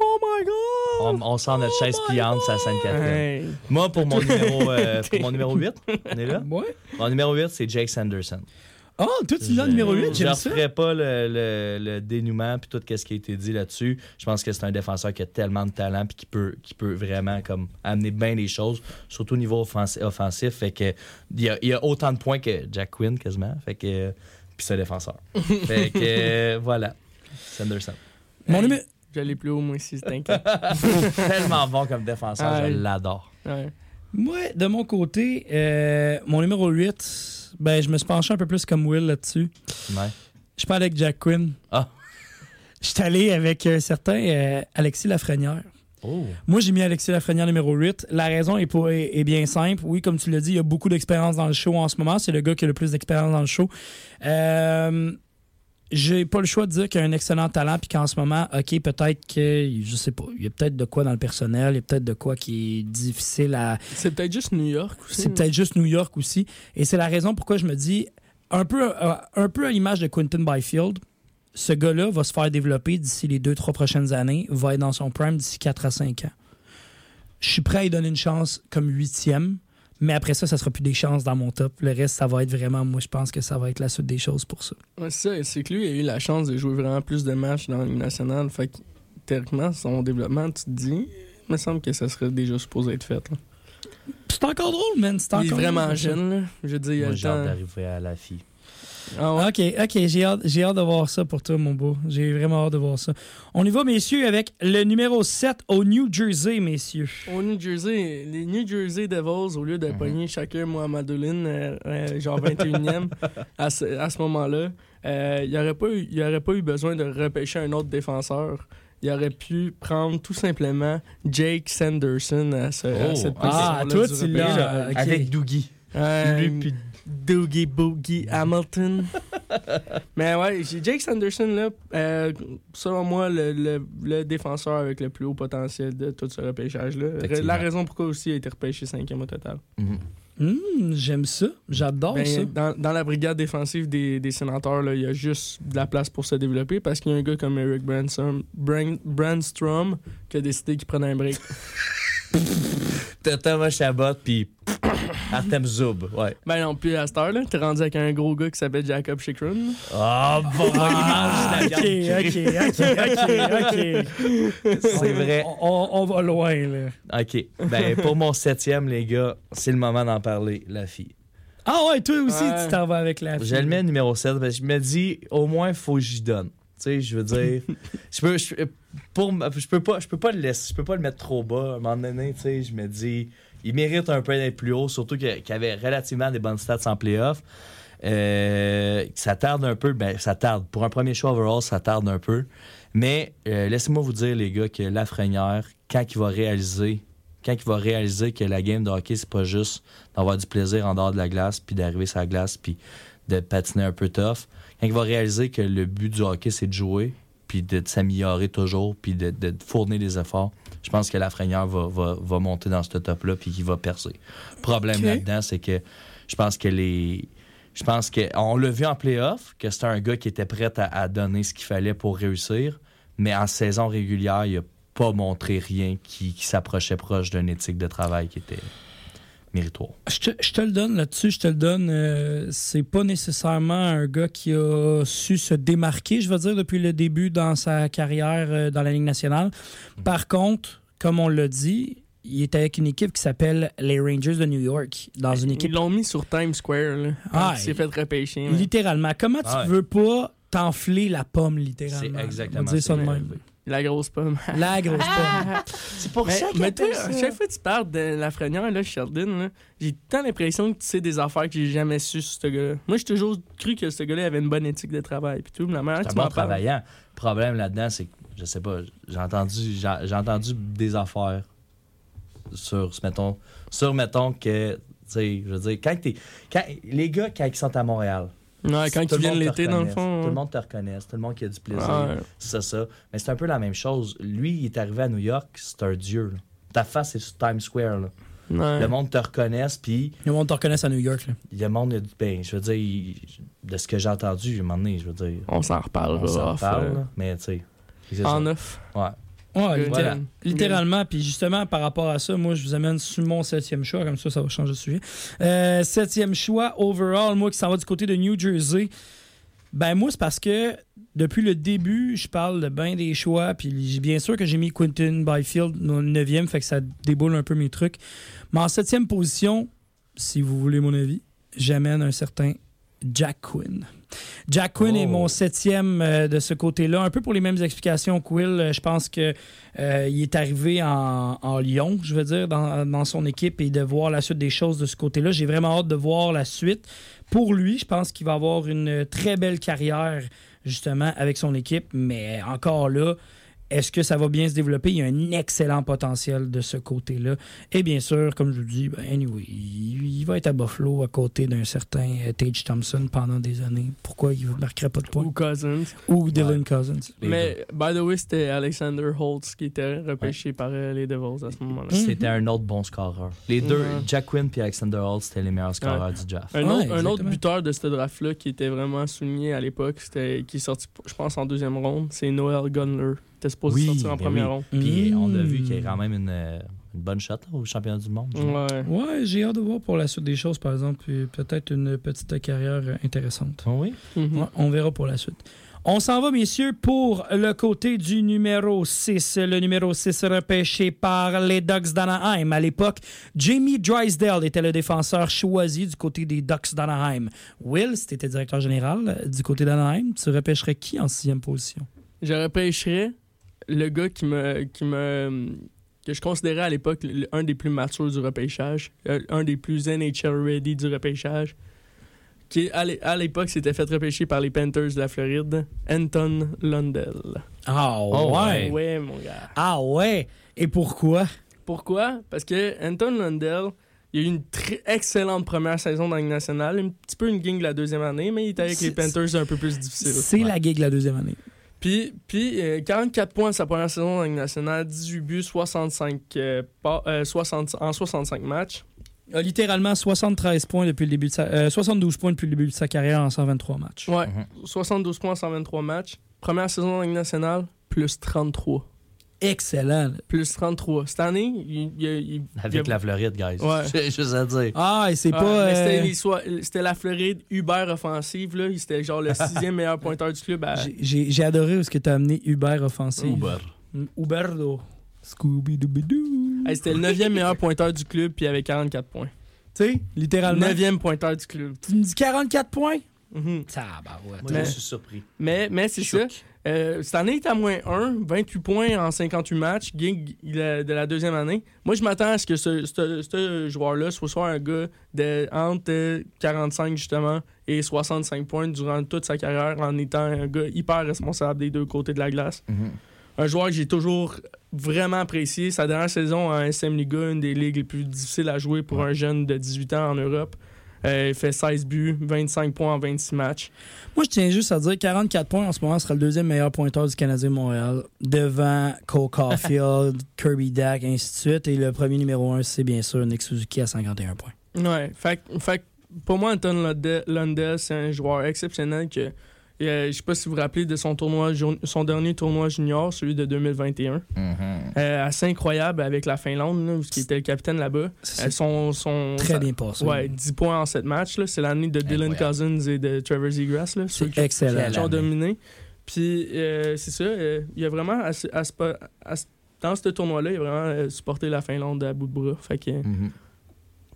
oh my god! on, on sent notre chaise Oh my pliante, ça Sainte-Catherine. Hey. Moi, pour mon, numéro, euh, pour mon numéro 8, on est là? Ouais. Mon numéro 8, c'est Jake Sanderson. Oh, toi, tu l'as numéro 8, Je j'aime ne ça. referai pas le, le- le dénouement puis tout ce qui a été dit là-dessus. Je pense que c'est un défenseur qui a tellement de talent puis qui peut, qui peut vraiment comme amener bien les choses, surtout au niveau offensi- offensif. Fait que il y a, il y a autant de points que Jack Quinn quasiment. Fait que puis c'est un défenseur. fait que euh, voilà. Sanderson. Mon Hey, numéro. J'allais plus haut, moi aussi, c'est inquiet. tellement bon comme défenseur, Ouais. je l'adore. Ouais. Moi, de mon côté, euh, mon numéro 8, ben, je me suis penché un peu plus comme Will là-dessus. Ouais. Je suis pas allé avec Jack Quinn. Ah. Je suis allé avec un certain euh, Alexis Lafrenière. Oh. Moi, j'ai mis Alexis Lafrenière numéro 8. La raison est, est- est bien simple. Oui, comme tu l'as dit, il y a beaucoup d'expérience dans le show en ce moment. C'est le gars qui a le plus d'expérience dans le show. Euh, j'ai pas le choix de dire qu'il a un excellent talent puis qu'en ce moment, OK, peut-être que, je sais pas, il y a peut-être de quoi dans le personnel, il y a peut-être de quoi qui est difficile à, C'est peut-être juste New York aussi. c'est peut-être juste New York aussi. Et c'est la raison pourquoi je me dis, un peu, euh, un peu à l'image de Quentin Byfield, ce gars-là va se faire développer d'ici les deux, trois prochaines années, va être dans son prime d'ici 4 à 5 ans. Je suis prêt à lui donner une chance comme huitième, mais après ça, ça sera plus des chances dans mon top. Le reste, ça va être vraiment, moi, je pense que ça va être la suite des choses pour ça. Ouais, c'est ça, c'est que lui, il a eu la chance de jouer vraiment plus de matchs dans la Ligue nationale. Fait que, théoriquement, son développement, tu te dis, il me semble que ça serait déjà supposé être fait. là. C'est encore drôle, man. C'est Il est encore vraiment drôle, jeune, là. Je veux dire, il a Moi, le j'ai hâte temps. d'arriver à la fille. Ah ouais? OK, OK, j'ai hâte, j'ai hâte de voir ça pour toi, mon beau. J'ai vraiment hâte de voir ça. On y va, messieurs, avec le numéro 7 au New Jersey, messieurs. Au New Jersey, les New Jersey Devils, au lieu de pogner chacun Mohamedoulin, euh, euh, genre 21e, à ce, à ce moment-là, euh, il n'y aurait, pas eu- il aurait pas eu besoin de repêcher un autre défenseur. Il aurait pu prendre tout simplement Jake Sanderson à, ce- à Oh, cette ah, position-là toi, tu l'as. repêchage. ok. Avec Doogie. Ouais, Lui, puis Doogie Boogie Hamilton. Mais ouais, Jake Sanderson, là, euh, selon moi, le, le- le défenseur avec le plus haut potentiel de tout ce repêchage-là. La raison pourquoi aussi il a été repêché cinquième au total. Mhm. Hum, J'aime ça. J'adore Ben, ça. dans, dans la brigade défensive des, des sénateurs, là, il y a juste de la place pour se développer parce qu'il y a un gars comme Eric Branson, Bran- Brandstrom qui a décidé qu'il prenait un break. T'as Thomas Chabot, puis Artem Zoub. Ouais. ben non, puis à cette heure, là, t'es rendu avec un gros gars qui s'appelle Jacob Chikrin. Ah, bon, Ah, il mange ok, la viande. ok, ok, ok, ok. C'est vrai. On, on va loin, là. OK. Ben, pour mon septième, les gars, c'est le moment d'en parler, la fille. Ah ouais, toi aussi, Ouais. tu t'en vas avec la fille. Je le mets numéro 7 parce que je me dis, au moins, faut que j'y donne. Tu sais, je veux dire, je peux, je, pour, je peux pas, je peux pas le laisser, je peux pas le mettre trop bas. À un moment donné, tu sais, je me dis, il mérite un peu d'être plus haut, surtout qu'il avait relativement des bonnes stats en playoff. Euh, ça tarde un peu, ben ça tarde. Pour un premier choix overall, ça tarde un peu. Mais euh, laissez-moi vous dire, les gars, que Lafrenière, quand il va réaliser, quand il va réaliser que la game de hockey, c'est pas juste d'avoir du plaisir en dehors de la glace, puis d'arriver sur la glace, puis de patiner un peu tough, quand il va réaliser que le but du hockey, c'est de jouer, puis de, s'améliorer toujours, puis de fournir des efforts, je pense que Lafrenière va, va, va monter dans ce top-là, puis qu'il va percer. Le problème là-dedans, c'est que je pense que les. Je pense qu'on l'a vu en playoff, que c'était un gars qui était prêt à, à donner ce qu'il fallait pour réussir, mais en saison régulière, il n'a pas montré rien qui, qui s'approchait proche d'une éthique de travail qui était méritoire. Je te, je te le donne là-dessus, je te le donne. euh, c'est pas nécessairement un gars qui a su se démarquer, je veux dire, depuis le début dans sa carrière euh, dans la Ligue nationale. Par contre, comme on l'a dit, il est avec une équipe qui s'appelle les Rangers de New York, dans une Ils équipe l'ont mis sur Times Square. Là, Ah, il s'est fait repêcher. littéralement. Comment tu Ah veux pas t'enfler la pomme, littéralement? C'est exactement ça de ça. même. La grosse pomme. La grosse pomme. C'est pour Mais, mais toi, à chaque fois que tu parles de la frenière, là, Sheldon, là, j'ai tant l'impression que tu sais des affaires que j'ai jamais su sur ce gars-là. Moi, j'ai toujours cru que ce gars-là avait une bonne éthique de travail. Puis tout, la manière C'est que un bon travaillant. Le problème là-dedans, c'est que, je sais pas, j'ai entendu, j'ai j'ai entendu des affaires sur, mettons, sur, mettons, que, tu sais, je veux dire, quand t'es. Quand, les gars, quand ils sont à Montréal, Ouais, quand tout ils le viennent monde te l'été, dans le reconnaisse, fond. Tout le monde te reconnaît, tout le monde qui a du plaisir. Ouais. C'est ça. Mais c'est un peu la même chose. Lui, il est arrivé à New York, c'est un dieu. là. ta face est sur Times Square. là. Ouais. Le monde te reconnaisse, puis Le monde te reconnaisse à New York. là. le monde, ben, je veux dire, il- de ce que j'ai entendu, un moment donné, je veux dire, On s'en reparlera. on s'en off, parle, euh, là, mais tu sais. c'est ça. En neuf. Ouais. Ouais, Voilà. littéralement. Puis justement, par rapport à ça, moi, je vous amène sur mon septième choix. Comme ça, ça va changer de sujet. Euh, septième choix, overall, moi qui s'en va du côté de New Jersey. Ben moi, c'est parce que depuis le début, je parle de bien des choix. Puis j'ai- bien sûr que j'ai mis Quentin Byfield au neuvième, fait que ça déboule un peu mes trucs. Mais en septième position, si vous voulez mon avis, j'amène un certain Jack Quinn. Jack Quinn Oh. est mon septième euh, de ce côté-là, un peu pour les mêmes explications que Will. Euh, Je pense que euh, il est arrivé en, en Lyon, je veux dire, dans, dans son équipe et de voir la suite des choses de ce côté-là. J'ai vraiment hâte de voir la suite. Pour lui, je pense qu'il va avoir une très belle carrière justement avec son équipe, mais encore là, est-ce que ça va bien se développer? Il y a un excellent potentiel de ce côté-là. Et bien sûr, comme je vous dis, ben, anyway, il, il va être à Buffalo à côté d'un certain euh, Tage Thompson pendant des années. Pourquoi il ne marquerait pas de points? Ou Cousins. Ou Dylan Cousins. Mais, by the way, c'était Alexander Holtz qui était repêché par euh, les Devils à ce moment-là. Mm. C'était un autre bon scoreur. Les deux, Ouais. Jack Quinn et Alexander Hall, c'était les meilleurs scoreurs du draft. Un, Ouais, autre, un autre buteur de ce draft-là qui était vraiment souligné à l'époque, c'était qui est sorti, je pense, en deuxième ronde, c'est Noel Gunler. Était supposé Oui, sortir en ben première oui. ronde. Puis Mm. on a vu qu'il y a quand même une, euh, une bonne shot là, au championnat du monde. Ouais. Ouais, j'ai hâte de voir pour la suite des choses, par exemple, peut-être une petite carrière euh, intéressante. Oh oui? Mhm. Ouais, on verra pour la suite. On s'en va, messieurs, pour le côté du numéro 6. Le numéro 6 repêché par les Ducks d'Anaheim. À l'époque, Jamie Drysdale était le défenseur choisi du côté des Ducks d'Anaheim. Will, si tu étais directeur général euh, du côté d'Anaheim, tu repêcherais qui en sixième position? Je repêcherais le gars qui me, qui me que je considérais à l'époque un des plus matures du repêchage, euh, un des plus NHL ready du repêchage, qui à l'é- à l'époque s'était fait repêcher par les Panthers de la Floride, Anton Lundell. Ah Oh, ouais. Ouais, mon gars. Ah ouais. Et pourquoi? Pourquoi? Parce que Anton Lundell, il a eu une très excellente première saison dans la Ligue nationale, un petit peu une gang la deuxième année, mais il était avec les C'est- Panthers un peu plus difficile. C'est la gig la deuxième année. Puis, puis euh, 44 points sa première saison la Ligue nationale, 18 buts, 65, euh, pas- euh, 60 en 65 matchs. A littéralement 73 points depuis le début de sa, euh, 72 points depuis le début de sa carrière en 123 matchs. Ouais, Mhm. 72 points en 123 matchs. Première saison la Ligue nationale, plus 33. Excellent. Plus 33. Cette année, il, il, il- il- Avec il- la Floride, guys. Ouais. J'ai juste à dire. Ah, et c'est Ouais, pas. mais euh, c'était les soi- C'était la Floride Uber offensive. Là. C'était genre le sixième meilleur pointeur du club. à- j'ai- J'ai j'ai adoré où ce que tu as amené Uber offensif. Uber. Mm, Uberdo. Scooby-Dooby-Doo. Hey, C'était le neuvième meilleur pointeur du club, puis il avait 44 points. Tu sais, littéralement. Neuvième pointeur du club. Tu me dis 44 points? Mhm. Tabarouette. Moi, Mais- je suis surpris. Mais, mais c'est ça. Euh, cette année, il est à moins 1, 28 points en 58 matchs, gig de la deuxième année. Moi, je m'attends à ce que ce, ce- ce joueur-là soit soit un gars de entre euh, 45 justement et 65 points durant toute sa carrière en étant un gars hyper responsable des deux côtés de la glace. Mhm. Un joueur que j'ai toujours vraiment apprécié. Sa dernière saison en SM Liga, une des ligues les plus difficiles à jouer pour un jeune de 18 ans en Europe. Euh, il fait 16 buts, 25 points en 26 matchs. Moi, je tiens juste à dire 44 points en ce moment sera le deuxième meilleur pointeur du Canadien de Montréal, devant Cole Caulfield, Kirby Dack, ainsi de suite. Et le premier numéro 1, c'est bien sûr Nick Suzuki à 51 points. Ouais, fait, fait pour moi, Anton Lunde- Lundell, c'est un joueur exceptionnel que. Euh, je sais pas si vous vous rappelez de son tournoi, son dernier tournoi junior, celui de 2021. Mhm. Euh, assez incroyable avec la Finlande, là, il était le capitaine là-bas. Euh, son, son, très bien passé. Ouais, 10 points en 7 matchs. là. C'est l'année de Dylan Incroyable. Cousins et de Trevor Zegras. ceux C'est qui- excellent. qui ont dominé. Puis euh, c'est ça, euh, il a vraiment, à à à dans ce tournoi-là, il a vraiment supporté la Finlande à bout de bras. Fait que, Mhm.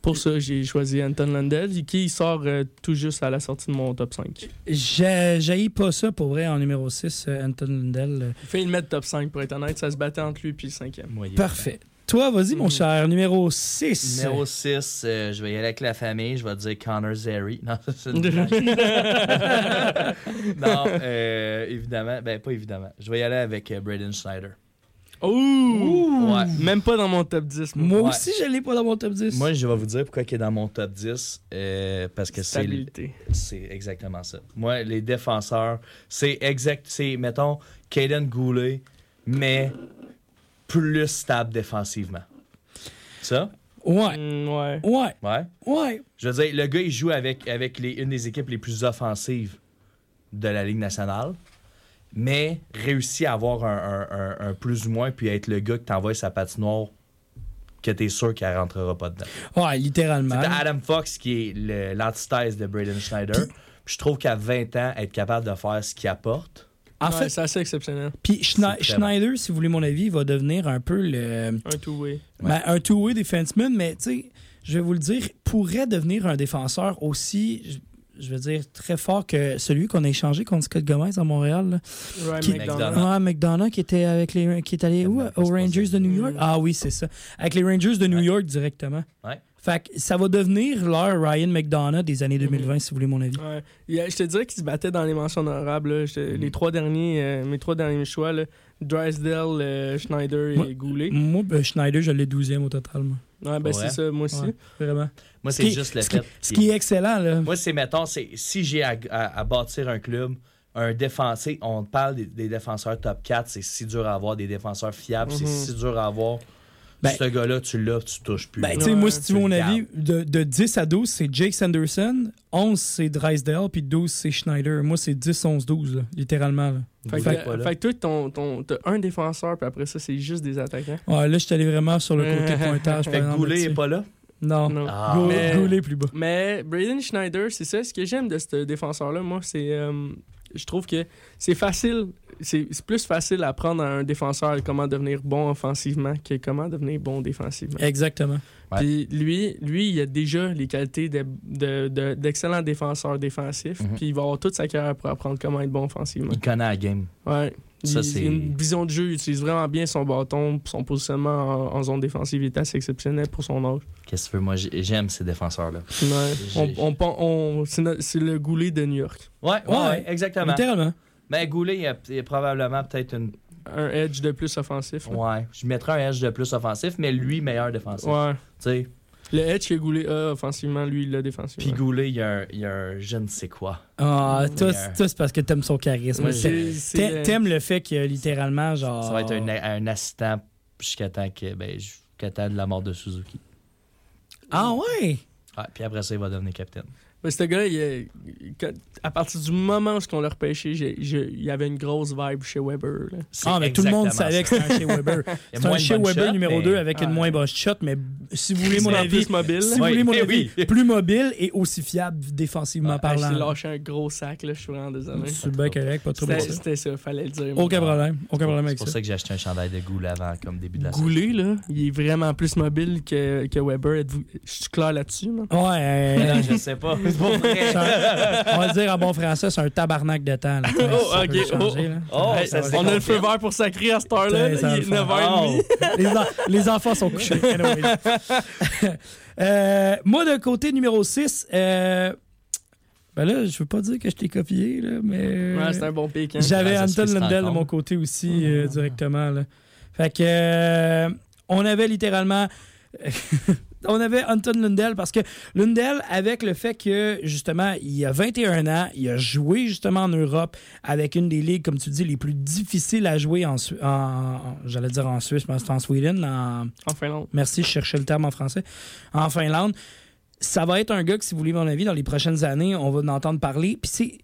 Pour ça, j'ai choisi Anton Lundell, qui sort euh, tout juste à la sortie de mon top 5. J'ai pas ça pour vrai en numéro 6, euh, Anton Lundell. euh, Il fait le mettre top 5 pour être honnête, ça se battait entre lui et le cinquième. Moyen. Parfait. Toi, vas-y, mon Mhm. cher, numéro 6. Numéro 6, je vais y aller avec la famille. Je vais dire Connor Zeri. Non, c'est une blague. non, euh, évidemment. Ben, pas évidemment. Je vais y aller avec euh, Braden Schneider. Ouh! Ouais. Même pas dans mon top 10. moi. Moi Ouais. aussi, je l'ai pas dans mon top 10. Moi, je vais vous dire pourquoi il est dans mon top 10. euh, parce que c'est c'est exactement ça. Moi, les défenseurs, c'est exact. C'est, mettons, Caden Goulet, mais plus stable défensivement. Ça? Ouais. Mm, ouais. Ouais. Ouais? Ouais. Je veux dire, le gars, il joue avec, avec les, une des équipes les plus offensives de la Ligue nationale, mais réussit à avoir un, un- un- un plus ou moins, puis être le gars que t'envoies sa patinoire que t'es sûr qu'elle rentrera pas dedans. Ouais, littéralement. C'est Adam Fox qui est l'antithèse de Braden Schneider. Puis je trouve qu'à 20 ans, être capable de faire ce qu'il apporte, En Ouais, fait, c'est assez exceptionnel. puis Schne- bon. Schneider, si vous voulez mon avis, va devenir un peu le Un two-way. ben, un two-way defenseman, mais tu sais, je vais vous le dire, pourrait devenir un défenseur aussi, je, veux dire, très fort que celui qu'on a échangé contre Scott Gomez à Montréal. là. Ryan Qui- McDonough. Ouais, McDonough qui était avec les qui est allé où? aux. Rangers de New York? Mm. Ah oui, c'est ça. Avec les Rangers de New Ouais. York directement. Ouais. Fait que ça va devenir leur Ryan McDonough des années 2020 si vous voulez mon avis. Ouais. Je te dirais qu'il se battait dans les mentions honorables. là. Je te- Mhm. Les trois derniers, euh, mes trois derniers choix, là, Drysdale, euh, Schneider Moi- et Goulet. Moi, ben, Schneider, je l'ai 12e au total. Moi. Ouais, ben c'est ça, moi aussi. Ouais, vraiment. moi, Ce c'est qui- juste le ce qui- fait. Ce qu'il- qui est excellent, là. Moi, c'est, mettons, c'est, si j'ai à, à- à bâtir un club, un défenseur, on parle des, des défenseurs top 4, c'est si dur à avoir, des défenseurs fiables, c'est Mhm. si dur à avoir. Ben- ce gars-là, tu l'as, tu touches plus. Ben, là. tu sais, Ouais, moi, si tu veux mon avis, de, de 10 à 12, c'est Jake Sanderson, 11, c'est Drysdale, puis 12, c'est Schneider. Moi, c'est 10, 11, 12, là, littéralement. Là. Fait que, Goulet fait toi, ton, ton, t'as un défenseur, puis après ça, c'est juste des attaquants. Ouais, là, je suis allé vraiment sur le côté pointage. Fait que Goulet là-dessus. est pas là? Non. Non. Ah. Gou- Mais- Goulet plus bas. Mais Braden Schneider, c'est ça. Ce que j'aime de ce défenseur-là, moi, c'est. euh, je trouve que c'est facile. C'est plus facile à apprendre à un défenseur comment devenir bon offensivement que comment devenir bon défensivement. Exactement. Ouais. Puis lui, lui, il a déjà les qualités de- de- de- d'excellent défenseur défensif. Mhm. Puis il va avoir toute sa carrière pour apprendre comment être bon offensivement. Il connaît la game. Ouais. Ça, il, une vision de jeu, il utilise vraiment bien son bâton, son positionnement en, en zone défensive il est assez exceptionnel pour son âge. Qu'est-ce que tu veux? Moi, j'ai- j'aime ces défenseurs-là. Ouais. On, c'est le goulet de New York. Ouais, ouais, Ouais. ouais, exactement. Littéralement. Mais Goulet, il y a, il y a probablement peut-être une. Un edge de plus offensif. là. Ouais, je mettrais un edge de plus offensif, mais lui, meilleur défensif. Ouais. Tu sais. Le edge que Goulet a offensivement, lui, il l'a défensivement. Puis Goulet, il y, a un, il y a un je ne sais quoi. Ah, toi, c'est toi, c'est parce que t'aimes son charisme. Ouais, t'a- T'aimes le fait que littéralement, genre. Ça va être un, un assistant jusqu'à temps que ben, jusqu'à temps de la mort de Suzuki. Ah ouais? Ouais, puis après ça, il va devenir capitaine. Mais ce gars, il quand- à partir du moment où on l'a repêché, j'ai- j'ai- il y avait une grosse vibe chez Weber. là. Ah, mais tout le monde savait que c'était un chez Weber. C'est un chez Weber numéro mais- 2 avec une moins basse shot, mais si vous voulez mon avis. plus mobile. Si vous voulez mon avis, oui. plus mobile et aussi fiable défensivement Ah, parlant. J'ai lâché un gros sac, là, je suis vraiment désolé. C'est bien correct, pas trop C'était ça. c'était ça, fallait le dire. Aucun problème, aucun problème C'est pour ça. que j'ai acheté un chandail de Goulet avant, comme début de la saison. Goulet, là, il est vraiment plus mobile que, que Weber. Je suis clair là-dessus, man. Ouais, euh, Non, je sais pas. C'est vrai. on va le dire en bon français, c'est un tabarnak de temps. Là. Oh, Ça peut ok, changer, là. Oh, Hey, ça, c'est on a le feu vert pour sacrer à cette heure-là. Putain, ça là, va il est le faire. 9h30. les, en- les enfants sont couchés. Euh, moi, de côté numéro 6, ben là, je veux pas dire que je t'ai copié, là, mais. Ouais, c'est un bon pic. hein. J'avais Ah, Anton Lundell de mon côté aussi, euh, directement. Là. Fait que. euh, on avait littéralement. On avait Anton Lundell parce que Lundell, avec le fait que, justement, il a 21 ans, il a joué justement en Europe avec une des ligues, comme tu dis, les plus difficiles à jouer en- en- J'allais dire en Suisse, mais c'est en Sweden, en, En Finlande. Merci, je cherchais le terme en français. En Finlande. Ça va être un gars que, si vous voulez mon avis, dans les prochaines années, on va en entendre parler. Puis c'est.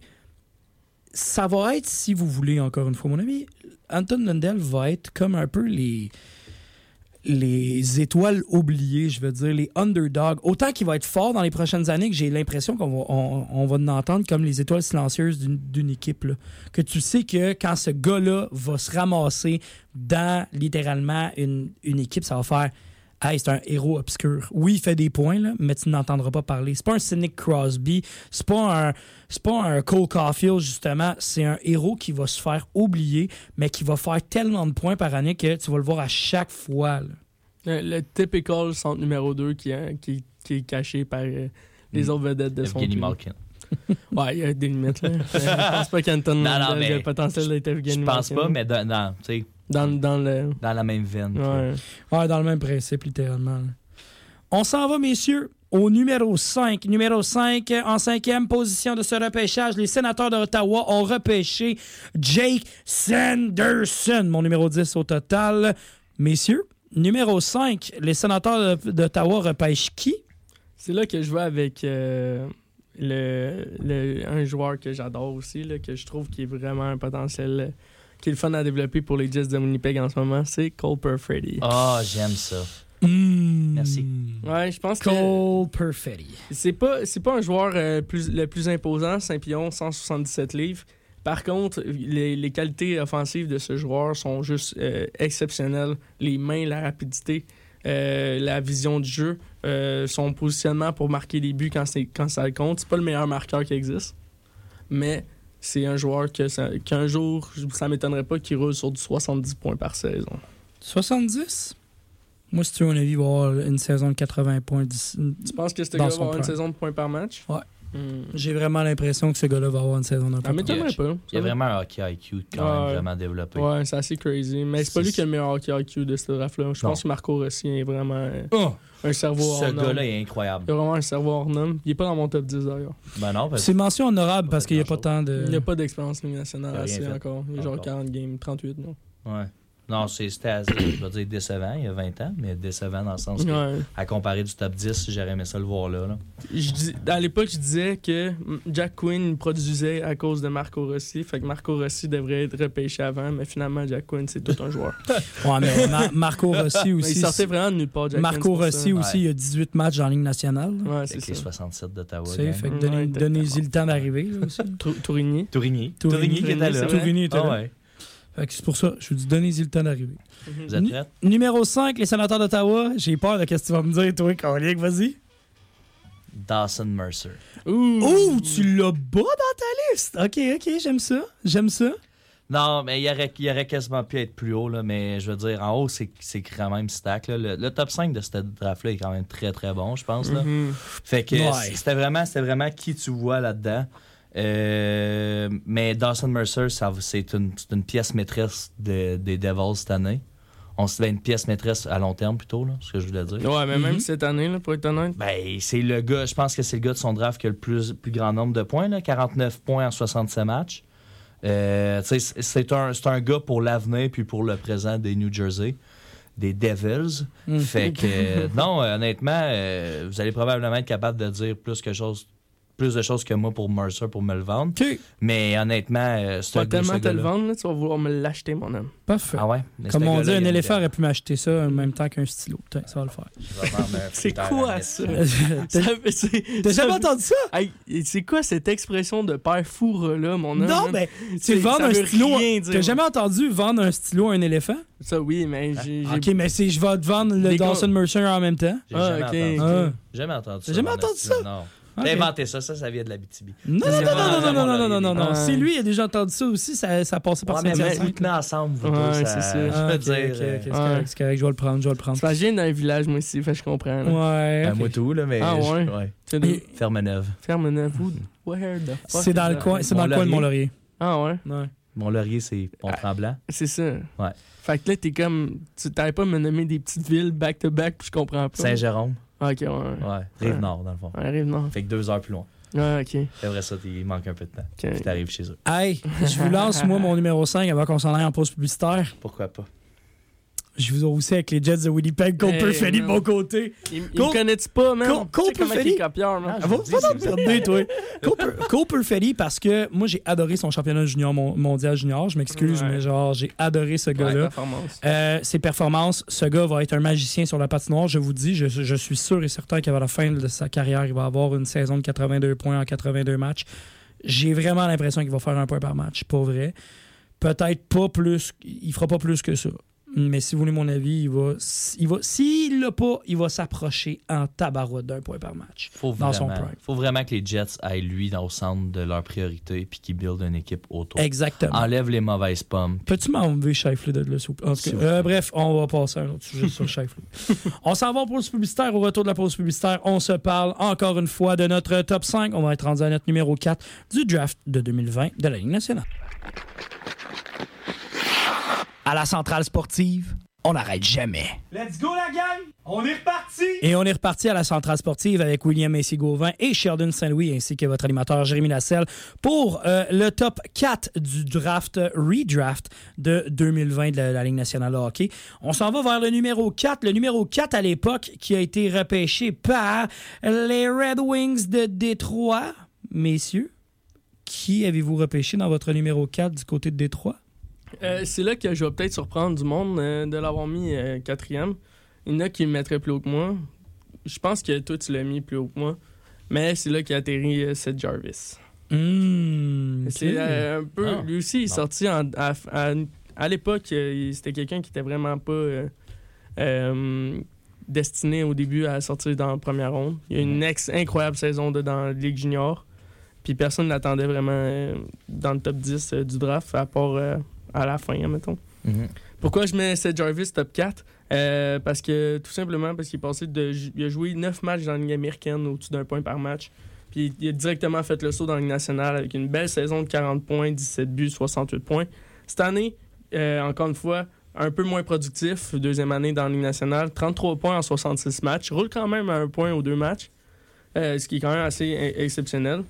Ça va être, si vous voulez, encore une fois, mon avis, Anton Lundell va être comme un peu les. Les étoiles oubliées, je veux dire, les underdogs. Autant qu'il va être fort dans les prochaines années que j'ai l'impression qu'on va, on, va en entendre comme les étoiles silencieuses d'une équipe. Que tu sais que quand ce gars-là va se ramasser dans littéralement une, équipe, ça va faire Hey, c'est un héros obscur. Oui, il fait des points, mais tu n'entendras pas parler. C'est pas un Cynic Crosby, c'est pas un c'est pas un Cole Caulfield, justement. C'est un héros qui va se faire oublier, mais qui va faire tellement de points par année que tu vas le voir à chaque fois. là. Le, le typical centre numéro 2 qui, est- qui, qui est caché par euh, les Mm. autres vedettes de son Evgeny team. Malkin. Ouais, il y a des limites. Là. je pense pas qu'Anton Non, non, le potentiel d'être Je Evgeny pense Malkin. pas, mais dans, dans, tu sais, Dans, dans le. dans la même veine. Ouais. Ouais, dans le même principe, littéralement. là. On s'en va, messieurs, au numéro 5. Numéro 5, en cinquième position de ce repêchage, les sénateurs d'Ottawa ont repêché Jake Sanderson, mon numéro 10 au total. Messieurs, Numéro 5, les sénateurs de- d'Ottawa repêchent qui? C'est là que je vais avec euh, le, le- un joueur que j'adore aussi, là, que je trouve qui est vraiment un potentiel, euh, qui est le fun à développer pour les Jets de Winnipeg en ce moment, c'est Cole Perfetti. Ah, j'aime ça. Hmm. Merci. Ouais, je pense que Cole Perfetti. c'est pas c'est pas un joueur euh, plus, le plus imposant, 5 pions, 177 livres. Par contre, les, les qualités offensives de ce joueur sont juste euh, exceptionnelles. Les mains, la rapidité, euh, la vision du jeu, euh, son positionnement pour marquer des buts quand, c'est- quand ça compte. C'est pas le meilleur marqueur qui existe, mais c'est un joueur que ça- qu'un jour, ça m'étonnerait pas qu'il roule sur du 70 points par saison. 70? Moi, si tu veux un avis, il va y avoir une saison de 80 points. d'ici- Tu penses que ce gars va avoir une saison de points par match? Ouais. Hmm. J'ai vraiment l'impression que ce gars-là va avoir une saison d'un peu m'étonnerait pas. Il y a vraiment un hockey IQ quand Ouais. même vraiment développé. Ouais, c'est assez crazy. Mais c'est pas lui qui a le meilleur hockey IQ de ce draft-là. Je pense que Marco Rossi est vraiment Oh! un cerveau Ce hors norme. gars-là est incroyable. Il a vraiment un cerveau hors norme. Il est pas dans mon top 10 d'ailleurs. Ben non, parce C'est mention honorable parce qu'il n'y a pas tant de. Il n'y a pas d'expérience nationale assez encore. Il a genre Encore. 40 games, 38, non? Ouais. Non, c'est- c'était assez, je vais dire décevant il y a 20 ans, mais décevant dans le sens que, Ouais. à comparer du top 10, j'aurais aimé ça le voir là. là. Je dis- à l'époque, je disais que Jack Quinn produisait à cause de Marco Rossi. Fait que Marco Rossi devrait être repêché avant, mais finalement, Jack Quinn, c'est tout un joueur. Ouais, mais Ma- Marco Rossi Mais aussi. il sortait vraiment de nulle part, Jack Marco Quinn, Rossi ça. aussi, il a 18 matchs la Ligue nationale. Ouais, Avec c'est les ça. 67 d'Ottawa. Tu sais, gang. fait que donnez-y le temps d'arriver aussi. Tourigny. Tourigny. Tourigny. Qui était là. Tourigny était Ah là. C'est pour ça, je vous dis, donnez-y le temps d'arriver. Vous êtes prêts? Numéro 5, les sénateurs d'Ottawa. J'ai peur de ce que tu vas me dire, toi, Carlick, vas-y. Dawson Mercer. Ouh! Tu l'as bas dans ta liste. OK, OK, j'aime ça. J'aime ça. Non, mais il aurait, il aurait quasiment pu être plus haut, là, mais je veux dire, en haut, c'est c'est quand même stack. là. Le, le top 5 de cette draft-là est quand même très très bon, je pense. Là. Mhm. Fait que Ouais. c'était vraiment, c'était vraiment qui tu vois là-dedans. Euh, mais Dawson Mercer, ça- c'est une, pièce maîtresse de- des Devils cette année. On se fait une pièce maîtresse à long terme plutôt, là, ce que je voulais dire. Ouais, mais même Mhm. cette année, là, pour être honnête. Ben, c'est le gars, je pense que c'est le gars de son draft qui a le plus, plus grand nombre de points, là, 49 points en 67 matchs. Euh, c'est- un, gars pour l'avenir puis pour le présent des New Jersey, des Devils. Mm. Fait que, euh, non, honnêtement, euh, vous allez probablement être capable de dire plus, que chose, plus de choses que moi pour Mercer pour me le vendre. Mais honnêtement, euh, Tu c'est vas un tellement te le vendre, là, tu vas vouloir me l'acheter, mon homme. parfait. Ah ouais? Mais Comme on dit, un éléphant aurait pu m'acheter ça en même temps qu'un stylo. Putain, ça va le faire. C'est quoi ça? T'as jamais entendu ça? Hey, c'est quoi cette expression de père fourre là, mon homme? Non, mais C'est- tu vendre ça un stylo. T'as jamais entendu vendre un stylo à un éléphant? Ça, oui, mais j'ai. j'ai- OK, mais c'est je vais te vendre le Dawson Mercer en même temps. J'ai Ah, jamais ok. entendu. Ah. Ça. Jamais entendu ça? Non. J'ai inventé ça, ça, ça vient de la BTB. Non, non, C'est non, non, non, non, non, non, non, non. Si lui a déjà entendu ça aussi, ça, ça passait par Ouais, mais Saint-Hyacinthe. vous tenez ensemble, vous Ouais, deux, c'est ça. Je Ah, veux dire. c'est correct, c'est correct, je vais le prendre, je vais le prendre. Ça vient d'un village, moi aussi, fait je comprends. là. Ouais. ben, moi tout, là, mais. Ah, je- ouais? C'est Ferme-neuve. Ferme neuf. Où? Where the fuck C'est dans le coin, c'est dans le coin de Mont-Laurier. Ah, ouais? Ouais. Mont-Laurier, c'est Pont-Tremblant. C'est ça. Ouais. Fait que là, t'es comme. Tu t'avais pas à me nommer des petites villes back-to-back, puis je comprends pas. Saint-Jérôme. Ah, ok, ouais. Ouais. Rive-Nord, dans le fond. Ouais, arrive, non. Fait que deux heures plus loin. Ah, ok. C'est vrai, ça, il manque un peu de temps. ok. Puis t'arrives chez eux. Hey, je vous lance, moi, mon numéro 5 avant qu'on s'en aille en pause publicitaire. Pourquoi pas? Je vous aussi avec les Jets de Winnipeg, Cole Perfetti de mon côté. Il, il Cole- me connaît-tu pas, man? Cole- Cole Tu sais comment Perfetti? il est copieur, man? Ah, Va, toi. Cole, Cole Perfetti, parce que moi, j'ai adoré son championnat junior mon- mondial junior. Je m'excuse, Ouais. mais genre, j'ai adoré ce Ouais, gars-là. performance. Euh, ses performances, ce gars va être un magicien sur la patinoire, je vous dis. Je, je suis sûr et certain qu'à la fin de sa carrière, il va avoir une saison de 82 points en 82 matchs. J'ai vraiment l'impression qu'il va faire un point par match, pas vrai. Peut-être pas plus, il fera pas plus que ça. Mais si vous voulez mon avis, il va, il va s'il l'a pas, il va s'approcher en tabarouette d'un point par match. Faut Dans son vraiment, prime. faut vraiment que les Jets aillent lui dans au centre de leur priorité puis qu'ils buildent une équipe autour. Exactement. Enlève les mauvaises pommes. Peux-tu m'enlever Shifley de là, s'il euh, bref, on va passer à un autre sujet sur Shifley. on s'en va en pause publicitaire. Au retour de la pause publicitaire, on se parle encore une fois de notre top 5. On va être rendu à notre numéro 4 du draft de 2020 de la Ligue nationale. À la centrale sportive, on n'arrête jamais. Let's go la gang! On est reparti! Et on est reparti à la centrale sportive avec William Messi Gauvin et Sheldon Saint-Louis ainsi que votre animateur Jérémy Lasselle pour euh, le top 4 du draft redraft de 2020 de la, la Ligue nationale de hockey. On s'en va vers le numéro 4. Le numéro 4 à l'époque qui a été repêché par les Red Wings de Détroit. Messieurs, qui avez-vous repêché dans votre numéro 4 du côté de Détroit? Euh, c'est là que je vais peut-être surprendre du monde euh, de l'avoir mis euh, quatrième. Il y en a qui le mettraient plus haut que moi. Je pense que toi, tu l'as mis plus haut que moi. Mais c'est là qu'a atterri Seth Jarvis. Hmm, C'est un peu. Ah, lui aussi, il est sorti en- à, à- à l'époque, c'était quelqu'un qui était vraiment pas destiné au début à sortir dans la première ronde. Il y a une ex incroyable saison de, dans la Ligue Junior. Puis personne ne l'attendait vraiment dans le top 10 euh, du draft, à part à la fin, mettons. Mhm. Pourquoi je mets Seth Jarvis top 4 Euh, Parce que tout simplement parce qu'il est passé de. Il a joué 9 matchs dans la Ligue américaine au-dessus d'un point par match. Puis il a directement fait le saut dans la Ligue nationale avec une belle saison de 40 points, 17 buts, 68 points. Cette année, euh, encore une fois, un peu moins productif, deuxième année dans la Ligue nationale, 33 points en 66 matchs, roule quand même à un point aux deux matchs, euh, ce qui est quand même assez exceptionnel.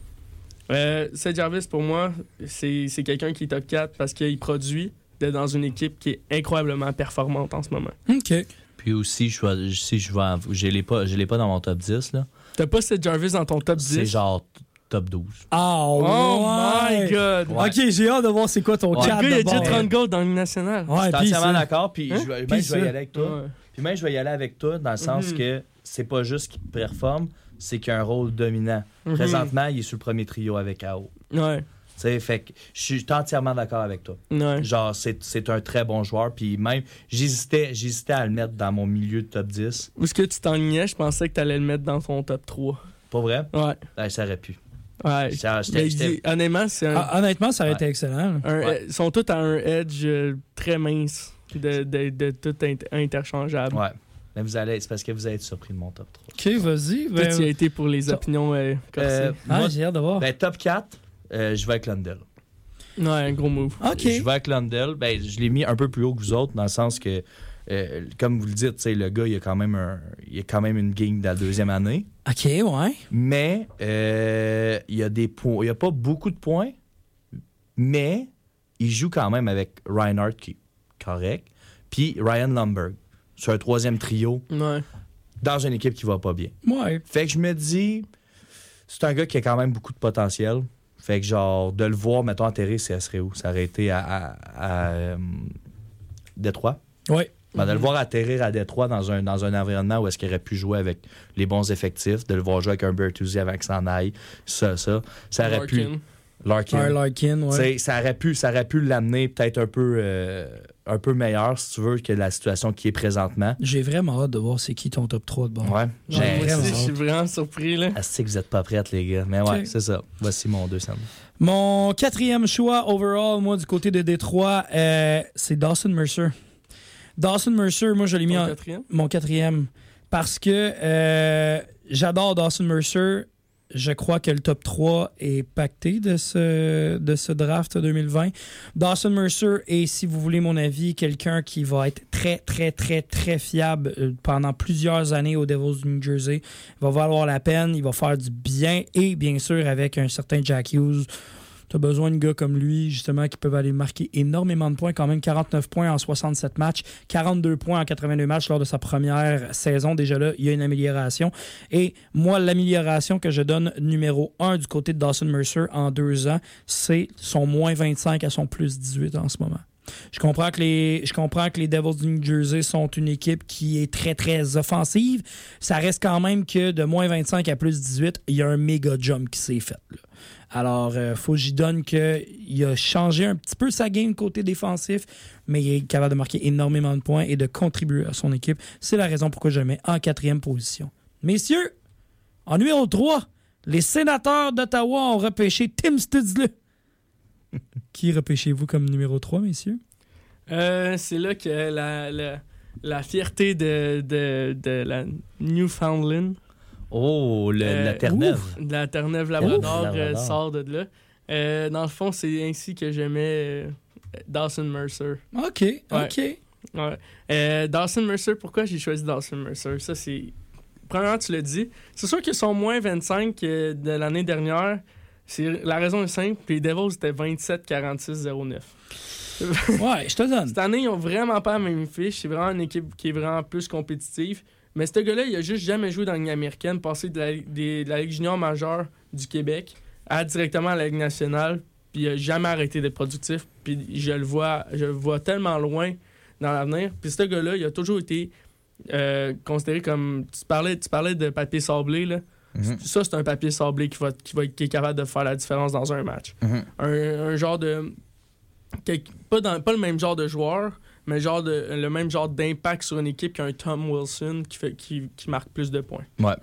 Euh, Seth Jarvis, pour moi, c'est c'est quelqu'un qui est top 4 parce qu'il produit d'être dans une équipe qui est incroyablement performante en ce moment. OK. Puis aussi, je vais- si je vais, en- je l'ai pas, je l'ai pas dans mon top 10 là. T'as pas Seth Jarvis dans ton top 10? C'est genre top 12. Ah, Oh ouais. my god! Ouais. OK, j'ai hâte de voir c'est quoi ton Ouais. Le 4 gars, il a déjà bord. 30 goals dans le national. Ouais, je suis entièrement ça. d'accord, puis Hein? je vais, Puis même, je vais y aller avec toi. Ouais. Puis même, je vais y aller avec toi dans le sens Mhm. que c'est pas juste qu'il performe, c'est qu'il a un rôle dominant. Mhm. Présentement, il est sur le premier trio avec AO. Ouais, Tu sais, fait que je suis entièrement d'accord avec toi. ouais. Genre, c'est c'est un très bon joueur. Puis même, j'hésitais j'hésitais à le mettre dans mon milieu de top 10. Où est-ce que tu t'enlignais? Je pensais que t'allais le mettre dans ton top 3. Pas vrai? Ouais, Ben, ça aurait pu. ouais. Ça- dit- honnêtement, c'est un, Ah, honnêtement, ça aurait Ouais. été excellent. ouais. euh, ils sont tous à un edge euh, très mince, de, de, de tout inter- interchangeable. Ouais. Mais vous allez, c'est parce que vous allez être surpris de mon top 3. OK, vas-y. Toi, Ben, tu as été pour les opinions euh. Euh, ah, moi, j'ai hâte de voir. ben, top 4, euh, je vais avec Lundell. Ouais, un gros move. OK. Je vais avec Lundell. Ben, je l'ai mis un peu plus haut que vous autres, dans le sens que, euh, comme vous le dites, le gars, il a quand même, un, il a quand même une game dans la deuxième année. OK, ouais. Mais euh, il y a des points. Il n'y a pas beaucoup de points, mais il joue quand même avec Reinhardt, qui est correct, puis Ryan Lumberg, sur un troisième trio, Ouais. dans une équipe qui va pas bien. Ouais. Fait que je me dis, c'est un gars qui a quand même beaucoup de potentiel. Fait que, genre, de le voir, mettons, atterrir, ça serait où? Ça aurait été à, à, à, euh, Détroit? Ouais. Ben, de le voir atterrir à Détroit dans un, dans un environnement où est-ce qu'il aurait pu jouer avec les bons effectifs, de le voir jouer avec un Bertuzzi avant que ça en aille, ça, ça, ça aurait pu... Larkin. Larkin. Larkin, ouais. Ça aurait pu, ça aurait pu l'amener peut-être un peu, euh, un peu meilleur, si tu veux, que la situation qui est présentement. J'ai vraiment hâte de voir c'est qui ton top 3 de bord. Ouais. J'ai- vraiment aussi, je suis vraiment surpris. Là. Ah, c'est que vous êtes pas prêtes, les gars. Mais ouais, c'est ça. Voici mon 200. Mon quatrième choix overall, moi, du côté de Détroit, euh, c'est Dawson Mercer. Dawson Mercer, moi, je l'ai mis en quatrième? mon quatrième parce que euh, j'adore Dawson Mercer. Je crois que le top 3 est pacté de ce, de draft 2020. Dawson Mercer est, si vous voulez mon avis, quelqu'un qui va être très, très, très, très fiable euh, pendant plusieurs années aux Devils du New Jersey. Il va valoir la peine, il va faire du bien et bien sûr avec un certain Jack Hughes. Tu as besoin de gars comme lui, justement, qui peuvent aller marquer énormément de points, quand même 49 points en 67 matchs, 42 points en 82 matchs lors de sa première saison. Déjà là, il y a une amélioration. Et moi, l'amélioration que je donne numéro 1 du côté de Dawson Mercer en deux ans, c'est son moins 25 à son plus 18 en ce moment. Je comprends que les Devils du New Jersey sont une équipe qui est très très offensive. Ça reste quand même que de moins 25 à plus 18, il y a un méga jump qui s'est fait. Alors, euh, faut que j'y donne qu'il a changé un petit peu sa game côté défensif, mais il est capable de marquer énormément de points et de contribuer à son équipe. C'est la raison pourquoi je le mets en quatrième position. Messieurs, en numéro 3, les sénateurs d'Ottawa ont repêché Tim Studzle. Qui repêchez-vous comme numéro 3, messieurs? Euh, c'est là que la, la, la fierté de, de, de la Newfoundland, Oh, le, Euh, la Terre-Neuve. de la Terre-Neuve-Labrador, Ouf. euh, Labrador. sort de là. Euh, dans le fond, c'est ainsi que j'aimais euh, Dawson Mercer. OK, OK. Ouais. Euh, Dawson Mercer, pourquoi j'ai choisi Dawson Mercer? Ça, c'est. Premièrement, tu l'as dit. C'est sûr que son moins 25 euh, de l'année dernière, c'est la raison est simple. Puis les Devils étaient 27-46-09. Ouais, je te donne. Cette année, ils ont vraiment pas la même fiche. C'est vraiment une équipe qui est vraiment plus compétitive. Mais ce gars-là, il a juste jamais joué dans la Ligue américaine, passé de la, des- de la Ligue junior majeure du Québec à directement à la Ligue nationale. Puis il a jamais arrêté d'être productif. Puis je le vois, je le vois tellement loin dans l'avenir. Puis ce gars-là, il a toujours été euh, considéré comme. Tu parlais, tu parlais de papier sablé, là. Mhm. Ça, c'est un papier sablé qui va, qui va être qui est capable de faire la différence dans un match. Mhm. Un, un genre de. pas, dans, pas le même genre de joueur, mais genre de, le même genre d'impact sur une équipe qu'un Tom Wilson qui, fait, qui, qui marque plus de points. Ouais.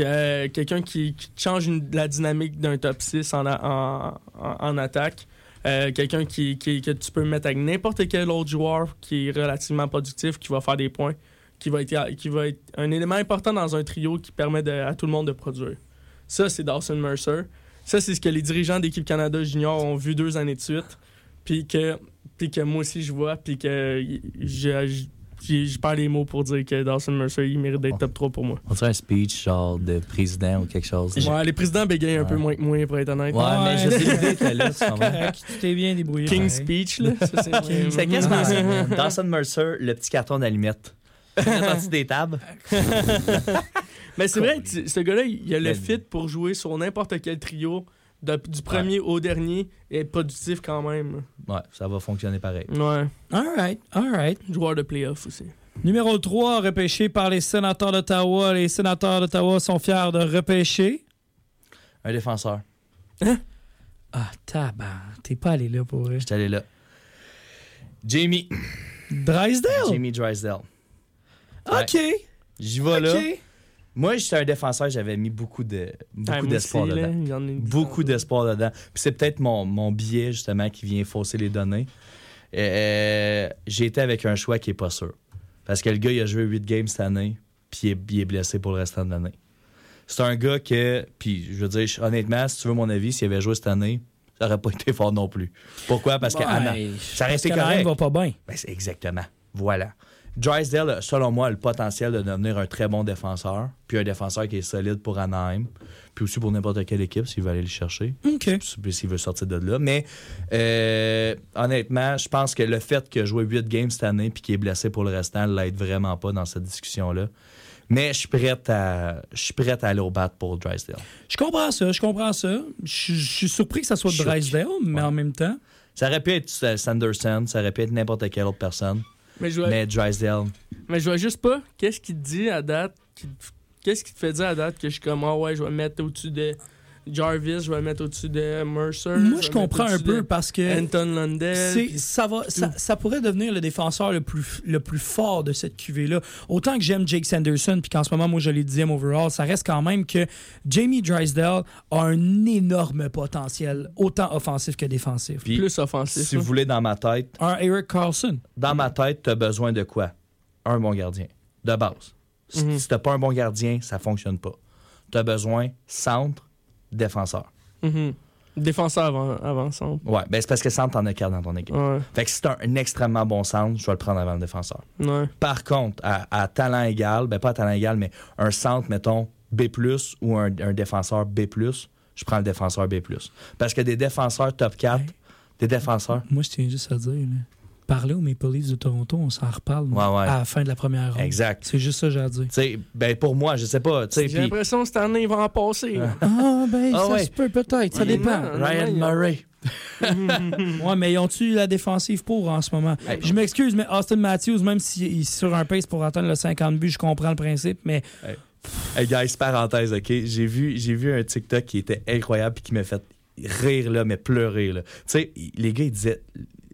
Euh, Quelqu'un qui, qui change une- la dynamique d'un top 6 en, a- en, en- en attaque. Euh, Quelqu'un qui, qui- que tu peux mettre avec n'importe quel autre joueur qui est relativement productif, qui va faire des points, qui va être, qui va être un élément important dans un trio qui permet de- à tout le monde de produire. Ça, c'est Dawson Mercer. Ça, c'est ce que les dirigeants d'équipe Canada Junior ont vu deux années de suite. Puis que, puis que moi aussi, je vois. Puis que je, je, je perds les mots pour dire que Dawson Mercer, il mérite d'être top 3 pour moi. On dirait un speech genre de président ou quelque chose. Ouais, les présidents bégayent un peu moins que moi, pour être honnête. Ouais, mais je sais l'idée que là? Correct, tu t'es bien débrouillé. King pareil. Speech, là. Ça, c'est C'est quasiment. Dawson Mercer, le petit carton d'allumette. partie des tables. Mais c'est vrai, tu- ce gars-là, il a le fit pour jouer sur n'importe quel trio, de- du premier au dernier, et être productif quand même. Ouais, ça va fonctionner pareil. Ouais. All right, all right. Joueur de playoff aussi. Numéro 3, repêché par les sénateurs d'Ottawa. Les sénateurs d'Ottawa sont fiers de repêcher. Un défenseur. Ah, tabac, t'es pas allé là pour vrai. J'étais allé là. Jamie. Drysdale? Jamie Drysdale. OK. J'y vais là. OK. Moi, j'étais un défenseur, j'avais mis beaucoup de beaucoup d'espoir là, dedans. Beaucoup d'espoir dedans. Puis c'est peut-être mon, mon biais, justement, qui vient fausser les données. Euh, J'ai été avec un choix qui est pas sûr. Parce que le gars, il a joué 8 games cette année, puis il est, il est blessé pour le restant de l'année. C'est un gars que, puis je veux dire, honnêtement, si tu veux mon avis, s'il avait joué cette année, ça aurait pas été fort non plus. Pourquoi? Parce que Anna- Ouais, ça restait correct. va pas bien. Ben, c'est exactement. Voilà. Drysdale, selon moi, a le potentiel de devenir un très bon défenseur, puis un défenseur qui est solide pour Anaheim, puis aussi pour n'importe quelle équipe s'il veut aller le chercher, s'il veut sortir de là. Mais euh, honnêtement, je pense que le fait qu'il a joué 8 games cette année puis qu'il est blessé pour le restant l'aide vraiment pas dans cette discussion-là. Mais je suis prêt à, je suis prêt à aller au bat pour Drysdale. Je comprends ça, je comprends ça. Je je suis surpris que ça soit. Drysdale, mais Ouais. en même temps. Ça aurait pu être Sanderson, ça aurait pu être n'importe quelle autre personne, Mais je vois, mais Drysdale, mais je vois juste pas qu'est-ce qui te dit à date. Qu'est-ce qui te fait dire à date que je suis comme, ah ouais, je vais me mettre au-dessus de Jarvis, je vais me mettre au-dessus de Mercer. Moi, je comprends un peu parce que Anton Lundell. ça, va, ça, ça pourrait devenir le défenseur le plus, le plus fort de cette QV-là. Autant que j'aime Jake Sanderson, puis qu'en ce moment, moi, je l'ai dixième overall, ça reste quand même que Jamie Drysdale a un énorme potentiel, autant offensif que défensif. Plus offensif. si vous hein. voulez dans ma tête, Un Eric Carlson. dans ma tête, tu as besoin de quoi? Un bon gardien. De base. Si, Mhm. si t'as pas un bon gardien, ça fonctionne pas. Tu as besoin centre, défenseur. Mhm. Défenseur avant, avant centre. Ouais, ben c'est parce que centre, t'en as quatre dans ton équipe. Ouais, Fait que si t'as un, un extrêmement bon centre, je vais le prendre avant le défenseur. ouais. Par contre, à, à talent égal, ben pas à talent égal, mais un centre, mettons, B, ou un, un défenseur B, je prends le défenseur B. Parce que des défenseurs top 4, Ouais. des défenseurs. Moi, je tiens juste à dire, là, parler aux Maple Leafs de Toronto, on s'en reparle Ouais, ouais. à la fin de la première ronde. Exact. C'est juste ça que j'ai à dire. Tu sais, ben pour moi, je sais pas. tu sais, J'ai l'impression que cette année, il va en passer. Ah, ben, Ah ça ouais. se peut peut-être, ça dépend. non. Ryan Murray. Ouais, mais ils ont-tu la défensive pour en ce moment? Hey. Je m'excuse, mais Austin Matthews, même s'il est sur un pace pour atteindre le 50 buts, je comprends le principe, mais Hey guys, parenthèse, ok? J'ai vu, j'ai vu un TikTok qui était incroyable et qui m'a fait rire, là, mais pleurer. là. Tu sais, les gars, ils disaient.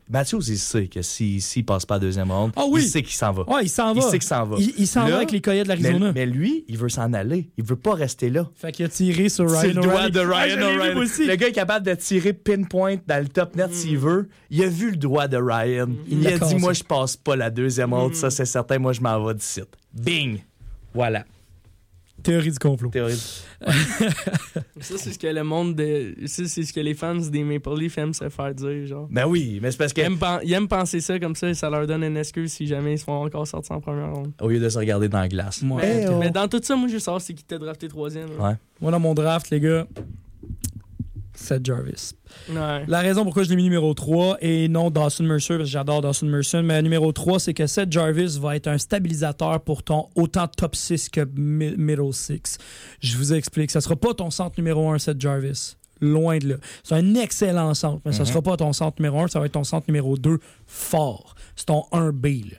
Matthews, il sait que s'il s'il passe pas à la deuxième ronde, Ah oui. il sait qu'il s'en va. ouais, il s'en Il va. sait qu'il s'en va. Il, il s'en va avec les Coyotes de Mais, l'Arizona. mais lui, il veut s'en aller. Il veut pas rester là. Fait qu'il a tiré sur Ryan C'est le doigt O'Reilly. de Ryan O'Reilly. aussi. Le gars est capable de tirer pinpoint dans le top net s'il veut. Il a vu le doigt de Ryan. Il Il, a dit. Moi, je passe pas la deuxième ronde. Ça, c'est certain. Moi, je m'en vais d'ici. Bing Voilà. Théorie du complot. Théorie. Ça, c'est ce que le monde de. Ça, c'est ce que les fans des Maple Leafs aiment se faire dire, genre. Ben oui, mais c'est parce que Ils aiment, pen- ils aiment penser ça comme ça et ça leur donne une excuse si jamais ils se font encore sortir en première ronde. au lieu de se regarder dans la glace. Moi, Mais, euh, mais dans tout ça, moi, je veux savoir c'est qui t'a drafté troisième. Ouais. moi, dans mon draft, les gars, Seth Jarvis. Ouais. La raison pourquoi je l'ai mis numéro 3 et non Dawson Mercer, parce que j'adore Dawson Mercer, mais numéro 3, c'est que Seth Jarvis va être un stabilisateur pour ton autant top 6 que mi- middle 6. Je vous explique. Ça sera pas ton centre numéro 1, Seth Jarvis. Loin de là. C'est un excellent centre, mais ça sera pas ton centre numéro 1, ça va être ton centre numéro 2 fort. C'est ton 1B. là.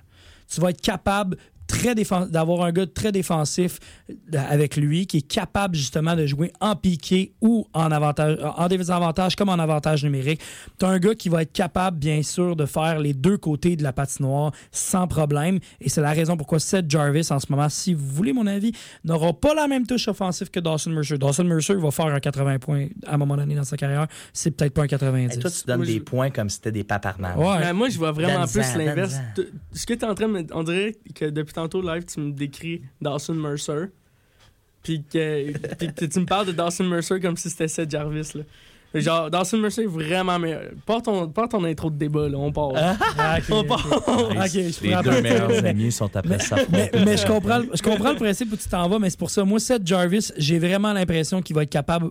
Tu vas être capable très d'avoir un gars très défensif euh, avec lui qui est capable justement de jouer en piqué ou en avantage en désavantage comme en avantage numérique. Tu un gars qui va être capable bien sûr de faire les deux côtés de la patinoire sans problème et c'est la raison pourquoi Seth Jarvis en ce moment si vous voulez mon avis n'aura pas la même touche offensive que Dawson Mercer. Dawson Mercer va faire un 80 points à un moment donné dans sa carrière, c'est peut-être pas un 90. Et toi, tu donnes Moi, des je- points comme si c'était des paparmans. Ouais. Ben, moi, je vois vraiment plus l'inverse. Ce que tu es en train de me. On dirait que depuis tantôt, live, tu me décris Dawson Mercer. Puis que, tu me parles de Dawson Mercer comme si c'était Seth Jarvis. Là. Genre, Dawson Mercer est vraiment meilleur. Pas ton, pas ton intro de débat, là, on part. Ah, ok, On ok. part. Ok, je les deux meilleurs amis sont après ça. mais, mais je, comprends, le- je comprends le principe où tu t'en vas, mais c'est pour ça. Moi, Seth Jarvis, j'ai vraiment l'impression qu'il va être capable,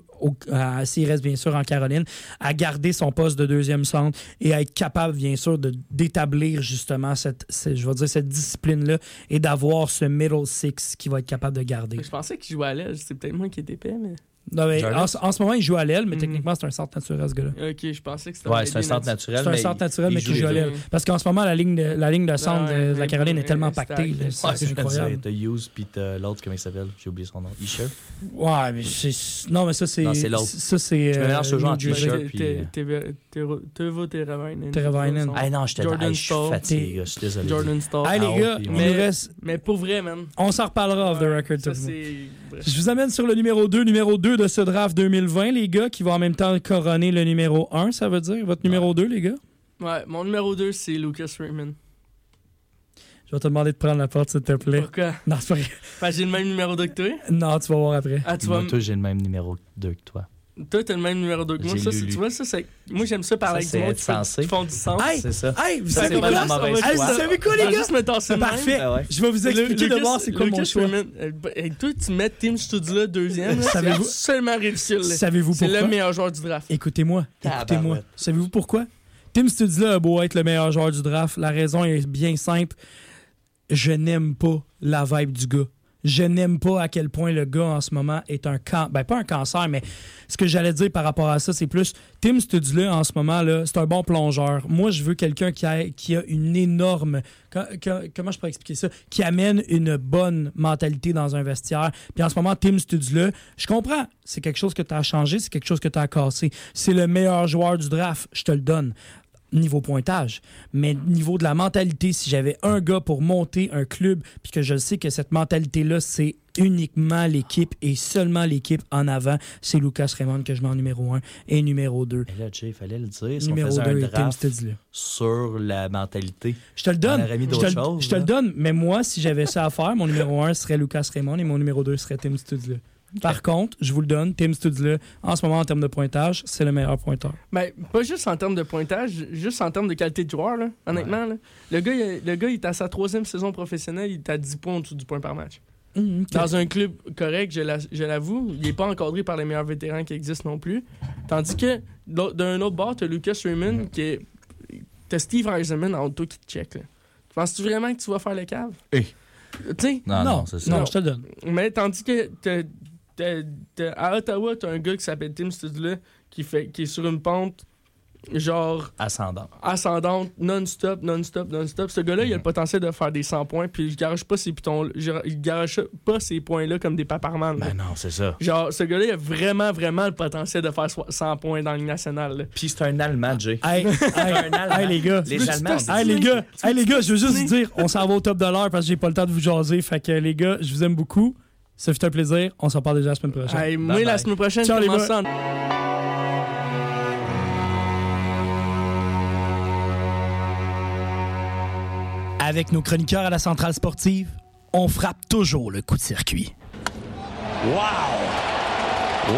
à- s'il reste bien sûr en Caroline, à garder son poste de deuxième centre et à être capable, bien sûr, de, d'établir justement cette, cette- je vais dire, cette discipline-là et d'avoir ce middle six qu'il va être capable de garder. Je pensais qu'il jouait à l'aile. C'est peut-être moi qui étais épais, mais. Non, mais en, en ce moment, il joue à l'aile, mais Mhm. techniquement, c'est un centre naturel, ce gars-là. Ok, je pensais que c'était. Ouais, c'est un centre naturel. C'est un mais centre il- naturel, il mais qui joue à l'aile. Parce qu'en ce moment, la ligne de, la ligne de centre de, de la Caroline est tellement pactée. C'est Ouais, c'est je veux dire, incroyable. T'as Hughes puis t'as l'autre, comment il s'appelle J'ai oublié son nom. Isher Ouais, mais c'est. Non, mais ça, c'est. Non, c'est l'autre. Ça, c'est. Je me mélange toujours T-shirt Jersey. puis, euh, Tevo Teravainen. Teravainen. Ah non, je suis fatigué, je suis désolé. Jordan Starr. Hey, les Ah, gars. Mais pour vrai, man. On s'en reparlera off the record. Je vous amène sur le numéro 2, numéro 2 de ce draft 2020, les gars, qui va en même temps coroner le numéro 1, ça veut dire, votre numéro 2, les gars? Ouais, mon numéro 2, c'est Lucas Raymond. Je vais te demander de prendre la porte, s'il te plaît. Pourquoi? Non, c'est pas vrai. Parce que j'ai le même numéro 2 que toi? Non, tu vas voir après. Ah, tu Moi, toi, j'ai le même numéro 2 que toi. Toi, t'as le même numéro 2 que moi. Ça, c'est- tu vois, ça, c'est. Moi, j'aime ça parler Ça, avec c'est être qui, font- du sens. Hey! C'est ça. Hey, vous savez c'est quoi? la mauvaise Hey, vous savez quoi, les va gars? juste me tasser Parfait. Ah ouais. Je vais vous expliquer Lucas- d'abord c'est quoi mon choix. Euh, hey, toi, tu mets Tim Studula deuxième. là, C'est Savez-vous- absolument ridicule. là. Savez-vous C'est pourquoi? le meilleur joueur du draft. Écoutez-moi, écoutez-moi. Savez-vous pourquoi? Tim Studula a beau être le meilleur joueur du draft. La raison est bien simple. Je n'aime pas la vibe du gars. Je n'aime pas à quel point le gars en ce moment est un can... ben pas un cancer, mais ce que j'allais dire par rapport à ça, c'est plus Tim Studula en ce moment c'est un bon plongeur. Moi, je veux quelqu'un qui a, une énorme co- co- comment je pourrais expliquer ça, qui amène une bonne mentalité dans un vestiaire. Puis en ce moment, Tim Studula, je comprends, c'est quelque chose que tu as changé, c'est quelque chose que tu as cassé. C'est le meilleur joueur du draft, je te le donne niveau pointage. Mais niveau de la mentalité, si j'avais un gars pour monter un club, puis que je sais que cette mentalité-là, c'est uniquement l'équipe et seulement l'équipe en avant, c'est Lucas Raymond que je mets en numéro 1 et numéro 2. Mais là, Jay, il fallait le dire. Si on Numéro faisait 2 un et Tim sur la mentalité. Je te le donne. Je te, le- choses, je te le là. donne, mais moi, si j'avais ça à faire, mon numéro 1 serait Lucas Raymond et mon numéro 2 serait Tim Par contre, je vous le donne, Tim Studula, en ce moment, en termes de pointage, c'est le meilleur pointeur. Ben, pas juste en termes de pointage, juste en termes de qualité de joueur, là, honnêtement. là. Le, gars, il, a- le gars, il est à sa troisième saison professionnelle, il est à 10 points en dessous du point par match. Ok. Dans un club correct, je la- je l'avoue, il n'est pas encadré par les meilleurs vétérans qui existent non plus. Tandis que d'un autre bord, t'as Lucas Raymond qui est. T'as Steve Eisenman en auto qui te check. Penses-tu vraiment que tu vas faire le cave? Eh. Tu sais, Non, non, non, je te le donne. mais tandis que t'as- à Ottawa, t'as un gars qui s'appelle Tim Studula qui, fait, qui est sur une pente genre Ascendant. ascendante, non-stop, non-stop, non-stop. Ce gars-là, il Mhm. a le potentiel de faire des 100 points, puis il garage pas ces pitons, il garage pas ces points-là comme des paparmans. là. Ben non, c'est ça. Genre, ce gars-là, il a vraiment, vraiment le potentiel de faire so- 100 points dans nationale. là. Puis c'est un Allemand, Jay. Hey, hey, hey, les gars. Les Allemands. Hey les gars, hey, les gars, je veux juste vous dire, on s'en va au top de l'heure parce que j'ai pas le temps de vous jaser. Fait que les gars, je vous aime beaucoup. Ça fut un plaisir. On se reparle déjà la semaine prochaine. Hey, moi, la semaine prochaine, Ciao, je commence Avec nos chroniqueurs à la centrale sportive, on frappe toujours le coup de circuit. Wow! Wow,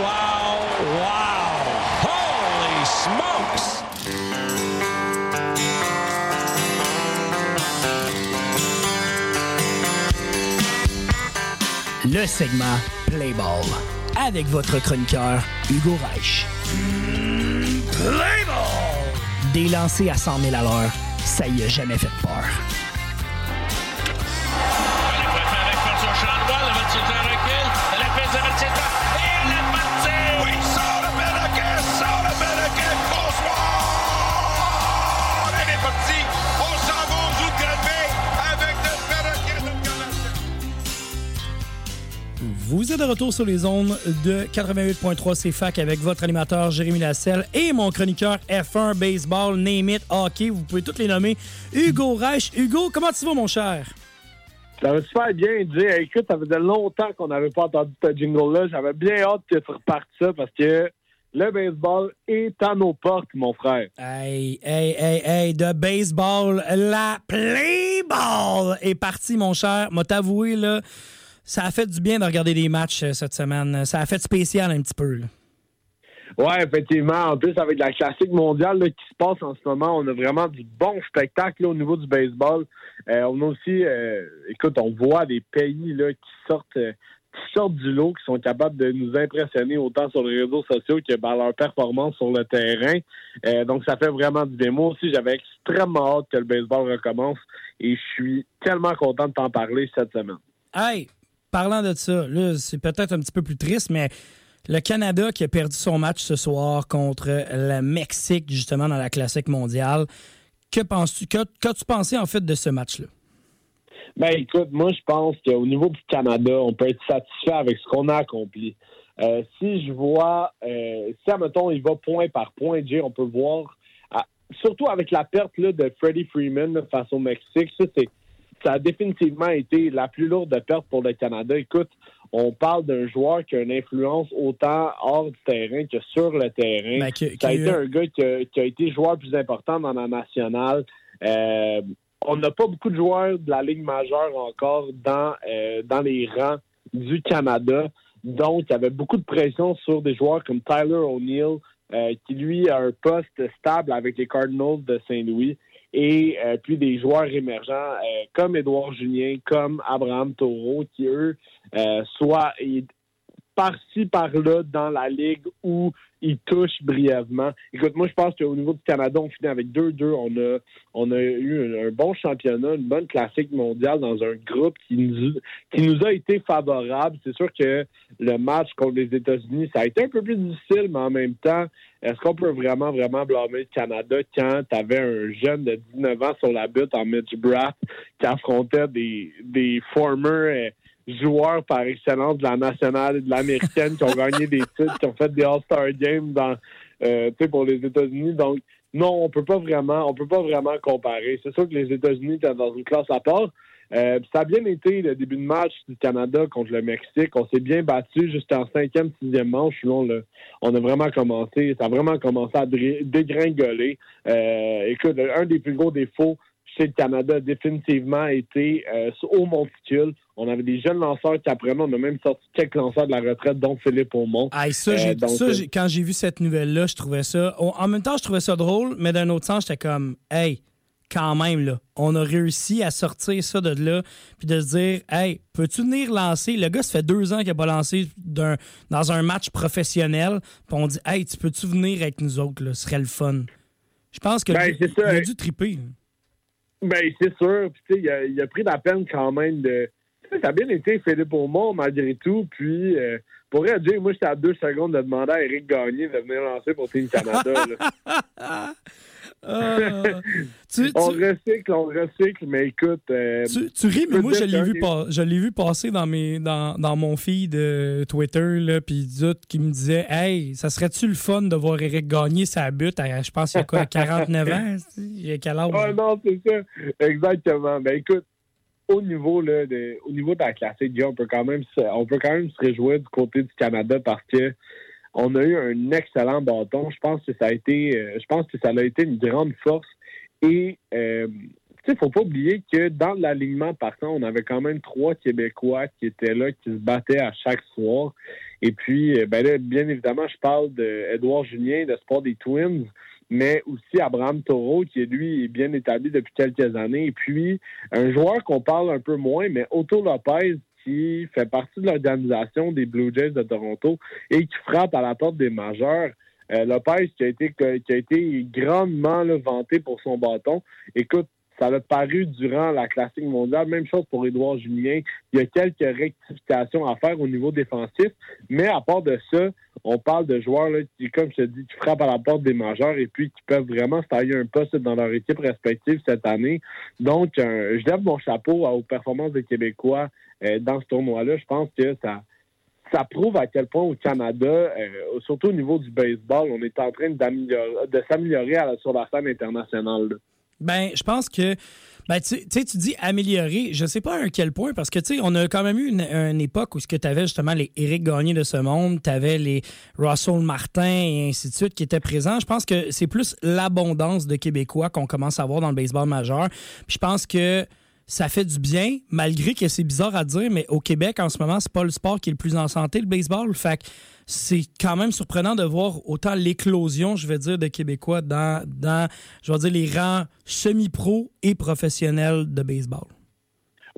wow, wow! Holy smokes! Le segment Play Ball avec votre chroniqueur Hugo Reich. Play Ball! Des lancers à 100 000 à l'heure, ça y a jamais fait peur. Vous êtes de retour sur les zones de 88.3 CFAC avec votre animateur Jérémy Lasselle et mon chroniqueur F1 Baseball, Name It, Hockey. Vous pouvez tous les nommer. Hugo Reich. Hugo, comment tu vas, mon cher? Ça va super bien, Jay. Écoute, ça faisait longtemps qu'on n'avait pas entendu ce jingle-là. J'avais bien hâte que tu repartes ça parce que le baseball est à nos portes, mon frère. Hey, hey, hey, hey, de baseball, la play ball est partie, mon cher. M'a t'avoué, là, ça a fait du bien de regarder des matchs euh, cette semaine. Ça a fait spécial un petit peu. là. Ouais, effectivement. En plus, avec la classique mondiale là, qui se passe en ce moment, on a vraiment du bon spectacle là, au niveau du baseball. Euh, on a aussi, euh, écoute, on voit des pays là, qui sortent euh, qui sortent du lot, qui sont capables de nous impressionner autant sur les réseaux sociaux que par leur performance sur le terrain. Donc, ça fait vraiment du bien. Moi aussi, j'avais extrêmement hâte que le baseball recommence et je suis tellement content de t'en parler cette semaine. Hey, parlant de ça, là, c'est peut-être un petit peu plus triste, mais le Canada qui a perdu son match ce soir contre le Mexique, justement, dans la classique mondiale. Que penses-tu? Qu'as-tu pensé, en fait, de ce match-là? Ben écoute, moi je pense qu'au niveau du Canada, on peut être satisfait avec ce qu'on a accompli. Euh, si je vois, euh, si admettons, il va point par point, Jay, on peut voir, surtout avec la perte là, de Freddie Freeman face au Mexique, ça, c'est, ça a définitivement été la plus lourde perte pour le Canada. Écoute, on parle d'un joueur qui a une influence autant hors du terrain que sur le terrain. Ben, que- ça a que- été un gars qui a, qui a été joueur plus important dans la nationale. Euh, on n'a pas beaucoup de joueurs de la Ligue majeure encore dans, euh, dans les rangs du Canada. Donc, il y avait beaucoup de pression sur des joueurs comme Tyler O'Neill, euh, qui lui a un poste stable avec les Cardinals de Saint-Louis. Et euh, puis des joueurs émergents euh, comme Édouard Julien, comme Abraham Taureau, qui eux, euh, soit par-ci, par-là dans la ligue où ils touchent brièvement. Écoute, moi, je pense qu'au niveau du Canada, on finit avec 2-2. On a, on a eu un, un bon championnat, une bonne classique mondiale dans un groupe qui nous, qui nous a été favorable. C'est sûr que le match contre les États-Unis, ça a été un peu plus difficile, mais en même temps, est-ce qu'on peut vraiment, vraiment blâmer le Canada quand tu avais un jeune de 19 ans sur la butte en Mitch Bratt qui affrontait des, des former euh, joueurs par excellence de la nationale et de l'américaine qui ont gagné des titres, qui ont fait des All-Star Games dans, euh, pour les États-Unis. Donc, non, on peut pas vraiment, on peut pas vraiment comparer. C'est sûr que les États-Unis étaient dans une classe à part. Euh, ça a bien été le début de match du Canada contre le Mexique. On s'est bien battu jusqu'en cinquième, sixième manche. Là, on, l'a- on a vraiment commencé, ça a vraiment commencé à dégringoler. Euh, écoute, un des plus gros défauts chez le Canada a définitivement été euh, au monticule. On avait des jeunes lanceurs qui apprenaient. On a même sorti quelques lanceurs de la retraite, dont Philippe Aumont. Ça, Euh, donc, ça, euh, quand j'ai vu cette nouvelle-là, je trouvais ça. En même temps, je trouvais ça drôle, mais d'un autre sens, j'étais comme, hey, quand même, là, on a réussi à sortir ça de là, puis de se dire, hey, peux-tu venir lancer? Le gars, ça fait deux ans qu'il n'a pas lancé dans un match professionnel, puis on dit, hey, tu peux-tu venir avec nous autres, là? Ce serait le fun. Je pense que Ben, c'est il a dû triper. là. Ben, c'est sûr. Puis, il a, il a pris la peine quand même de. Ça a bien été Philippe Aumont, malgré tout. Puis, euh, pour vrai, moi, j'étais à deux secondes de demander à Eric Gagné de venir lancer pour Team Canada. là. Ah. tu, tu- on recycle, on recycle, mais écoute. euh, Tu, tu ris, mais moi, je l'ai vu, pas- je l'ai vu passer dans, mes, dans, dans mon feed euh, Twitter, puis d'autres qui me disaient Hey, ça serait-tu le fun de voir Eric gagner sa butte à, je pense, il y a quoi, à 49 ans Il y a quel âge Ah non, c'est ça. Exactement. Ben écoute, au niveau là, de, au niveau de la classique, on peut quand même on peut quand même se réjouir du côté du Canada parce que on a eu un excellent bâton. Je pense que ça a été euh, je pense que ça a été une grande force. Et euh, tu sais, faut pas oublier que dans l'alignement partant, on avait quand même trois Québécois qui étaient là, qui se battaient à chaque soir. Et puis, euh, ben bien évidemment, je parle d'Edouard Julien, de Sport des Twins, mais aussi Abraham Taureau, qui lui est bien établi depuis quelques années. Et puis, un joueur qu'on parle un peu moins, mais Otto Lopez, qui fait partie de l'organisation des Blue Jays de Toronto et qui frappe à la porte des majeurs. Euh, Lopez qui a été qui a été grandement vanté pour son bâton. Écoute, ça a paru durant la classique mondiale. Même chose pour Édouard Julien. Il y a quelques rectifications à faire au niveau défensif. Mais à part de ça, on parle de joueurs qui, comme je te dis, qui frappent à la porte des majeurs et puis qui peuvent vraiment se tailler un poste dans leur équipe respective cette année. Donc, euh, je lève mon chapeau aux performances des Québécois euh, dans ce tournoi-là. Je pense que ça, prouve à quel point au Canada, euh, surtout au niveau du baseball, on est en train de s'améliorer sur la scène internationale. Ben, je pense que. Ben, tu tu dis améliorer. Je sais pas à quel point, parce que, tu sais, on a quand même eu une, époque où tu avais justement les Éric Gagné de ce monde, tu avais les Russell Martin et ainsi de suite qui étaient présents. Je pense que c'est plus l'abondance de Québécois qu'on commence à voir dans le baseball majeur. Puis je pense que ça fait du bien, malgré que c'est bizarre à dire, mais au Québec, en ce moment, c'est pas le sport qui est le plus en santé, le baseball. Fait c'est quand même surprenant de voir autant l'éclosion, je vais dire, de Québécois dans, dans je vais dire, les rangs semi-pro et professionnels de baseball.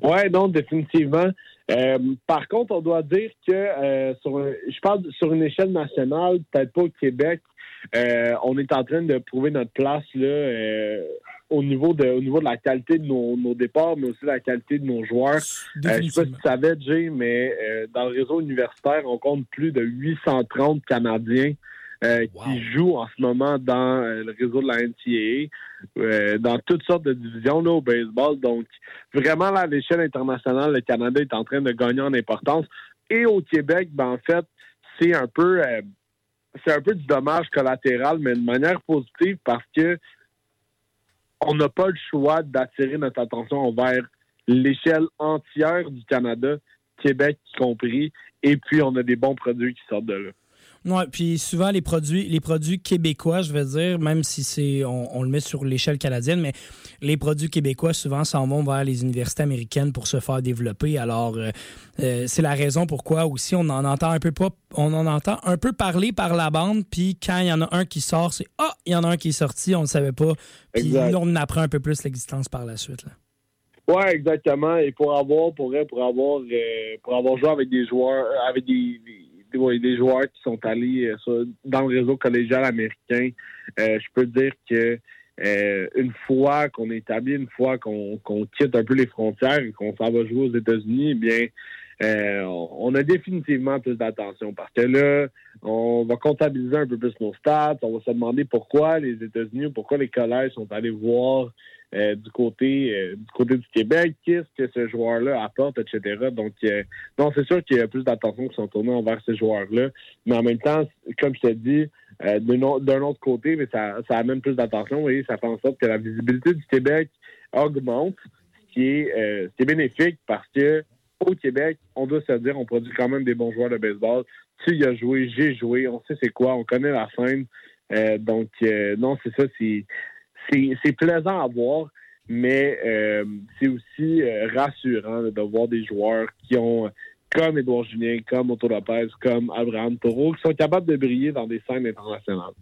Oui, non, définitivement. Euh, par contre, on doit dire que euh, sur, je parle sur une échelle nationale, peut-être pas au Québec, euh, on est en train de prouver notre place là, au niveau de au niveau de la qualité de nos, nos départs, mais aussi la qualité de nos joueurs. Euh, je ne sais pas si tu savais, Jay, mais euh, dans le réseau universitaire, on compte plus de 830 Canadiens euh, qui jouent en ce moment dans le réseau de la NCAA, dans toutes sortes de divisions là, au baseball. Donc, vraiment, là, à l'échelle internationale, le Canada est en train de gagner en importance. Et au Québec, ben, en fait, c'est un peu c'est un peu du dommage collatéral, mais de manière positive parce que on n'a pas le choix d'attirer notre attention envers l'échelle entière du Canada, Québec y compris, et puis on a des bons produits qui sortent de là. Oui, puis souvent les produits, les produits québécois, je veux dire, même si c'est on, le met sur l'échelle canadienne, mais les produits québécois souvent s'en vont vers les universités américaines pour se faire développer. Alors euh, euh, c'est la raison pourquoi aussi on en entend un peu pas, on en entend un peu parler par la bande, puis quand il y en a un qui sort, c'est ah, il y en a un qui est sorti, on ne savait pas, puis on apprend un peu plus l'existence par la suite. Là. Oui, exactement. Et pour avoir, pour, pour avoir, euh, pour avoir joué avec des joueurs, avec des des joueurs qui sont allés euh, dans le réseau collégial américain. Euh, je peux dire que euh, une fois qu'on est établi, une fois qu'on quitte un peu les frontières et qu'on s'en va jouer aux États-Unis, eh bien, on a définitivement plus d'attention parce que là, on va comptabiliser un peu plus nos stats, on va se demander pourquoi les États-Unis, pourquoi les collèges sont allés voir euh, du côté euh, du côté du Québec, qu'est-ce que ce joueur-là apporte, etc. Donc, euh, non, c'est sûr qu'il y a plus d'attention qui sont tournées envers ces joueurs-là, mais en même temps, comme je t'ai dit, d'un autre côté, mais ça, amène plus d'attention et ça fait en sorte que la visibilité du Québec augmente, ce qui est, ce qui est bénéfique parce que au Québec, on doit se dire, on produit quand même des bons joueurs de baseball. Tu y as joué, j'ai joué, on sait c'est quoi, on connaît la scène. donc, non, c'est ça, c'est c'est plaisant à voir, mais euh, c'est aussi euh, rassurant de voir des joueurs qui ont, comme Édouard Julien, comme Otto Lopez, comme Abraham Toro, qui sont capables de briller dans des scènes internationales.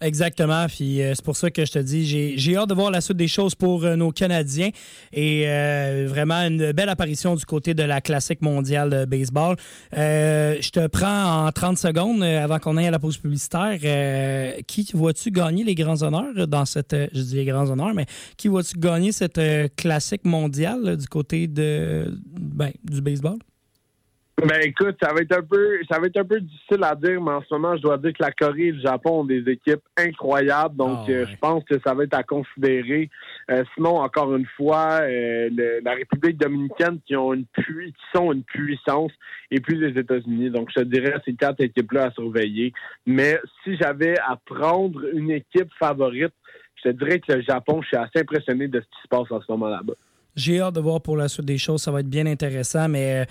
Exactement. Puis euh, c'est pour ça que je te dis, j'ai hâte de voir la suite des choses pour euh, nos Canadiens. Et euh, vraiment une belle apparition du côté de la classique mondiale de baseball. je te prends en 30 secondes avant qu'on aille à la pause publicitaire. qui vois-tu gagner les grands honneurs dans cette. Je dis les grands honneurs, mais qui vois-tu gagner cette classique mondiale du côté de, ben, du baseball? Ben écoute, ça va être un peu ça va être un peu difficile à dire, mais en ce moment, je dois dire que la Corée et le Japon ont des équipes incroyables, donc ah, euh, je pense que ça va être à considérer. Euh, sinon, encore une fois, euh, la République dominicaine qui ont une qui sont une puissance, et puis les États-Unis. Donc je te dirais ces quatre équipes-là à surveiller. Mais si j'avais à prendre une équipe favorite, je te dirais que le Japon, je suis assez impressionné de ce qui se passe en ce moment là-bas. J'ai hâte de voir pour la suite des choses, ça va être bien intéressant, mais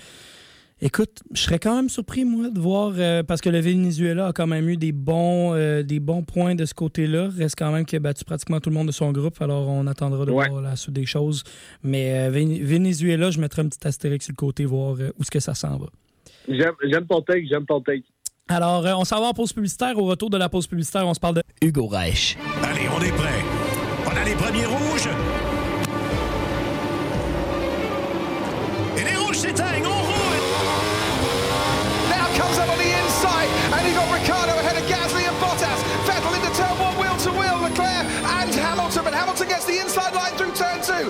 Écoute, je serais quand même surpris, moi, de voir, euh, parce que le Venezuela a quand même eu des bons, euh, des bons points de ce côté-là. Reste quand même qu'il a battu pratiquement tout le monde de son groupe, alors on attendra de voir la suite des choses. Mais euh, Venezuela, je mettrai un petit astérix sur le côté, voir où est-ce que ça s'en va. J'aime ton take, j'aime ton take. Alors, on s'en va en pause publicitaire. Au retour de la pause publicitaire, on se parle de Hugo Reich. Allez, on est prêt. On a les premiers rouges. Hamilton gets the inside line through turn two.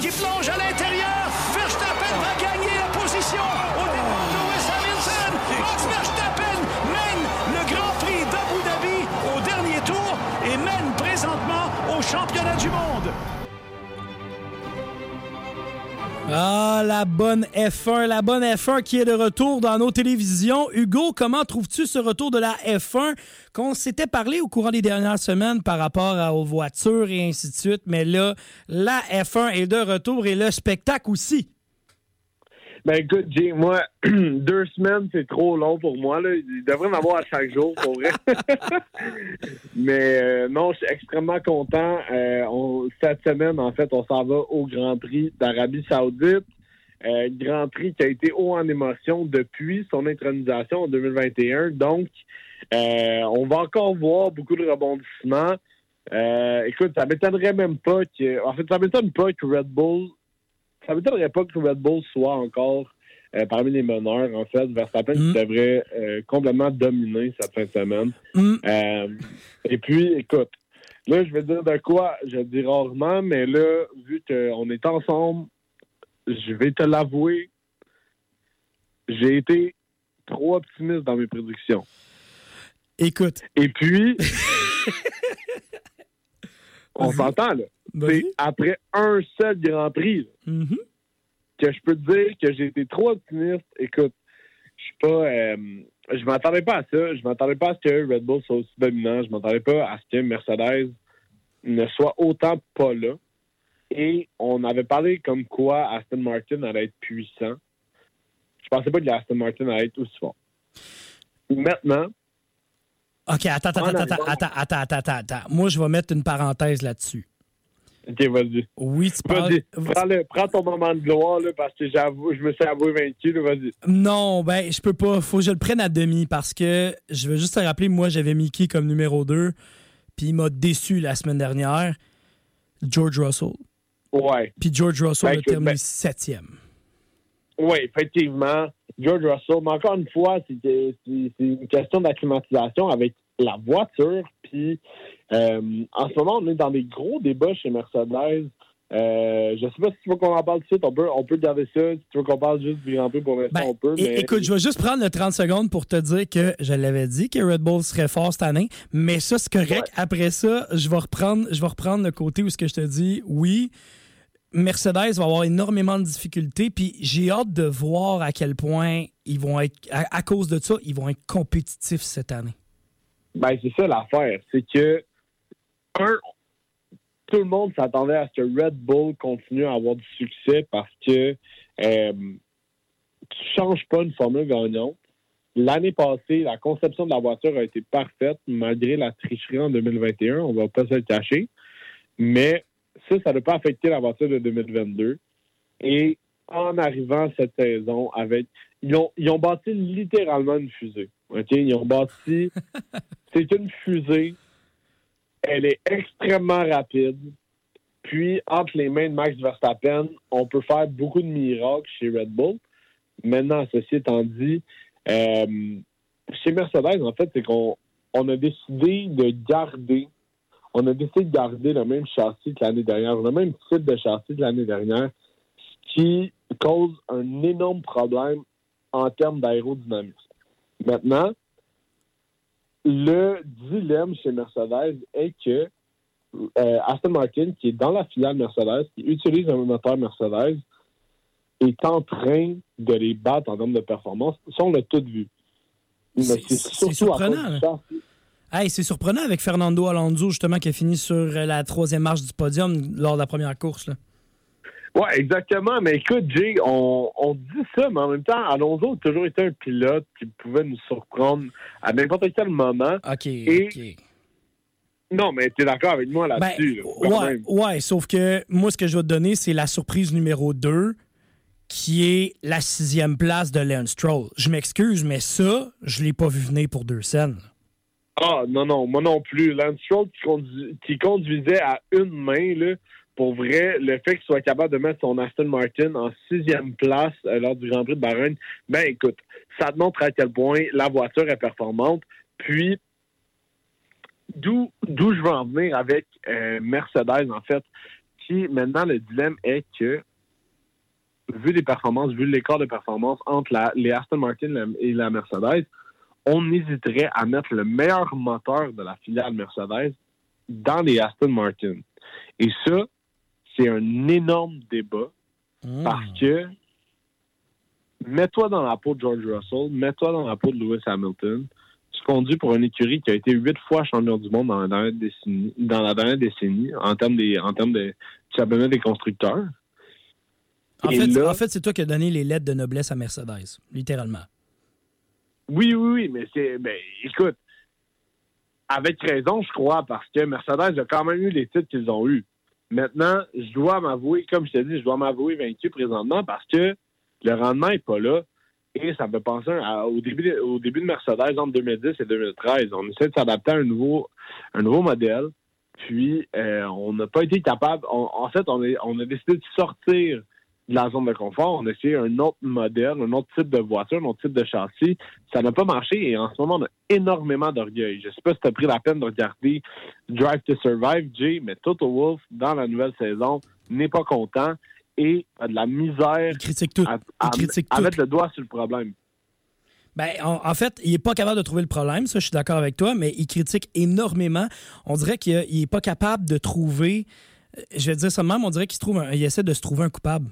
Qui plonge à l'intérieur. Verstappen va gagner la position au départ de Lewis Hamilton. Max Verstappen mène le Grand Prix d'Abu Dhabi au dernier tour et mène présentement au championnat du monde. Ah, la bonne F1, la bonne F1 qui est de retour dans nos télévisions. Hugo, comment trouves-tu ce retour de la F1 qu'on s'était parlé au courant des dernières semaines par rapport aux voitures et ainsi de suite, mais là, la F1 est de retour et le spectacle aussi. Ben écoute, Jay, moi, deux semaines, c'est trop long pour moi. Là. Il devrait en avoir à chaque jour, pour vrai. Mais euh, non, je suis extrêmement content. Euh, cette semaine, en fait, on s'en va au Grand Prix d'Arabie Saoudite. Euh, Grand Prix qui a été haut en émotion depuis son intronisation en 2021. Donc, on va encore voir beaucoup de rebondissements. Écoute, ça m'étonnerait même pas que... En fait, ça m'étonne pas que Red Bull ça m'étonnerait pas que Red Bull soit encore euh, parmi les meneurs, en fait. Verstappen qui devrait euh, complètement dominer cette fin de semaine. Mm. Euh, et puis, écoute, là, je vais dire de quoi, je le dis rarement, mais là, vu qu'on est ensemble, je vais te l'avouer, j'ai été trop optimiste dans mes prédictions. Écoute. Et puis, on s'entend, là. C'est après un seul Grand Prix, Mhm. que je peux te dire que j'ai été trop optimiste. Écoute, je suis pas. euh, je m'attendais pas à ça. Je m'attendais pas à ce que Red Bull soit aussi dominant. Je m'attendais pas à ce que Mercedes ne soit autant pas là. Et on avait parlé comme quoi Aston Martin allait être puissant. Je pensais pas que Aston Martin allait être aussi fort. Maintenant, OK, attends, attends, En attends, attends, attends, attends, attends, attends. Moi, je vais mettre une parenthèse là-dessus. OK, vas-y. Oui, tu parles... Vas-y, prends, le- prends ton moment de gloire, là, parce que j'avoue, je me suis avoué vaincu, vas-y. Non, ben, je peux pas. Faut que je le prenne à demi parce que je veux juste te rappeler, moi, j'avais Mickey comme numéro 2, puis il m'a déçu la semaine dernière. George Russell. Ouais. Puis George Russell Ben, a terminé ben- septième. Oui, effectivement. George Russell, mais encore une fois, c'est une question d'acclimatisation avec la voiture. Puis, euh, en ce moment, on est dans des gros débats chez Mercedes. Euh, je sais pas si tu veux qu'on en parle tout de suite. On peut, on peut garder ça. Si tu veux qu'on parle juste du Grand Prix pour l'instant, Ben, on peut. mais- Écoute, je vais juste prendre le 30 secondes pour te dire que je l'avais dit que Red Bull serait fort cette année, mais ça, c'est correct. Après ça, je vais reprendre, je vais reprendre le côté où ce que je te dis, oui, Mercedes va avoir énormément de difficultés, puis j'ai hâte de voir à quel point ils vont être, à, à cause de ça, ils vont être compétitifs cette année. Ben, c'est ça l'affaire. C'est que, un, tout le monde s'attendait à ce que Red Bull continue à avoir du succès parce que euh, tu changes pas une formule gagnante. L'année passée, la conception de la voiture a été parfaite malgré la tricherie en 2021. On va pas se le cacher. Mais ça, ça n'a pas affecté la voiture de 2022. Et en arrivant cette saison, avec ils ont, ils ont bâti littéralement une fusée. OK? Ils ont bâti. C'est une fusée. Elle est extrêmement rapide. Puis, entre les mains de Max Verstappen, on peut faire beaucoup de miracles chez Red Bull. Maintenant, ceci étant dit, euh, chez Mercedes, en fait, c'est qu'on on a décidé de garder, on a décidé de garder le même châssis que l'année dernière, le même type de châssis que l'année dernière, ce qui cause un énorme problème en termes d'aérodynamisme. Maintenant, le dilemme chez Mercedes est que euh, Aston Martin, qui est dans la filiale Mercedes, qui utilise un moteur Mercedes, est en train de les battre en termes de performance. Ça, on l'a tout vu. C'est- surprenant, châssis. Hey, c'est surprenant avec Fernando Alonso, justement, qui a fini sur la troisième marche du podium lors de la première course. là. Oui, exactement. Mais écoute, Jay, on, on dit ça, mais en même temps, Alonso a toujours été un pilote qui pouvait nous surprendre à n'importe quel moment. OK, Et- OK. Non, mais tu es d'accord avec moi Ben, là-dessus. là, quand ouais, ouais, sauf que moi, ce que je vais te donner, c'est la surprise numéro 2, qui est la sixième place de Lance Stroll. Je m'excuse, mais ça, je l'ai pas vu venir pour deux scènes. Ah, non, non, moi non plus. Lance Stroll qui, condu- qui conduisait à une main, là, pour vrai, le fait qu'il soit capable de mettre son Aston Martin en sixième place euh, lors du Grand Prix de Bahreïn, ben écoute, ça te montre à quel point la voiture est performante. Puis, d'où je veux en venir avec euh, Mercedes, en fait, qui maintenant le dilemme est que vu les performances, vu l'écart de performance entre les Aston Martin et la Mercedes, on hésiterait à mettre le meilleur moteur de la filiale Mercedes dans les Aston Martin. Et ça, c'est un énorme débat parce que mets-toi dans la peau de George Russell, mets-toi dans la peau de Lewis Hamilton. Tu conduis pour une écurie qui a été huit fois champion du monde dans la dernière décennie, dans la dernière décennie en termes des en termes de championnat des constructeurs. En Et fait, là- en fait c'est toi qui as donné les lettres de noblesse à Mercedes, littéralement. Oui, oui, oui, mais c'est. Ben, écoute, avec raison, je crois, parce que Mercedes a quand même eu les titres qu'ils ont eus. Maintenant, je dois m'avouer, comme je te dis, je dois m'avouer vaincu présentement parce que le rendement n'est pas là. Et ça me fait penser au, début de, au début de Mercedes entre 2010 et 2013. On essaie de s'adapter à un nouveau, un nouveau modèle. Puis, euh, on n'a pas été capable. en fait, on, on a décidé de sortir de la zone de confort. On a essayé un autre modèle, un autre type de voiture, un autre type de châssis. Ça n'a pas marché et en ce moment, on a énormément d'orgueil. Je sais pas si tu as pris la peine de regarder Drive to Survive, Jay, mais Toto Wolff, dans la nouvelle saison, n'est pas content et a de la misère Il critique tout. à, Il critique à tout. mettre le doigt sur le problème. Ben, en, en fait, il n'est pas capable de trouver le problème, ça, je suis d'accord avec toi, mais il critique énormément. On dirait qu'il n'est pas capable de trouver. euh, Je vais dire ça même, on dirait qu'il se trouve un- il essaie de se trouver un coupable.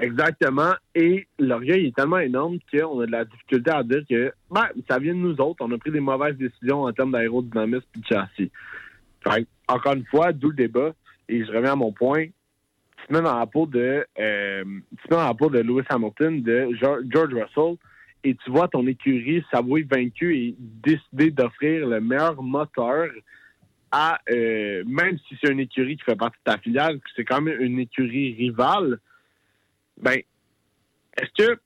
Exactement. Et l'orgueil est tellement énorme qu'on a de la difficulté à dire que ben, ça vient de nous autres. On a pris des mauvaises décisions en termes d'aérodynamisme et de châssis. Fait encore une fois, d'où le débat. Et je reviens à mon point. Tu te mets dans la peau de, euh, tu mets dans la peau de Lewis Hamilton, de George Russell, et tu vois ton écurie s'avouer vaincu et décider d'offrir le meilleur moteur à, euh, même si c'est une écurie qui fait partie de ta filiale, c'est quand même une écurie rivale, ben, est-ce que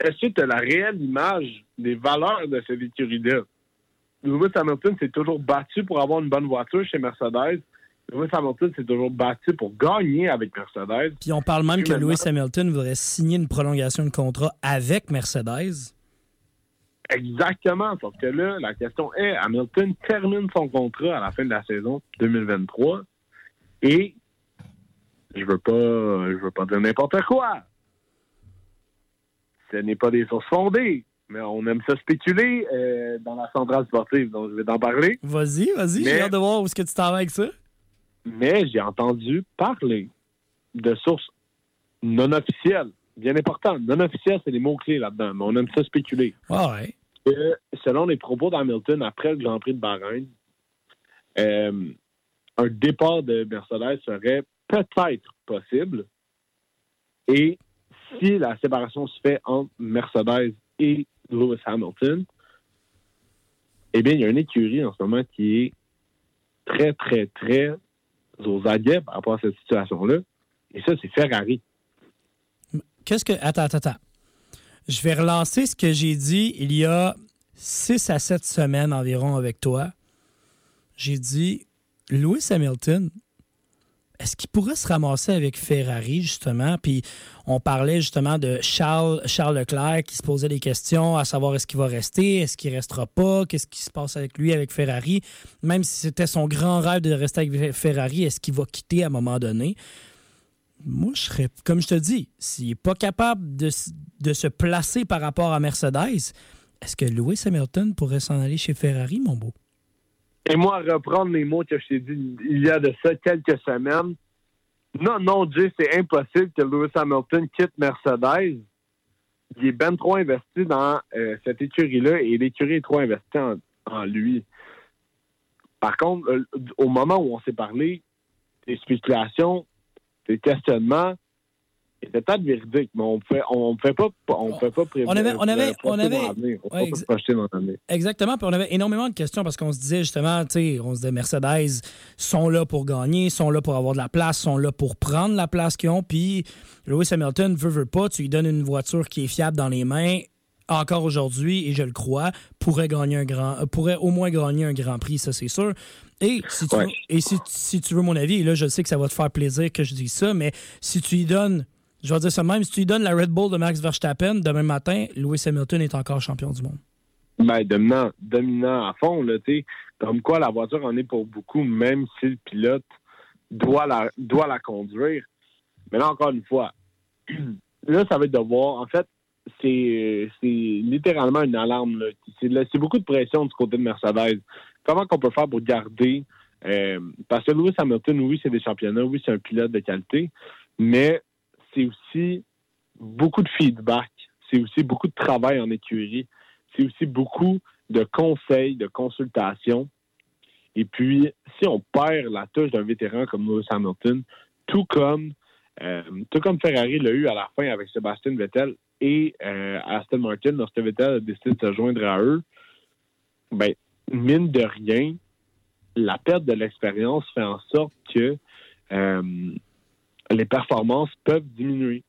est-ce que tu as la réelle image des valeurs de cette écurie-là? Lewis Hamilton s'est toujours battu pour avoir une bonne voiture chez Mercedes. Lewis Hamilton s'est toujours battu pour gagner avec Mercedes. Puis on parle même que maintenant- Lewis Hamilton voudrait signer une prolongation de contrat avec Mercedes. Exactement. Sauf que là, la question est, Hamilton termine son contrat à la fin de la saison 2023 et je veux pas, je veux pas dire n'importe quoi. Ce n'est pas des sources fondées, mais on aime ça spéculer euh, dans la centrale sportive, donc je vais t'en parler. Vas-y, vas-y, j'ai hâte de voir où est-ce que tu t'en vas avec ça. Mais j'ai entendu parler de sources non officielles. Bien important. Non officielles, c'est les mots-clés là-dedans, mais on aime ça spéculer. Ah ouais. que, selon les propos d'Hamilton après le Grand Prix de Bahreïn, euh, un départ de Mercedes serait peut-être possible. Et si la séparation se fait entre Mercedes et Lewis Hamilton, eh bien, il y a une écurie en ce moment qui est très, très, très aux aguets par rapport à cette situation-là. Et ça, c'est Ferrari. Qu'est-ce que. Attends, attends, attends. Je vais relancer ce que j'ai dit il y a six à sept semaines environ avec toi. J'ai dit Lewis Hamilton, est-ce qu'il pourrait se ramasser avec Ferrari, justement? Puis on parlait justement de Charles, Charles Leclerc qui se posait des questions à savoir est-ce qu'il va rester, est-ce qu'il restera pas, qu'est-ce qui se passe avec lui, avec Ferrari? Même si c'était son grand rêve de rester avec Ferrari, est-ce qu'il va quitter à un moment donné? Moi, je serais, comme je te dis, s'il n'est pas capable de, de se placer par rapport à Mercedes, est-ce que Lewis Hamilton pourrait s'en aller chez Ferrari, mon beau? Et moi, reprendre les mots que je t'ai dit il y a de ça quelques semaines. Non, non, Jay, c'est impossible que Lewis Hamilton quitte Mercedes. Il est ben trop investi dans euh, cette écurie-là et l'écurie est trop investie en, en lui. Par contre, euh, au moment où on s'est parlé, tes spéculations, tes questionnements étaient peut-être véridiques, mais on ne fait, on fait pas, on fait pas prévoir- On avait- on avait- on avait-. On ouais, projeter dans. Exactement. Puis on avait énormément de questions parce qu'on se disait justement, tu sais, on se disait Mercedes sont là pour gagner, sont là pour avoir de la place, sont là pour prendre la place qu'ils ont. Puis Lewis Hamilton veut, veut pas, tu lui donnes une voiture qui est fiable dans les mains. Encore aujourd'hui, et je le crois, pourrait gagner un grand, euh, pourrait au moins gagner un grand prix, ça c'est sûr. Et si tu, Ouais. veux, et si, si tu veux mon avis, et là je sais que ça va te faire plaisir que je dise ça, mais si tu lui donnes, je vais dire ça même, si tu lui donnes la Red Bull de Max Verstappen demain matin, Lewis Hamilton est encore champion du monde. Ben, dominant, dominant à fond, là, tu. Comme quoi, la voiture en est pour beaucoup, même si le pilote doit la, doit la conduire. Mais là, encore une fois, là, ça va être de voir. En fait, c'est littéralement une alarme. c'est beaucoup de pression du côté de Mercedes. Comment qu'on peut faire pour garder... euh, parce que Lewis Hamilton, oui, c'est des championnats, oui, c'est un pilote de qualité, mais c'est aussi beaucoup de feedback. C'est aussi beaucoup de travail en écurie. C'est aussi beaucoup de conseils, de consultations. Et puis, si on perd la touche d'un vétéran comme Lewis Hamilton, tout comme, euh, tout comme Ferrari l'a eu à la fin avec Sébastien Vettel et euh, Aston Martin, lorsque Vettel a décidé de se joindre à eux, ben, mine de rien, la perte de l'expérience fait en sorte que euh, les performances peuvent diminuer.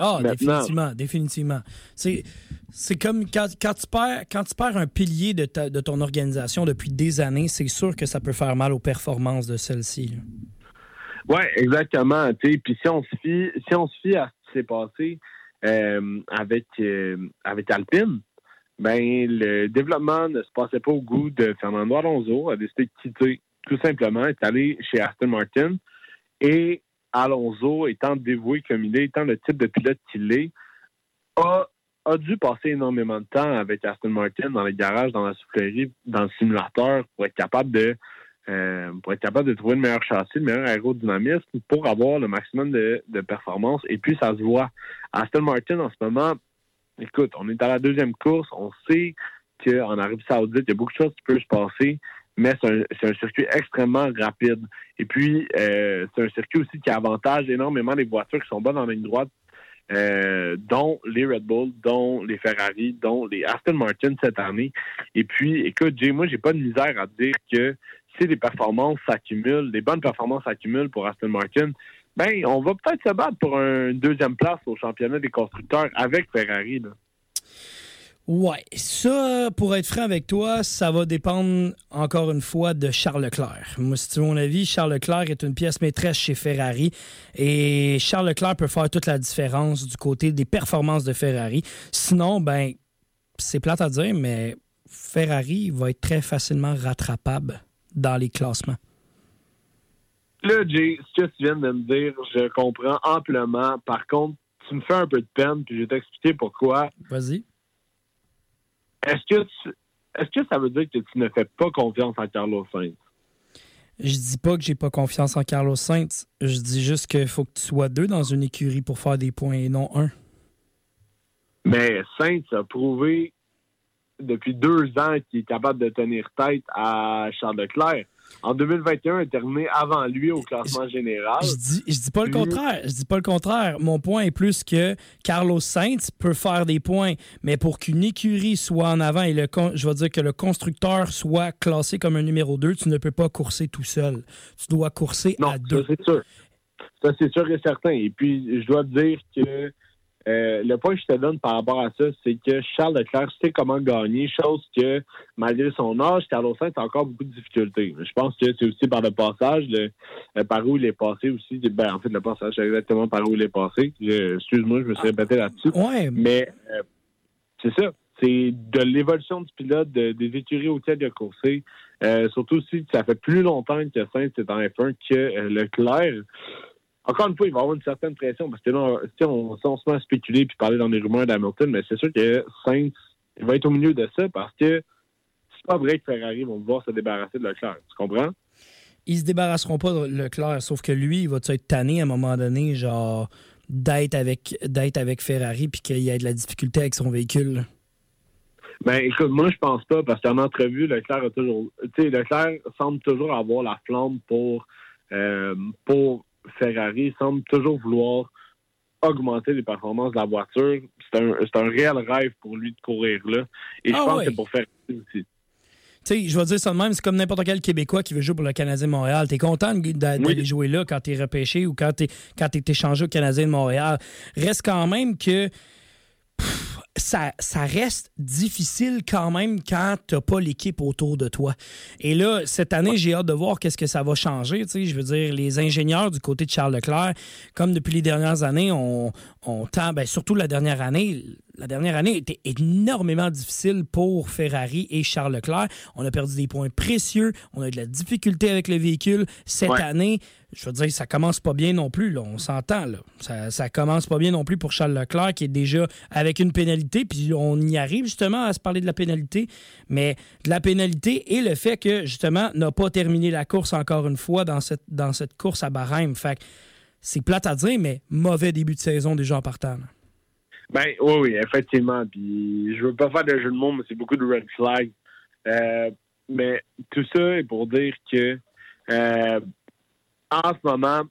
Ah, Maintenant- définitivement, définitivement. C'est, c'est comme quand, quand, tu perds, quand tu perds un pilier de, ta- de ton organisation depuis des années, c'est sûr que ça peut faire mal aux performances de celle-ci. Oui, exactement. Puis si on se fie, si on se fie à ce qui s'est passé euh, avec, euh, avec Alpine, ben le développement ne se passait pas au goût de Fernando Alonso, a décidé de quitter tout simplement, est allé chez Aston Martin et Alonso, étant dévoué comme il est, étant le type de pilote qu'il est, a, a dû passer énormément de temps avec Aston Martin dans les garages, dans la soufflerie, dans le simulateur pour être capable de euh, pour être capable de trouver le meilleur châssis, le meilleur aérodynamisme pour avoir le maximum de, de performance. Et puis, ça se voit. Aston Martin, en ce moment, écoute, on est à la deuxième course. On sait qu'en Arabie Saoudite, il y a beaucoup de choses qui peuvent se passer, mais c'est un, circuit extrêmement rapide. Et puis, euh, c'est un circuit aussi qui avantage énormément les voitures qui sont bonnes en ligne droite, euh, dont les Red Bull, dont les Ferrari, dont les Aston Martin cette année. Et puis, écoute, Jay, moi, j'ai pas de misère à te dire que si les performances s'accumulent, les bonnes performances s'accumulent pour Aston Martin, ben, on va peut-être se battre pour une deuxième place au championnat des constructeurs avec Ferrari. Là. Ouais, ça, pour être franc avec toi, ça va dépendre encore une fois de Charles Leclerc. Moi, si tu veux mon avis, Charles Leclerc est une pièce maîtresse chez Ferrari et Charles Leclerc peut faire toute la différence du côté des performances de Ferrari. Sinon, ben, c'est plate à dire, mais Ferrari va être très facilement rattrapable dans les classements. Là, Jay, ce que tu viens de me dire, je comprends amplement. Par contre, tu me fais un peu de peine, puis je vais t'expliquer pourquoi. Vas-y. Est-ce que tu- est-ce que ça veut dire que tu ne fais pas confiance en Carlos Sainz? Je dis pas que j'ai pas confiance en Carlos Sainz. Je dis juste qu'il faut que tu sois deux dans une écurie pour faire des points et non un. Mais Sainz a prouvé depuis deux ans qu'il est capable de tenir tête à Charles Leclerc. En 2021, il est terminé avant lui au classement général. Je dis, je dis pas le contraire. Je dis pas le contraire. Mon point est plus que Carlos Sainz peut faire des points, mais pour qu'une écurie soit en avant et le con- je vais dire que le constructeur soit classé comme un numéro 2, tu ne peux pas courser tout seul. Tu dois courser Non, à ça deux. c'est sûr. Ça c'est sûr et certain. Et puis, je dois te dire que euh, le point que je te donne par rapport à ça, c'est que Charles Leclerc sait comment gagner, chose que, malgré son âge, Carlos Sainz a encore beaucoup de difficultés. Je pense que c'est aussi par le passage, le, euh, par où il est passé aussi. Ben, en fait, le passage, c'est exactement par où il est passé. Excuse-moi, je me suis répété là-dessus. Ouais, Mais euh, c'est ça. C'est de l'évolution du pilote, de- des écuries auxquelles il a coursé. Surtout si ça fait plus longtemps que Sainz est en F1 que Leclerc. Encore une fois, il va y avoir une certaine pression parce que là, on, si on se met à spéculer puis parler dans les rumeurs d'Hamilton, mais c'est sûr que Sainz il va être au milieu de ça parce que c'est pas vrai que Ferrari vont vouloir se débarrasser de Leclerc. Tu comprends? ils se débarrasseront pas de Leclerc, sauf que lui, il va être tanné à un moment donné, genre d'être avec d'être avec Ferrari puis qu'il y ait de la difficulté avec son véhicule. Ben, écoute, moi, je pense pas, parce qu'en entrevue, Leclerc a toujours. Tu sais, Leclerc semble toujours avoir la flamme pour, euh, pour Ferrari, semble toujours vouloir augmenter les performances de la voiture. C'est un, un réel rêve pour lui de courir là. Et je Ah pense que c'est pour Ferrari aussi. Tu sais, je vais dire ça de même, c'est comme n'importe quel Québécois qui veut jouer pour le Canadien de Montréal. T'es content d'aller Oui. jouer là quand t'es repêché ou quand t'es quand t'es échangé au Canadien de Montréal. Reste quand même que pff, ça, ça reste difficile quand même quand t'as pas l'équipe autour de toi. Et là, cette année, j'ai hâte de voir qu'est-ce que ça va changer. Tu je veux dire, les ingénieurs du côté de Charles Leclerc, comme depuis les dernières années, on, on tend, ben, surtout la dernière année, la dernière année était énormément difficile pour Ferrari et Charles Leclerc. On a perdu des points précieux, on a eu de la difficulté avec le véhicule. Cette Ouais. année, je veux dire, ça commence pas bien non plus, là. on s'entend. Là. Ça, ça commence pas bien non plus pour Charles Leclerc qui est déjà avec une pénalité, puis on y arrive justement à se parler de la pénalité, mais de la pénalité et le fait que justement n'a pas terminé la course encore une fois dans cette, dans cette course à Bahreïn. Fait que c'est plate à dire, mais mauvais début de saison déjà en partant. là. Ben oui, oui, effectivement. Puis je veux pas faire de jeu de mots, mais c'est beaucoup de red flags. Euh, mais tout ça est pour dire que euh, en ce moment,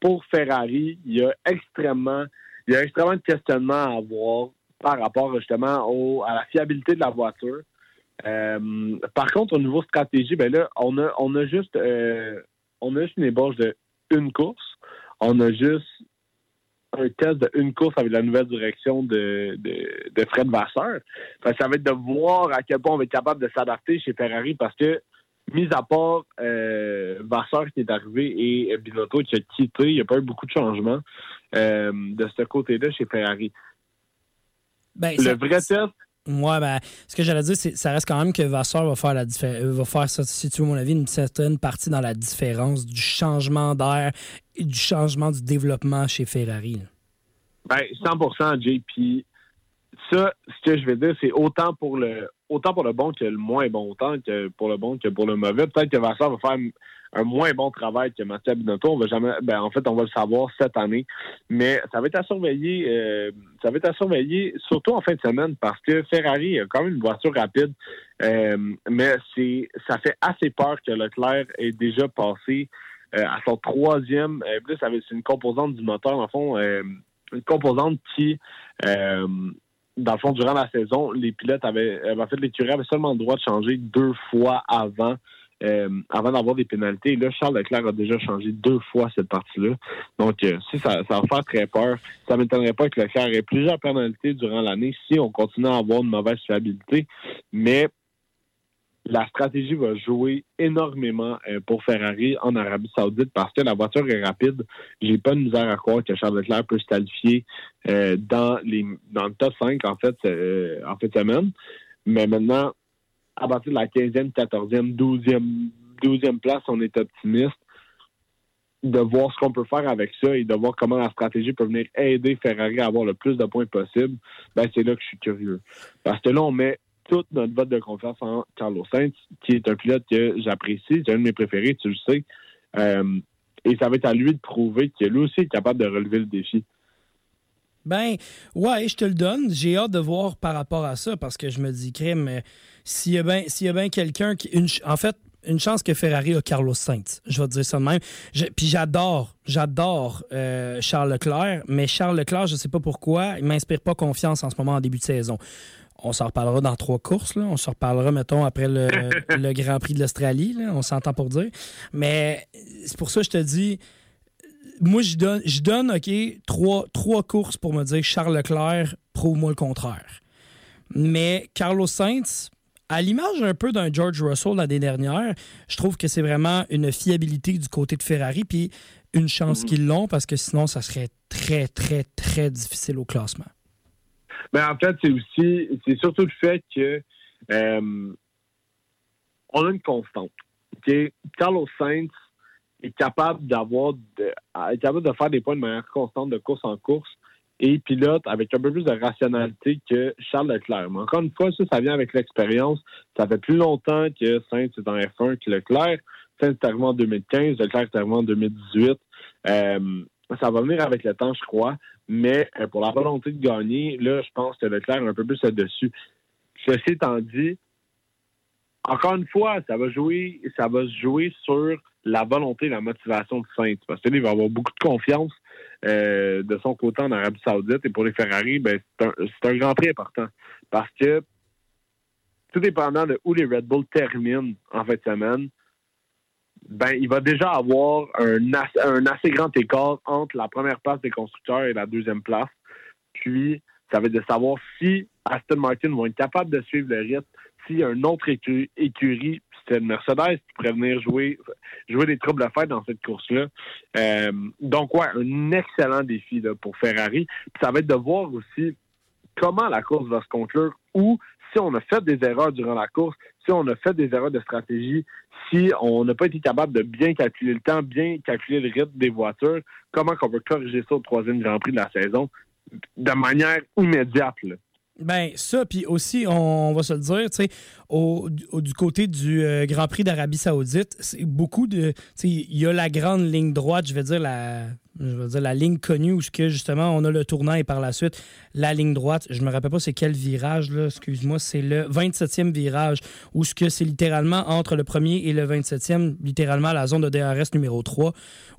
pour Ferrari, il y a extrêmement, il y a extrêmement de questionnements à avoir par rapport justement au, à la fiabilité de la voiture. Euh, par contre, au niveau stratégie, ben là, on a, on a juste, on a juste une ébauche de une course. On a juste un test de une course avec la nouvelle direction de, de, de Fred Vasseur. Ça va être de voir à quel point on va être capable de s'adapter chez Ferrari parce que, mis à part euh, Vasseur qui est arrivé et Binotto qui a quitté, il n'y a pas eu beaucoup de changements euh, de ce côté-là chez Ferrari. Ben, Le vrai test, Ouais, ben, ce que j'allais dire, c'est ça reste quand même que Vasseur va faire la euh, va faire, ça, si tu veux mon avis, une certaine partie dans la différence du changement d'air et du changement du développement chez Ferrari. là. Ben, 100 JP. Ça, ce que je vais dire, c'est autant pour le autant pour le bon que le moins bon, autant que pour le bon que pour le mauvais. Peut-être que Vassar va faire un moins bon travail que Mathieu Binotto. On va jamais, ben, en fait, on va le savoir cette année. Mais ça va être à surveiller, euh, ça va être à surveiller, surtout en fin de semaine, parce que Ferrari a quand même une voiture rapide. Euh, mais c'est, ça fait assez peur que Leclerc ait déjà passé euh, à son troisième. Euh, plus, c'est une composante du moteur, en fond. euh, une composante qui, dans le fond, durant la saison, les pilotes avaient, en fait, l'écurie avait seulement le droit de changer deux fois avant, euh, avant d'avoir des pénalités. Là, Charles Leclerc a déjà changé deux fois cette partie-là. Donc, euh, si ça, va faire très peur. Ça ne m'étonnerait pas que Leclerc ait plusieurs pénalités durant l'année si on continue à avoir une mauvaise fiabilité. Mais la stratégie va jouer énormément euh, pour Ferrari en Arabie Saoudite parce que la voiture est rapide. J'ai pas de misère à croire que Charles Leclerc peut se qualifier dans les dans le top 5 en fait en fait semaine. Mais maintenant, à partir de la 15e, 14e, 12e, 12e place, on est optimiste de voir ce qu'on peut faire avec ça et de voir comment la stratégie peut venir aider Ferrari à avoir le plus de points possible, ben c'est là que je suis curieux. Parce que là, on met toute notre vote de confiance en Carlos Sainz, qui est un pilote que j'apprécie, c'est un de mes préférés, tu le sais. Euh, et ça va être à lui de prouver que lui aussi est capable de relever le défi. Ben, ouais, je te le donne. J'ai hâte de voir par rapport à ça parce que je me dis, crème, euh, s'il y a bien s'il y a bien quelqu'un qui. une en fait, une chance que Ferrari a Carlos Sainz. Je vais te dire ça de même. Je- puis j'adore, j'adore euh, Charles Leclerc, mais Charles Leclerc, je sais pas pourquoi, il m'inspire pas confiance en ce moment en début de saison. On s'en reparlera dans trois courses. Là. On s'en reparlera, mettons, après le, le Grand Prix de l'Australie. On s'entend pour dire. Mais c'est pour ça que je te dis, moi, je donne, je donne, OK, trois, trois courses pour me dire Charles Leclerc, prouve-moi le contraire. Mais Carlos Sainz, à l'image un peu d'un George Russell l'année dernière, je trouve que c'est vraiment une fiabilité du côté de Ferrari, puis une chance qu'ils l'ont, parce que sinon, ça serait très, très, très difficile au classement. Mais en fait, c'est aussi, c'est surtout le fait que euh, on a une constante. Carlos Sainz est capable d'avoir, de, est capable de faire des points de manière constante de course en course et pilote avec un peu plus de rationalité que Charles Leclerc. Mais encore une fois, ça, ça vient avec l'expérience. Ça fait plus longtemps que Sainz est en F1 que Leclerc. Sainz est arrivé en 2015, Leclerc est arrivé en 2018. Euh, ça va venir avec le temps, je crois. Mais euh, pour la volonté de gagner, là, je pense que Leclerc a un peu plus dessus. Ceci étant dit, encore une fois, ça va jouer, ça va se jouer sur la volonté la motivation de Sainz. Parce que là, il va avoir beaucoup de confiance euh, de son côté en Arabie Saoudite. Et pour les Ferrari, ben, c'est un, un grand prix important. Parce que tout dépendant de où les Red Bull terminent en fin de semaine, ben, il va déjà avoir un, un assez grand écart entre la première place des constructeurs et la deuxième place. Puis, ça va être de savoir si Aston Martin vont être capables de suivre le rythme, a une autre écu- écurie, c'est une Mercedes qui pourrait venir jouer, jouer des troubles à faire dans cette course-là. Euh, donc, ouais, un excellent défi là, pour Ferrari. Puis ça va être de voir aussi comment la course va se conclure ou si on a fait des erreurs durant la course, si on a fait des erreurs de stratégie, si on n'a pas été capable de bien calculer le temps, bien calculer le rythme des voitures, comment qu'on peut corriger ça au troisième Grand Prix de la saison de manière immédiate. Ben ça, puis aussi, on, va se le dire, tu sais, au, au- du côté du euh, Grand Prix d'Arabie Saoudite, c'est beaucoup de, tu sais, il y a la grande ligne droite, je vais dire la, je veux dire la ligne connue où que justement on a le tournant et par la suite la ligne droite. Je me rappelle pas c'est quel virage là, excuse-moi, c'est le 27e virage où ce que c'est littéralement entre le premier et le 27e, littéralement la zone de DRS numéro 3,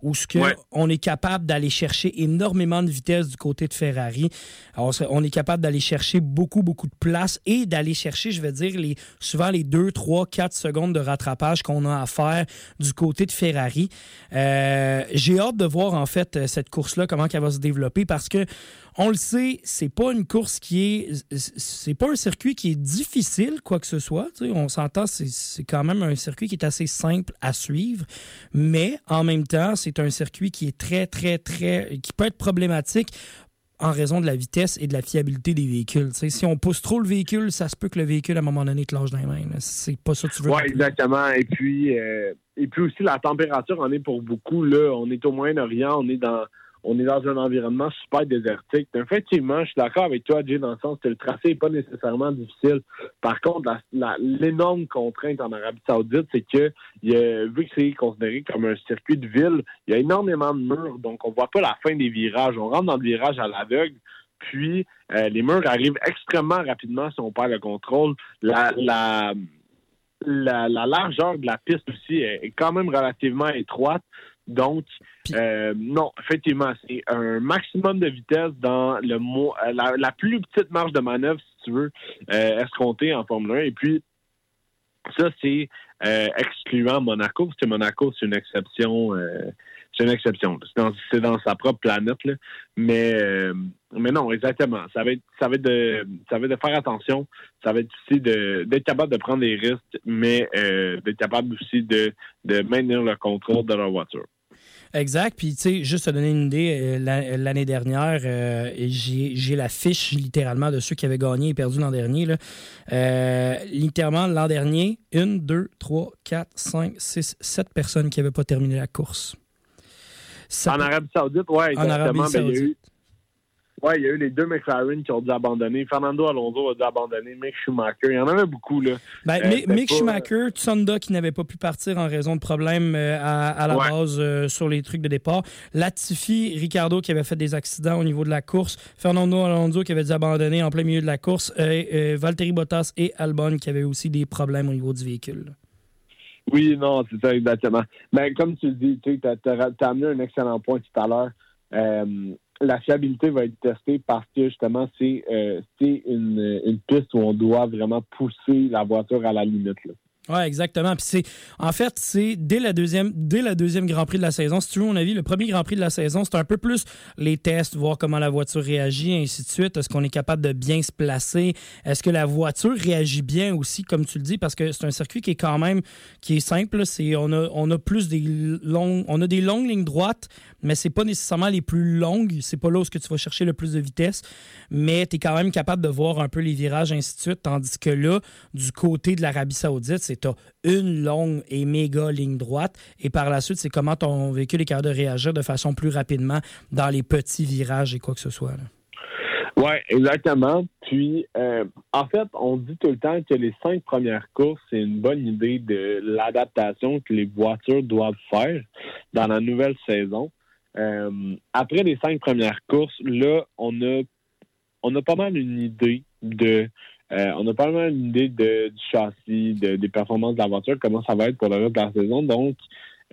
où ce que Ouais. on est capable d'aller chercher énormément de vitesse du côté de Ferrari. Alors, on est capable d'aller chercher beaucoup, beaucoup de place et d'aller chercher, je vais dire, les, souvent les 2, 3, 4 secondes de rattrapage qu'on a à faire du côté de Ferrari. Euh, J'ai hâte de voir, en fait, euh, cette course-là, comment elle va se développer parce que, on le sait, c'est pas une course qui est. C'est pas un circuit qui est difficile, quoi que ce soit. On s'entend, c'est quand même un circuit qui est assez simple à suivre. Mais en même temps, c'est un circuit qui est très, très, très. qui peut être problématique en raison de la vitesse et de la fiabilité des véhicules. Si on pousse trop le véhicule, ça se peut que le véhicule, à un moment donné, te lâche dans les mains. C'est pas ça que tu veux. Oui, exactement. Et puis, euh, et puis aussi, la température en est pour beaucoup. Là. On est au Moyen-Orient, on est dans on est dans un environnement super désertique. Effectivement, je suis d'accord avec toi, Jay, dans le sens que le tracé n'est pas nécessairement difficile. Par contre, l'énorme contrainte en Arabie Saoudite, c'est que vu que c'est considéré comme un circuit de ville, il y a énormément de murs, donc on voit pas la fin des virages. On rentre dans le virage à l'aveugle. Puis euh, les murs arrivent extrêmement rapidement si on perd le contrôle. La, la, la, la largeur de la piste aussi est quand même relativement étroite. Donc, euh, non, effectivement, c'est un maximum de vitesse dans le mo- euh, la, la plus petite marge de manœuvre, si tu veux, euh, escomptée en Formule 1. Et puis, ça, c'est euh, excluant Monaco, parce que Monaco, c'est une exception. C'est une exception. C'est dans, sa propre planète. Mais, euh, mais non, exactement. Ça va être, de, faire attention. Ça va être aussi d'être capable de prendre des risques, mais euh, d'être capable aussi de, maintenir le contrôle de leur voiture. Exact. Puis, tu sais, juste te donner une idée, euh, la- l'année dernière, j'ai la fiche littéralement de ceux qui avaient gagné et perdu l'an dernier. Littéralement, l'an dernier, une, deux, trois, quatre, cinq, six, sept personnes qui n'avaient pas terminé la course. Ça En peut- Arabie Saoudite, oui, exactement. Ben, il y a eu-. Ouais, il y a eu les deux McLaren qui ont dû abandonner. Fernando Alonso a dû abandonner. Mick Schumacher. Il y en avait beaucoup, là. Ben, Euh, Mick- pas- Schumacher, Tsunoda qui n'avait pas pu partir en raison de problèmes euh, à, à la Ouais. base euh, sur les trucs de départ. Latifi, Ricardo qui avait fait des accidents au niveau de la course. Fernando Alonso qui avait dû abandonner en plein milieu de la course. Euh, euh, Valtteri Bottas et Albon qui avaient aussi des problèmes au niveau du véhicule. Oui, non, c'est ça, exactement. Ben, comme tu le dis, tu as, amené un excellent point tout à l'heure. Euh, la fiabilité va être testée parce que justement, c'est euh, c'est une, une piste où on doit vraiment pousser la voiture à la limite. Là. Oui, exactement. En fait, c'est dès la deuxième, dès la deuxième Grand Prix de la saison. Si tu veux mon avis, le premier Grand Prix de la saison, c'est un peu plus les tests, voir comment la voiture réagit, ainsi de suite. Est-ce qu'on est capable de bien se placer? Est-ce que la voiture réagit bien aussi, comme tu le dis, parce que c'est un circuit qui est quand même qui est simple. on a plus des on a des longues lignes droites, mais c'est pas nécessairement les plus longues. C'est pas là où tu vas chercher le plus de vitesse, mais tu es quand même capable de voir un peu les virages, ainsi de suite. Tandis que là, du côté de l'Arabie Saoudite, c'est une longue et méga ligne droite, et par la suite, c'est comment ton véhicule est capable de réagir de façon plus rapidement dans les petits virages et quoi que ce soit. Oui, exactement. Puis, euh, en fait, on dit tout le temps que les cinq premières courses, c'est une bonne idée de l'adaptation que les voitures doivent faire dans la nouvelle saison. Euh, après les cinq premières courses, là, on a, on a pas mal une idée de, euh, on a pas mal une idée de, du châssis, de- des performances de la voiture, comment ça va être pour le reste de la saison. Donc,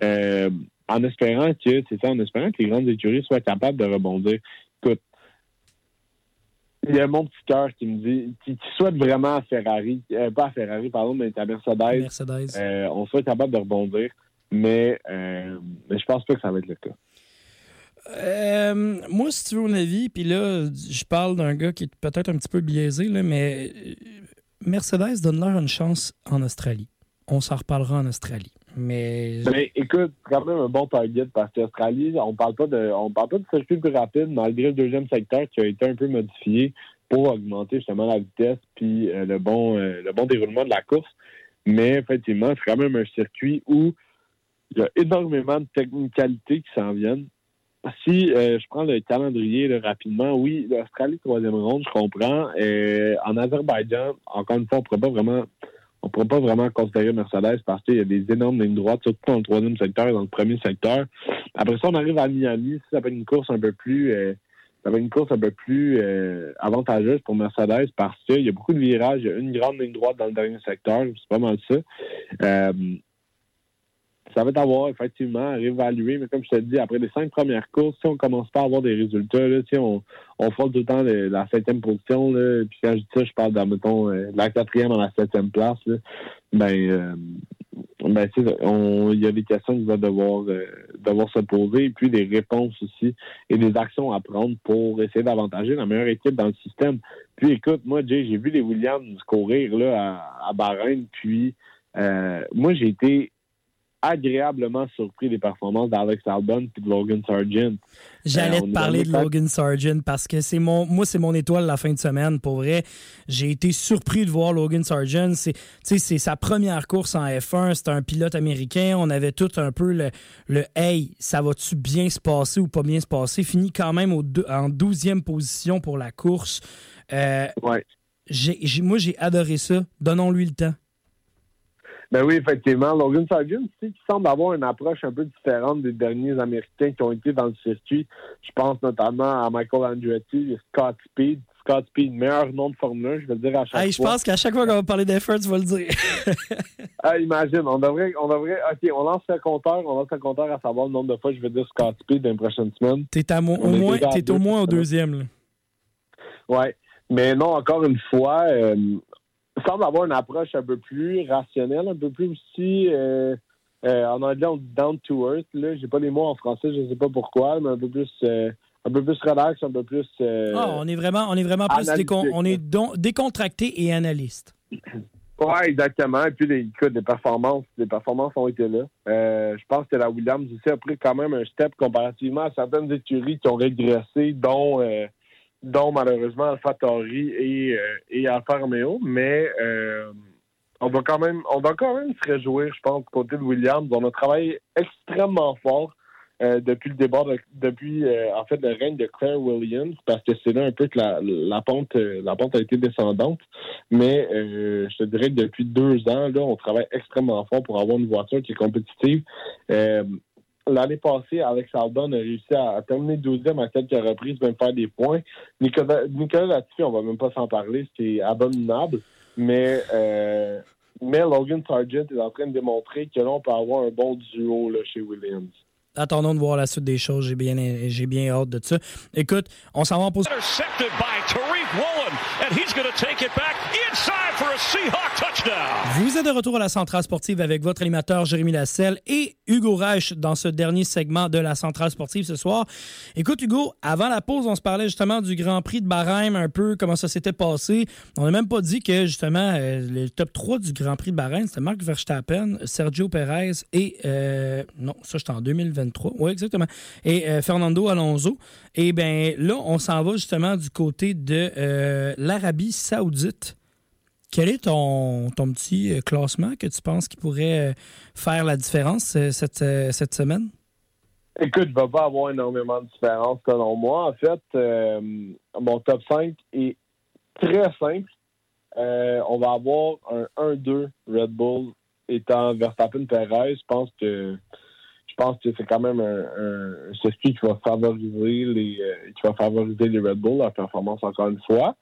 euh, en espérant que, c'est ça, en espérant que les grandes écuries soient capables de rebondir. Écoute, il y a mon petit cœur qui me dit, qui, qui souhaite vraiment à Ferrari, euh, pas à Ferrari, pardon, mais à Mercedes, Mercedes. on soit capable de rebondir, mais, mais je pense pas que ça va être le cas. Euh, moi, si tu veux mon avis, puis là, je parle d'un gars qui est peut-être un petit peu biaisé, là, mais euh, Mercedes donne-leur une chance en Australie. On s'en reparlera en Australie. Mais Ben, écoute, c'est quand même un bon target parce qu'Australie, on parle pas de on parle pas de circuit plus rapide malgré le deuxième secteur qui a été un peu modifié. pour augmenter justement la vitesse puis euh, le bon le bon déroulement de la course. Mais effectivement, c'est quand même un circuit où il y a énormément de technicalités qui s'en viennent. Si euh, je prends le calendrier rapidement, oui, l'Australie, troisième ronde, je comprends. Euh, en Azerbaïdjan, encore une fois, on ne pourrait pas vraiment on pas vraiment considérer Mercedes parce qu'il y a des énormes lignes droites, surtout dans le troisième secteur et dans le premier secteur. Après ça, on arrive à Miami, ça fait une course un peu plus euh, ça fait une course un peu plus avantageuse pour Mercedes parce qu'il y a beaucoup de virages, il y a une grande ligne droite dans le dernier secteur, c'est pas mal ça. Ça va être à voir, effectivement, à réévaluer, mais comme je te dis, après les cinq premières courses, si on commence pas à avoir des résultats, si on, on tout le temps la septième position, puis quand je dis ça, je parle mettons, euh, de la quatrième à la septième place, là, ben, euh, ben, il y a des questions qui vont devoir, euh, devoir se poser, puis des réponses aussi, et des actions à prendre pour essayer d'avantager la meilleure équipe dans le système. Puis écoute, moi, Jay, j'ai vu les Williams courir là, à, à Bahreïn, puis euh, moi, j'ai été agréablement surpris des performances d'Alex Albon et de Logan Sargent. J'allais Euh, te parler de Logan Sargent parce que c'est mon, moi, c'est mon étoile la fin de semaine. Pour vrai, j'ai été surpris de voir Logan Sargent. C'est, tu sais, c'est sa première course en F1. C'est un pilote américain. On avait tout un peu le, le Hey, ça va-tu bien se passer ou pas bien se passer? Fini quand même au en 12e position pour la course. Euh, Ouais. j'ai- moi, j'ai adoré ça. Donnons-lui le temps. Ben oui, effectivement. Logan Sargent, tu sais, qui semble avoir une approche un peu différente des derniers Américains qui ont été dans le circuit. Je pense notamment à Michael Andretti et Scott Speed. Scott Speed, meilleur nom de Formule 1, je vais le dire à chaque Hey, je fois. pense qu'à chaque fois qu'on va parler d'F1, tu vas le dire. Ah, imagine, on devrait, on devrait, OK, on lance le compteur, on lance le compteur à savoir le nombre de fois que je vais dire Scott Speed dans les prochaines semaines. T'es à mo- au moins, au moins au deuxième. là. Ouais. Mais non, encore une fois, euh, semble avoir une approche un peu plus rationnelle, un peu plus aussi. euh, euh, en anglais, on dit down to earth. Là, j'ai pas les mots en français, je sais pas pourquoi, mais un peu plus, euh, un peu plus relax, un peu plus. Ah, on est vraiment, on est vraiment plus décon- on est don- décontracté et analyste. Ouais, exactement. Et puis, les, écoute, les performances, les performances ont été là. Euh, je pense que la Williams aussi a pris quand même un step comparativement à certaines écuries qui ont régressé, dont, euh, dont malheureusement Alpha Tauri et, euh, et Alfa Romeo. Mais euh, on va quand même, on va quand même se réjouir, je pense, du côté de Williams. On a travaillé extrêmement fort. euh, depuis le départ, de- depuis euh, en fait le règne de Claire Williams, parce que c'est là un peu que la, la pente, euh, la pente a été descendante. Mais euh, je te dirais que depuis deux ans, là, on travaille extrêmement fort pour avoir une voiture qui est compétitive. L'année passée, Alex Albon a réussi à, à terminer 12e à quelques reprises, même faire des points. Nicolas, Nicolas Latifi, on va même pas s'en parler, c'est abominable. Mais, euh, mais Logan Sargent est en train de démontrer que là, on peut avoir un bon duo là, chez Williams. Attendons de voir la suite des choses. J'ai bien, j'ai bien hâte de ça. Écoute, on s'en va en pause. Intercepted by Tariq Woolen, and he's going to take it back inside Vous êtes de retour à la Centrale Sportive avec votre animateur Jérémy Lasselle et Hugo Reich dans ce dernier segment de la Centrale Sportive ce soir. Écoute, Hugo, avant la pause, on se parlait justement du Grand Prix de Bahreïn, un peu comment ça s'était passé. On n'a même pas dit que justement euh, le top 3 du Grand Prix de Bahreïn, c'était Marc Verstappen, Sergio Perez et. euh, non, ça, j'étais en 2023. Oui, exactement. Et euh, Fernando Alonso. Et bien là, on s'en va justement du côté de l'Arabie Saoudite. Quel est ton, ton petit euh, classement que tu penses qui pourrait euh, faire la différence euh, cette, cette semaine? Écoute, il ne va pas avoir énormément de différence selon moi. En fait, mon top 5 est très simple. On va avoir un 1-2 Red Bull étant Verstappen Perez. Je pense que je pense que c'est quand même un, circuit qui va favoriser les qui va favoriser les Red Bull, leur performance encore une fois.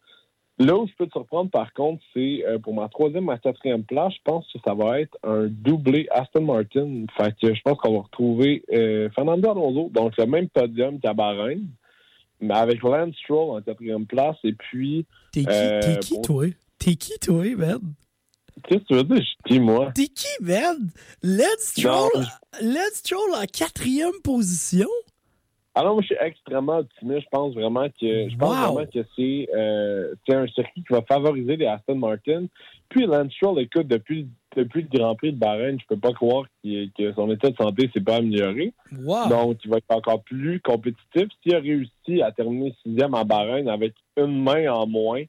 Là où je peux te surprendre, par contre, c'est euh, pour ma troisième, ma quatrième place, je pense que ça va être un doublé Aston Martin. Fait que je pense qu'on va retrouver euh, Fernando Alonso, donc le même podium qu'à Bahreïn, mais avec Lance Stroll en quatrième place. Et puis, T'es qui, Euh, t'es qui bon. toi? T'es qui, toi, Ben? qu'est-ce que tu veux dire? Je dis moi? T'es qui, Ben? Let's Stroll, Let's Stroll en quatrième position? Alors, moi, je suis extrêmement optimiste. Je pense vraiment que, je pense Wow! vraiment que c'est, euh, c'est un circuit qui va favoriser les Aston Martin. Puis, Lance Stroll, écoute, depuis, depuis le Grand Prix de Bahreïn, je peux pas croire qu'il- que son état de santé s'est pas amélioré. Wow! Donc, il va être encore plus compétitif. S'il a réussi à terminer sixième à Bahreïn avec une main en moins,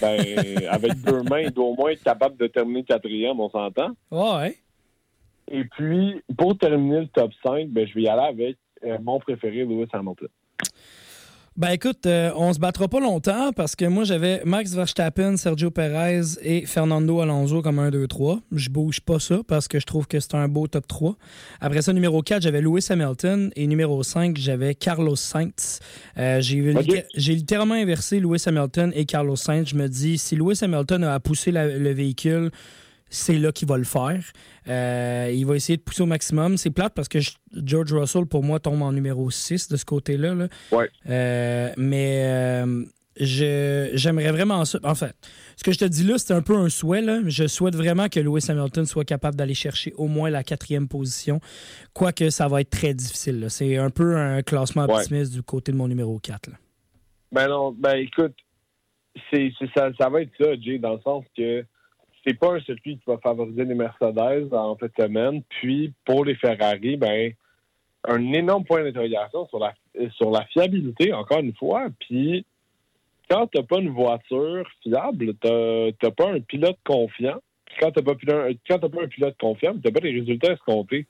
ben, avec deux mains, il doit au moins être capable de terminer quatrième, on s'entend. Ouais. Et puis, pour terminer le top 5, ben, je vais y aller avec euh, mon préféré, Lewis Hamilton. Ben écoute, euh, on se battra pas longtemps parce que moi j'avais Max Verstappen, Sergio Perez et Fernando Alonso comme 1, 2, 3. Je bouge pas ça parce que je trouve que c'est un beau top 3. Après ça, numéro 4, j'avais Lewis Hamilton et numéro 5, j'avais Carlos Sainz. Euh, j'ai, littéralement inversé Lewis Hamilton et Carlos Sainz. Je me dis, si Lewis Hamilton a la- le véhicule, c'est là qu'il va le faire. Euh, il va essayer de pousser au maximum. C'est plate parce que je- George Russell, pour moi, tombe en numéro 6 de ce côté-là. là. Ouais. Euh, mais euh, je- j'aimerais vraiment ça. En fait, ce que je te dis là, c'est un peu un souhait. là. Je souhaite vraiment que Lewis Hamilton soit capable d'aller chercher au moins la quatrième position, quoique ça va être très difficile. là. C'est un peu un classement Ouais. optimiste du côté de mon numéro 4. là. Ben non, ben écoute, c'est, c'est- ça, ça va être ça, Jay, dans le sens que c'est pas un circuit qui va favoriser les Mercedes en de semaine. Puis pour les Ferrari, ben un énorme point d'interrogation sur la sur la fiabilité, encore une fois. Puis quand t'as pas une voiture fiable, t'as, pas un pilote confiant. Quand t'as pas, pas un pilote confiant, t'as pas les résultats escomptés.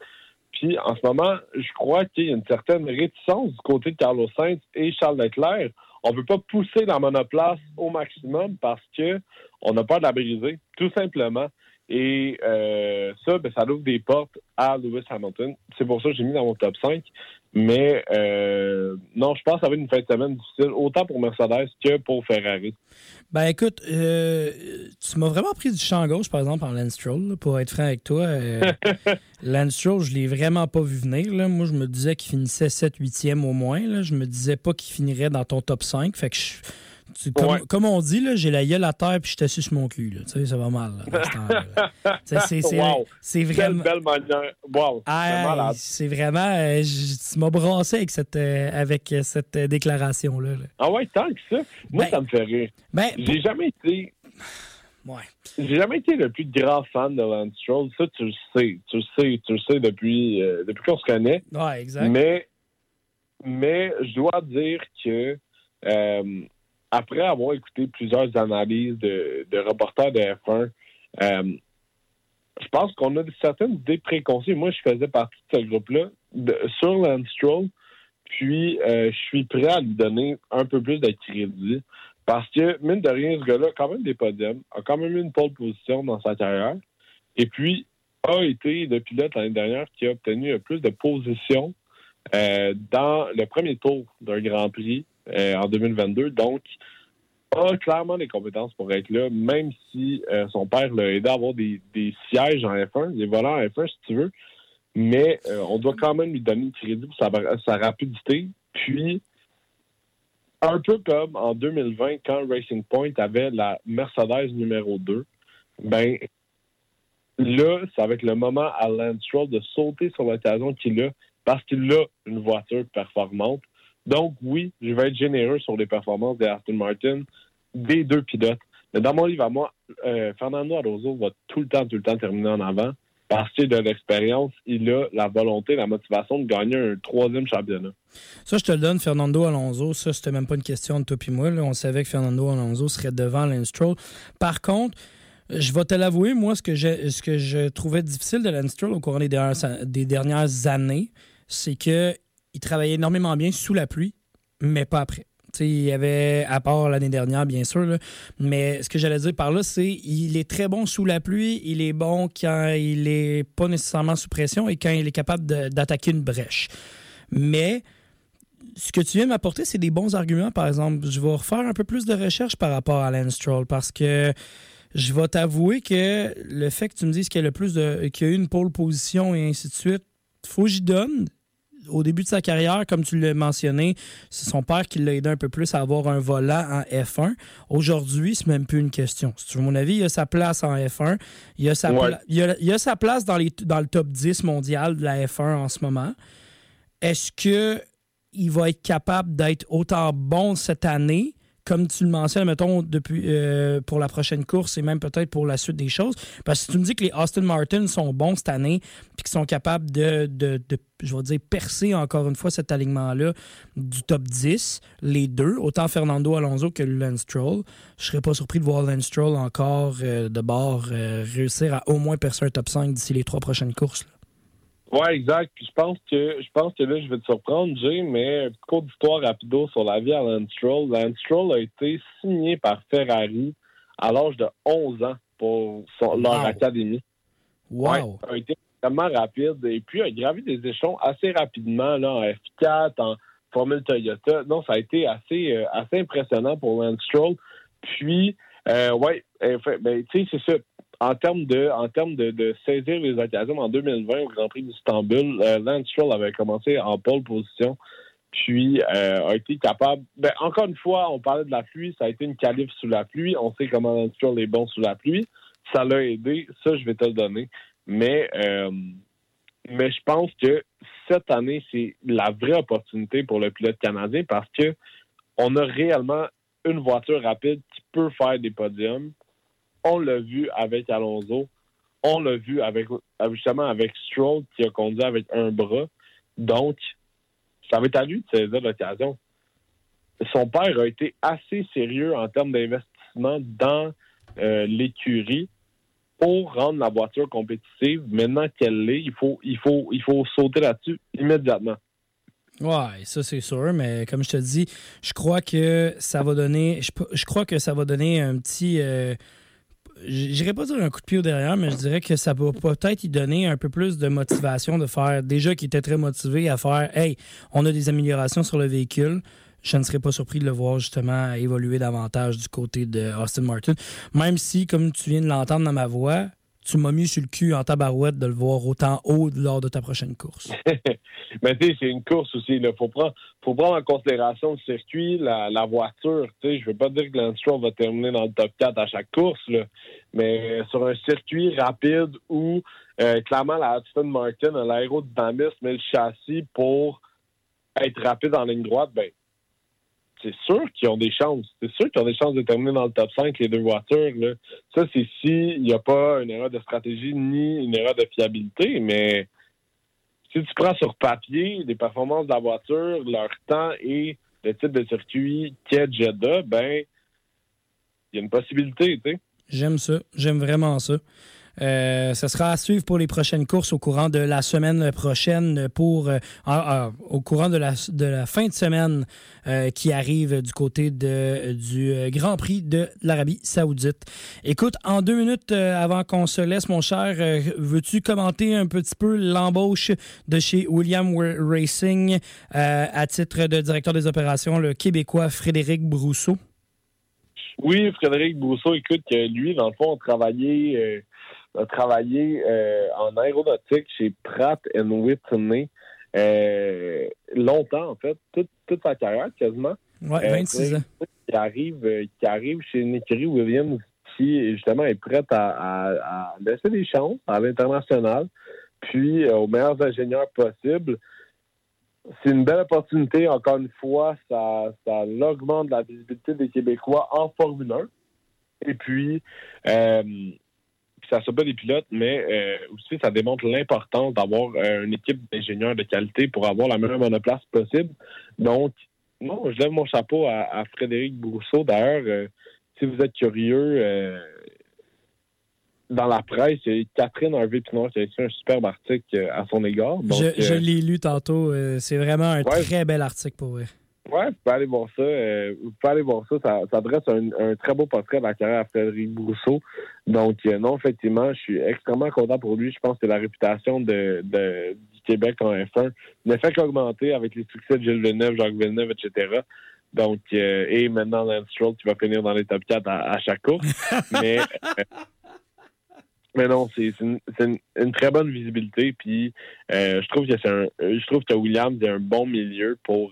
Puis en ce moment, je crois qu'il y a une certaine réticence du côté de Carlos Sainz et Charles Leclerc. On ne veut pas pousser la monoplace au maximum parce que on a peur de la briser, tout simplement. Et euh, ça, ben, ça ouvre des portes à Lewis Hamilton. C'est pour ça que j'ai mis dans mon top 5. Mais euh, non, je pense que ça va être une fin de semaine difficile, autant pour Mercedes que pour Ferrari. Ben écoute, euh, tu m'as vraiment pris du champ gauche, par exemple, en Lance Stroll, là, pour être franc avec toi. Euh, Lance Stroll, je l'ai vraiment pas vu venir. là. Moi, je me disais qu'il finissait 7 8e au moins. là. Je me disais pas qu'il finirait dans ton top 5. Fait que je- tu- comme, Ouais. comme on dit, j'ai la gueule à terre puis je t'assis sur mon cul. là. Tu sais, ça va mal. c'est- Wow. Quelle vraiment. belle manière. Wow, c'est vraiment. euh, je- tu m'as brassé avec cette, euh, avec euh, cette déclaration-là. là. Ah ouais, tant que ça. Moi, Ben- ça me fait rire. Ben, J'ai jamais été ouais. J'ai jamais été le plus grand fan de Lance Stroll. Ça, tu le sais. Tu le sais, tu le sais depuis, euh, depuis qu'on se connaît. Ouais, exact. Mais, mais je dois dire que euh, après avoir écouté plusieurs analyses de, reporters de F1, euh, je pense qu'on a certaines idées préconçues. Moi, je faisais partie de ce groupe-là sur Lance. Puis, euh, je suis prêt à lui donner un peu plus de crédit. Parce que, mine de rien, ce gars-là a quand même des podiums, a quand même eu une pole position dans sa carrière. Et puis, a été le pilote l'année dernière qui a obtenu le plus de positions euh, dans le premier tour d'un Grand Prix en 2022. Donc, a clairement les compétences pour être là, même si euh, son père l'a aidé à avoir des, sièges en F1, des volants en F1, si tu veux. Mais euh, on doit quand même lui donner le crédit pour sa, sa rapidité. Puis, un peu comme en 2020, quand Racing Point avait la Mercedes numéro 2, ben là, ça va être le moment à Lance Stroll de sauter sur l'occasion qu'il a parce qu'il a une voiture performante. Donc, oui, je vais être généreux sur les performances des Martin, des deux pilotes. Mais dans mon livre à moi, euh, Fernando Alonso va tout le temps, tout le temps terminer en avant parce qu'il a de l'expérience, il a la volonté, la motivation de gagner un troisième championnat. Ça, je te le donne, Fernando Alonso. Ça, c'était même pas une question de toi et moi. On savait que Fernando Alonso serait devant Lance Stroll. Par contre, je vais te l'avouer, moi, ce que, je, ce que je trouvais difficile de Lance Stroll au cours des dernières, des dernières années, c'est que il travaillait énormément bien sous la pluie, mais pas après. Il y avait, à part l'année dernière, bien sûr, mais ce que j'allais dire par là, c'est il est très bon sous la pluie, il est bon quand il est pas nécessairement sous pression et quand il est capable d'attaquer une brèche. Mais ce que tu viens m'apporter, c'est des bons arguments, par exemple. Je vais refaire un peu plus de recherche par rapport à Lance Stroll parce que je vais t'avouer que le fait que tu me dises qu'il y a le plus de a une pole position et ainsi de suite, faut que j'y donne. Au début de sa carrière, comme tu l'as mentionné, c'est son père qui l'a aidé un peu plus à avoir un volant en F1. Aujourd'hui, c'est même plus une question. Veux mon avis, il a sa place en F1. Il a sa, Ouais. pla- il a, il a sa place dans, les, dans le top 10 mondial de la F1 en ce moment. Est-ce que il va être capable d'être autant bon cette année, comme tu le mentionnes, mettons, depuis, euh, pour la prochaine course et même peut-être pour la suite des choses. Parce que si tu me dis que les Austin Martin sont bons cette année, puis qu'ils sont capables de, je vais dire, percer encore une fois cet alignement-là du top 10, les deux, autant Fernando Alonso que Lance Stroll, je serais pas surpris de voir Lance Stroll encore euh, de bord euh, réussir à au moins percer un top 5 d'ici les trois prochaines courses. Ouais, exact. Puis je pense que je pense que là, je vais te surprendre, Jay, mais cours d'histoire rapido sur la vie à Lance Stroll. Lance Stroll a été signé par Ferrari à l'âge de 11 ans pour son- leur Wow. académie. Wow! Ouais, a été extrêmement rapide et puis a gravi des échelons assez rapidement là, en F4, en Formule Toyota. Non, ça a été assez, euh, assez impressionnant pour Lance Stroll. Puis, euh, ouais, fait- ben, tu sais, c'est ça. En termes de, en termes de, saisir les occasions en 2020 au Grand Prix d'Istanbul, euh, Lance Stroll avait commencé en pole position, puis euh, a été capable. Ben, encore une fois, on parlait de la pluie, ça a été une qualif sous la pluie. On sait comment Lance Stroll est bon sous la pluie. Ça l'a aidé, ça je vais te le donner. Mais, euh, mais je pense que cette année, c'est la vraie opportunité pour le pilote canadien parce que on a réellement une voiture rapide qui peut faire des podiums. On l'a vu avec Alonso. On l'a vu avec justement avec Stroll qui a conduit avec un bras. Donc, ça va être à lui de saisir l'occasion. Son père a été assez sérieux en termes d'investissement dans euh, l'écurie pour rendre la voiture compétitive. Maintenant qu'elle l'est, il faut, il faut, il faut sauter là-dessus immédiatement. Ouais, ça c'est sûr, mais comme je te dis, je crois que ça va donner, je, je crois que ça va donner un petit, euh, j'irais pas dire un coup de pied au derrière, mais je dirais que ça va peut-être y donner un peu plus de motivation de faire, déjà qu'il était très motivé à faire, hey, on a des améliorations sur le véhicule. Je ne serais pas surpris de le voir justement évoluer davantage du côté de Austin Martin. Même si, comme tu viens de l'entendre dans ma voix, tu m'as mis sur le cul en tabarouette de le voir autant haut lors de ta prochaine course. Mais tu sais, c'est une course aussi. Il faut prendre, faut prendre en considération le circuit, la, voiture. Je veux pas dire que Lance va terminer dans le top 4 à chaque course, là. mais sur un circuit rapide où euh, clairement la Aston Martin a l'aérodynamisme et le châssis pour être rapide en ligne droite, ben c'est sûr qu'ils ont des chances. C'est sûr qu'ils ont des chances de terminer dans le top 5, les deux voitures. Ça, c'est s'il n'y a pas une erreur de stratégie ni une erreur de fiabilité, mais si tu prends sur papier les performances de la voiture, leur temps et le type de circuit qu'est Jeddah, ben, il y a une possibilité, tu sais. J'aime ça. J'aime vraiment ça. Euh, ce sera à suivre pour les prochaines courses au courant de la semaine prochaine, pour euh, ah, ah, au courant de la, de la fin de semaine euh, qui arrive du côté de, du Grand Prix de l'Arabie Saoudite. Écoute, en deux minutes avant qu'on se laisse, mon cher, veux-tu commenter un petit peu l'embauche de chez William Racing à titre de directeur des opérations, le Québécois Frédéric Brousseau? Oui, Frédéric Brousseau, écoute, lui, dans le fond, a travaillé, a travaillé euh, en aéronautique chez Pratt Whitney euh, longtemps, en fait, toute, toute sa carrière quasiment. Euh, 26 ans. Qui arrive, euh, qui arrive chez écurie Williams qui, justement, est prête à, à- à laisser des chances à l'international, puis euh, aux meilleurs ingénieurs possibles. C'est une belle opportunité, encore une fois, ça, ça augmente la visibilité des Québécois en Formule 1. Et puis, euh, puis ça ne pas des pilotes, mais euh, aussi ça démontre l'importance d'avoir euh, une équipe d'ingénieurs de qualité pour avoir la meilleure monoplace possible. Donc, non, je lève mon chapeau à, à Frédéric Brousseau. D'ailleurs, euh, si vous êtes curieux, dans la presse, il y a Catherine Harvey-Pinard qui a écrit un superbe article à son égard. Donc, je je l'ai lu tantôt. c'est vraiment un Ouais. très bel article pour vrai. Ouais, vous pouvez aller voir ça. euh, vous pouvez aller voir ça. Ça, ça dresse un, un très beau portrait de la carrière à Frédéric Brousseau. Donc, euh, non, effectivement, je suis extrêmement content pour lui. Je pense que la réputation de, de- du Québec en F1 ne fait qu'augmenter avec les succès de Gilles Villeneuve, Jacques Villeneuve, etc. Donc, euh, et maintenant, Lance Stroll qui va finir dans les top 4 à, à chaque course. mais, mais non, c'est une, c'est une- une très bonne visibilité. Puis, euh, je trouve que c'est un, je trouve que Williams est un bon milieu pour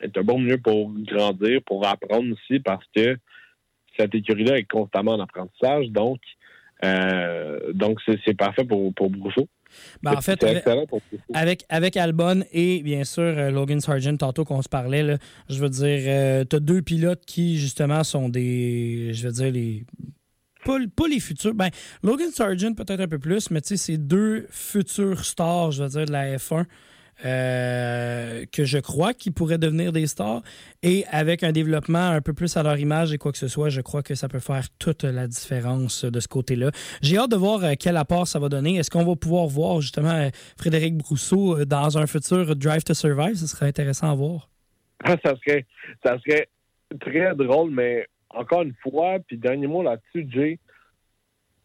est un bon milieu pour grandir, pour apprendre aussi, parce que cette écurie-là est constamment en apprentissage. Donc, euh, donc c'est parfait pour, pour Brousseau. Ben, en fait, C'est avec, excellent pour pousser. avec, avec Albon et bien sûr euh, Logan Sargent, tantôt qu'on se parlait, là, je veux dire, tu as deux pilotes qui justement sont des, je veux dire, les. Pas, pas les futurs. Ben, Logan Sargent peut-être un peu plus, mais tu sais, c'est deux futurs stars, je veux dire, de la F1. Euh, que je crois qu'ils pourraient devenir des stars. Et avec un développement un peu plus à leur image et quoi que ce soit, je crois que ça peut faire toute la différence de ce côté-là. J'ai hâte de voir euh, quel apport ça va donner. Est-ce qu'on va pouvoir voir justement euh, Frédéric Brousseau dans un futur Drive to Survive? Ce serait intéressant à voir. Ça serait, ça serait très drôle, mais encore une fois, puis dernier mot là-dessus, Jay,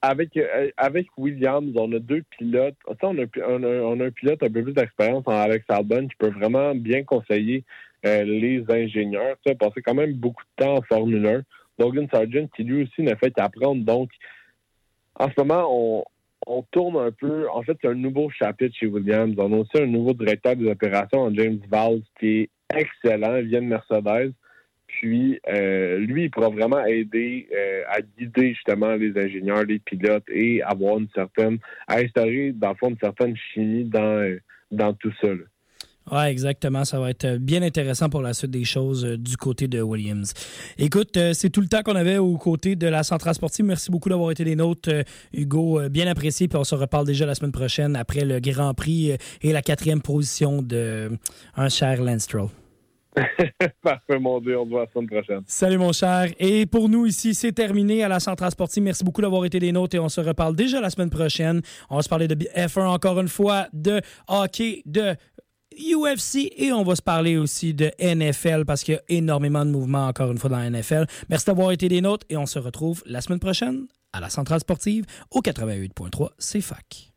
avec, euh, avec Williams, on a deux pilotes. On a, a, a un pilote un peu plus d'expérience en Alex Albon qui peut vraiment bien conseiller euh, les ingénieurs. Tu sais, passé quand même beaucoup de temps en Formule 1. Logan Sargent, qui lui aussi n'a fait qu'apprendre. Donc, en ce moment, on, on tourne un peu. En fait, c'est un nouveau chapitre chez Williams. On a aussi un nouveau directeur des opérations James Valls qui est excellent. Il vient de Mercedes. Puis, euh, lui, il pourra vraiment aider euh, à guider justement les ingénieurs, les pilotes et avoir une certaine, à instaurer, dans le fond, une certaine chimie dans, euh, dans tout ça. là. Oui, exactement. Ça va être bien intéressant pour la suite des choses du côté de Williams. Écoute, c'est tout le temps qu'on avait aux côtés de la Centrale Sportive. Merci beaucoup d'avoir été des nôtres, Hugo. Bien apprécié. Puis on se reparle déjà la semaine prochaine après le Grand Prix et la quatrième position de un cher. Parfait, mon Dieu. On se voit la semaine prochaine. Salut mon cher. Et pour nous ici, c'est terminé à la Centrale Sportive. Merci beaucoup d'avoir été des nôtres et on se reparle déjà la semaine prochaine. On va se parler de F1 encore une fois, de hockey, de UFC et on va se parler aussi de NFL parce qu'il y a énormément de mouvements encore une fois dans la NFL. Merci d'avoir été des nôtres et on se retrouve la semaine prochaine à la Centrale Sportive au 88.3 CFAC.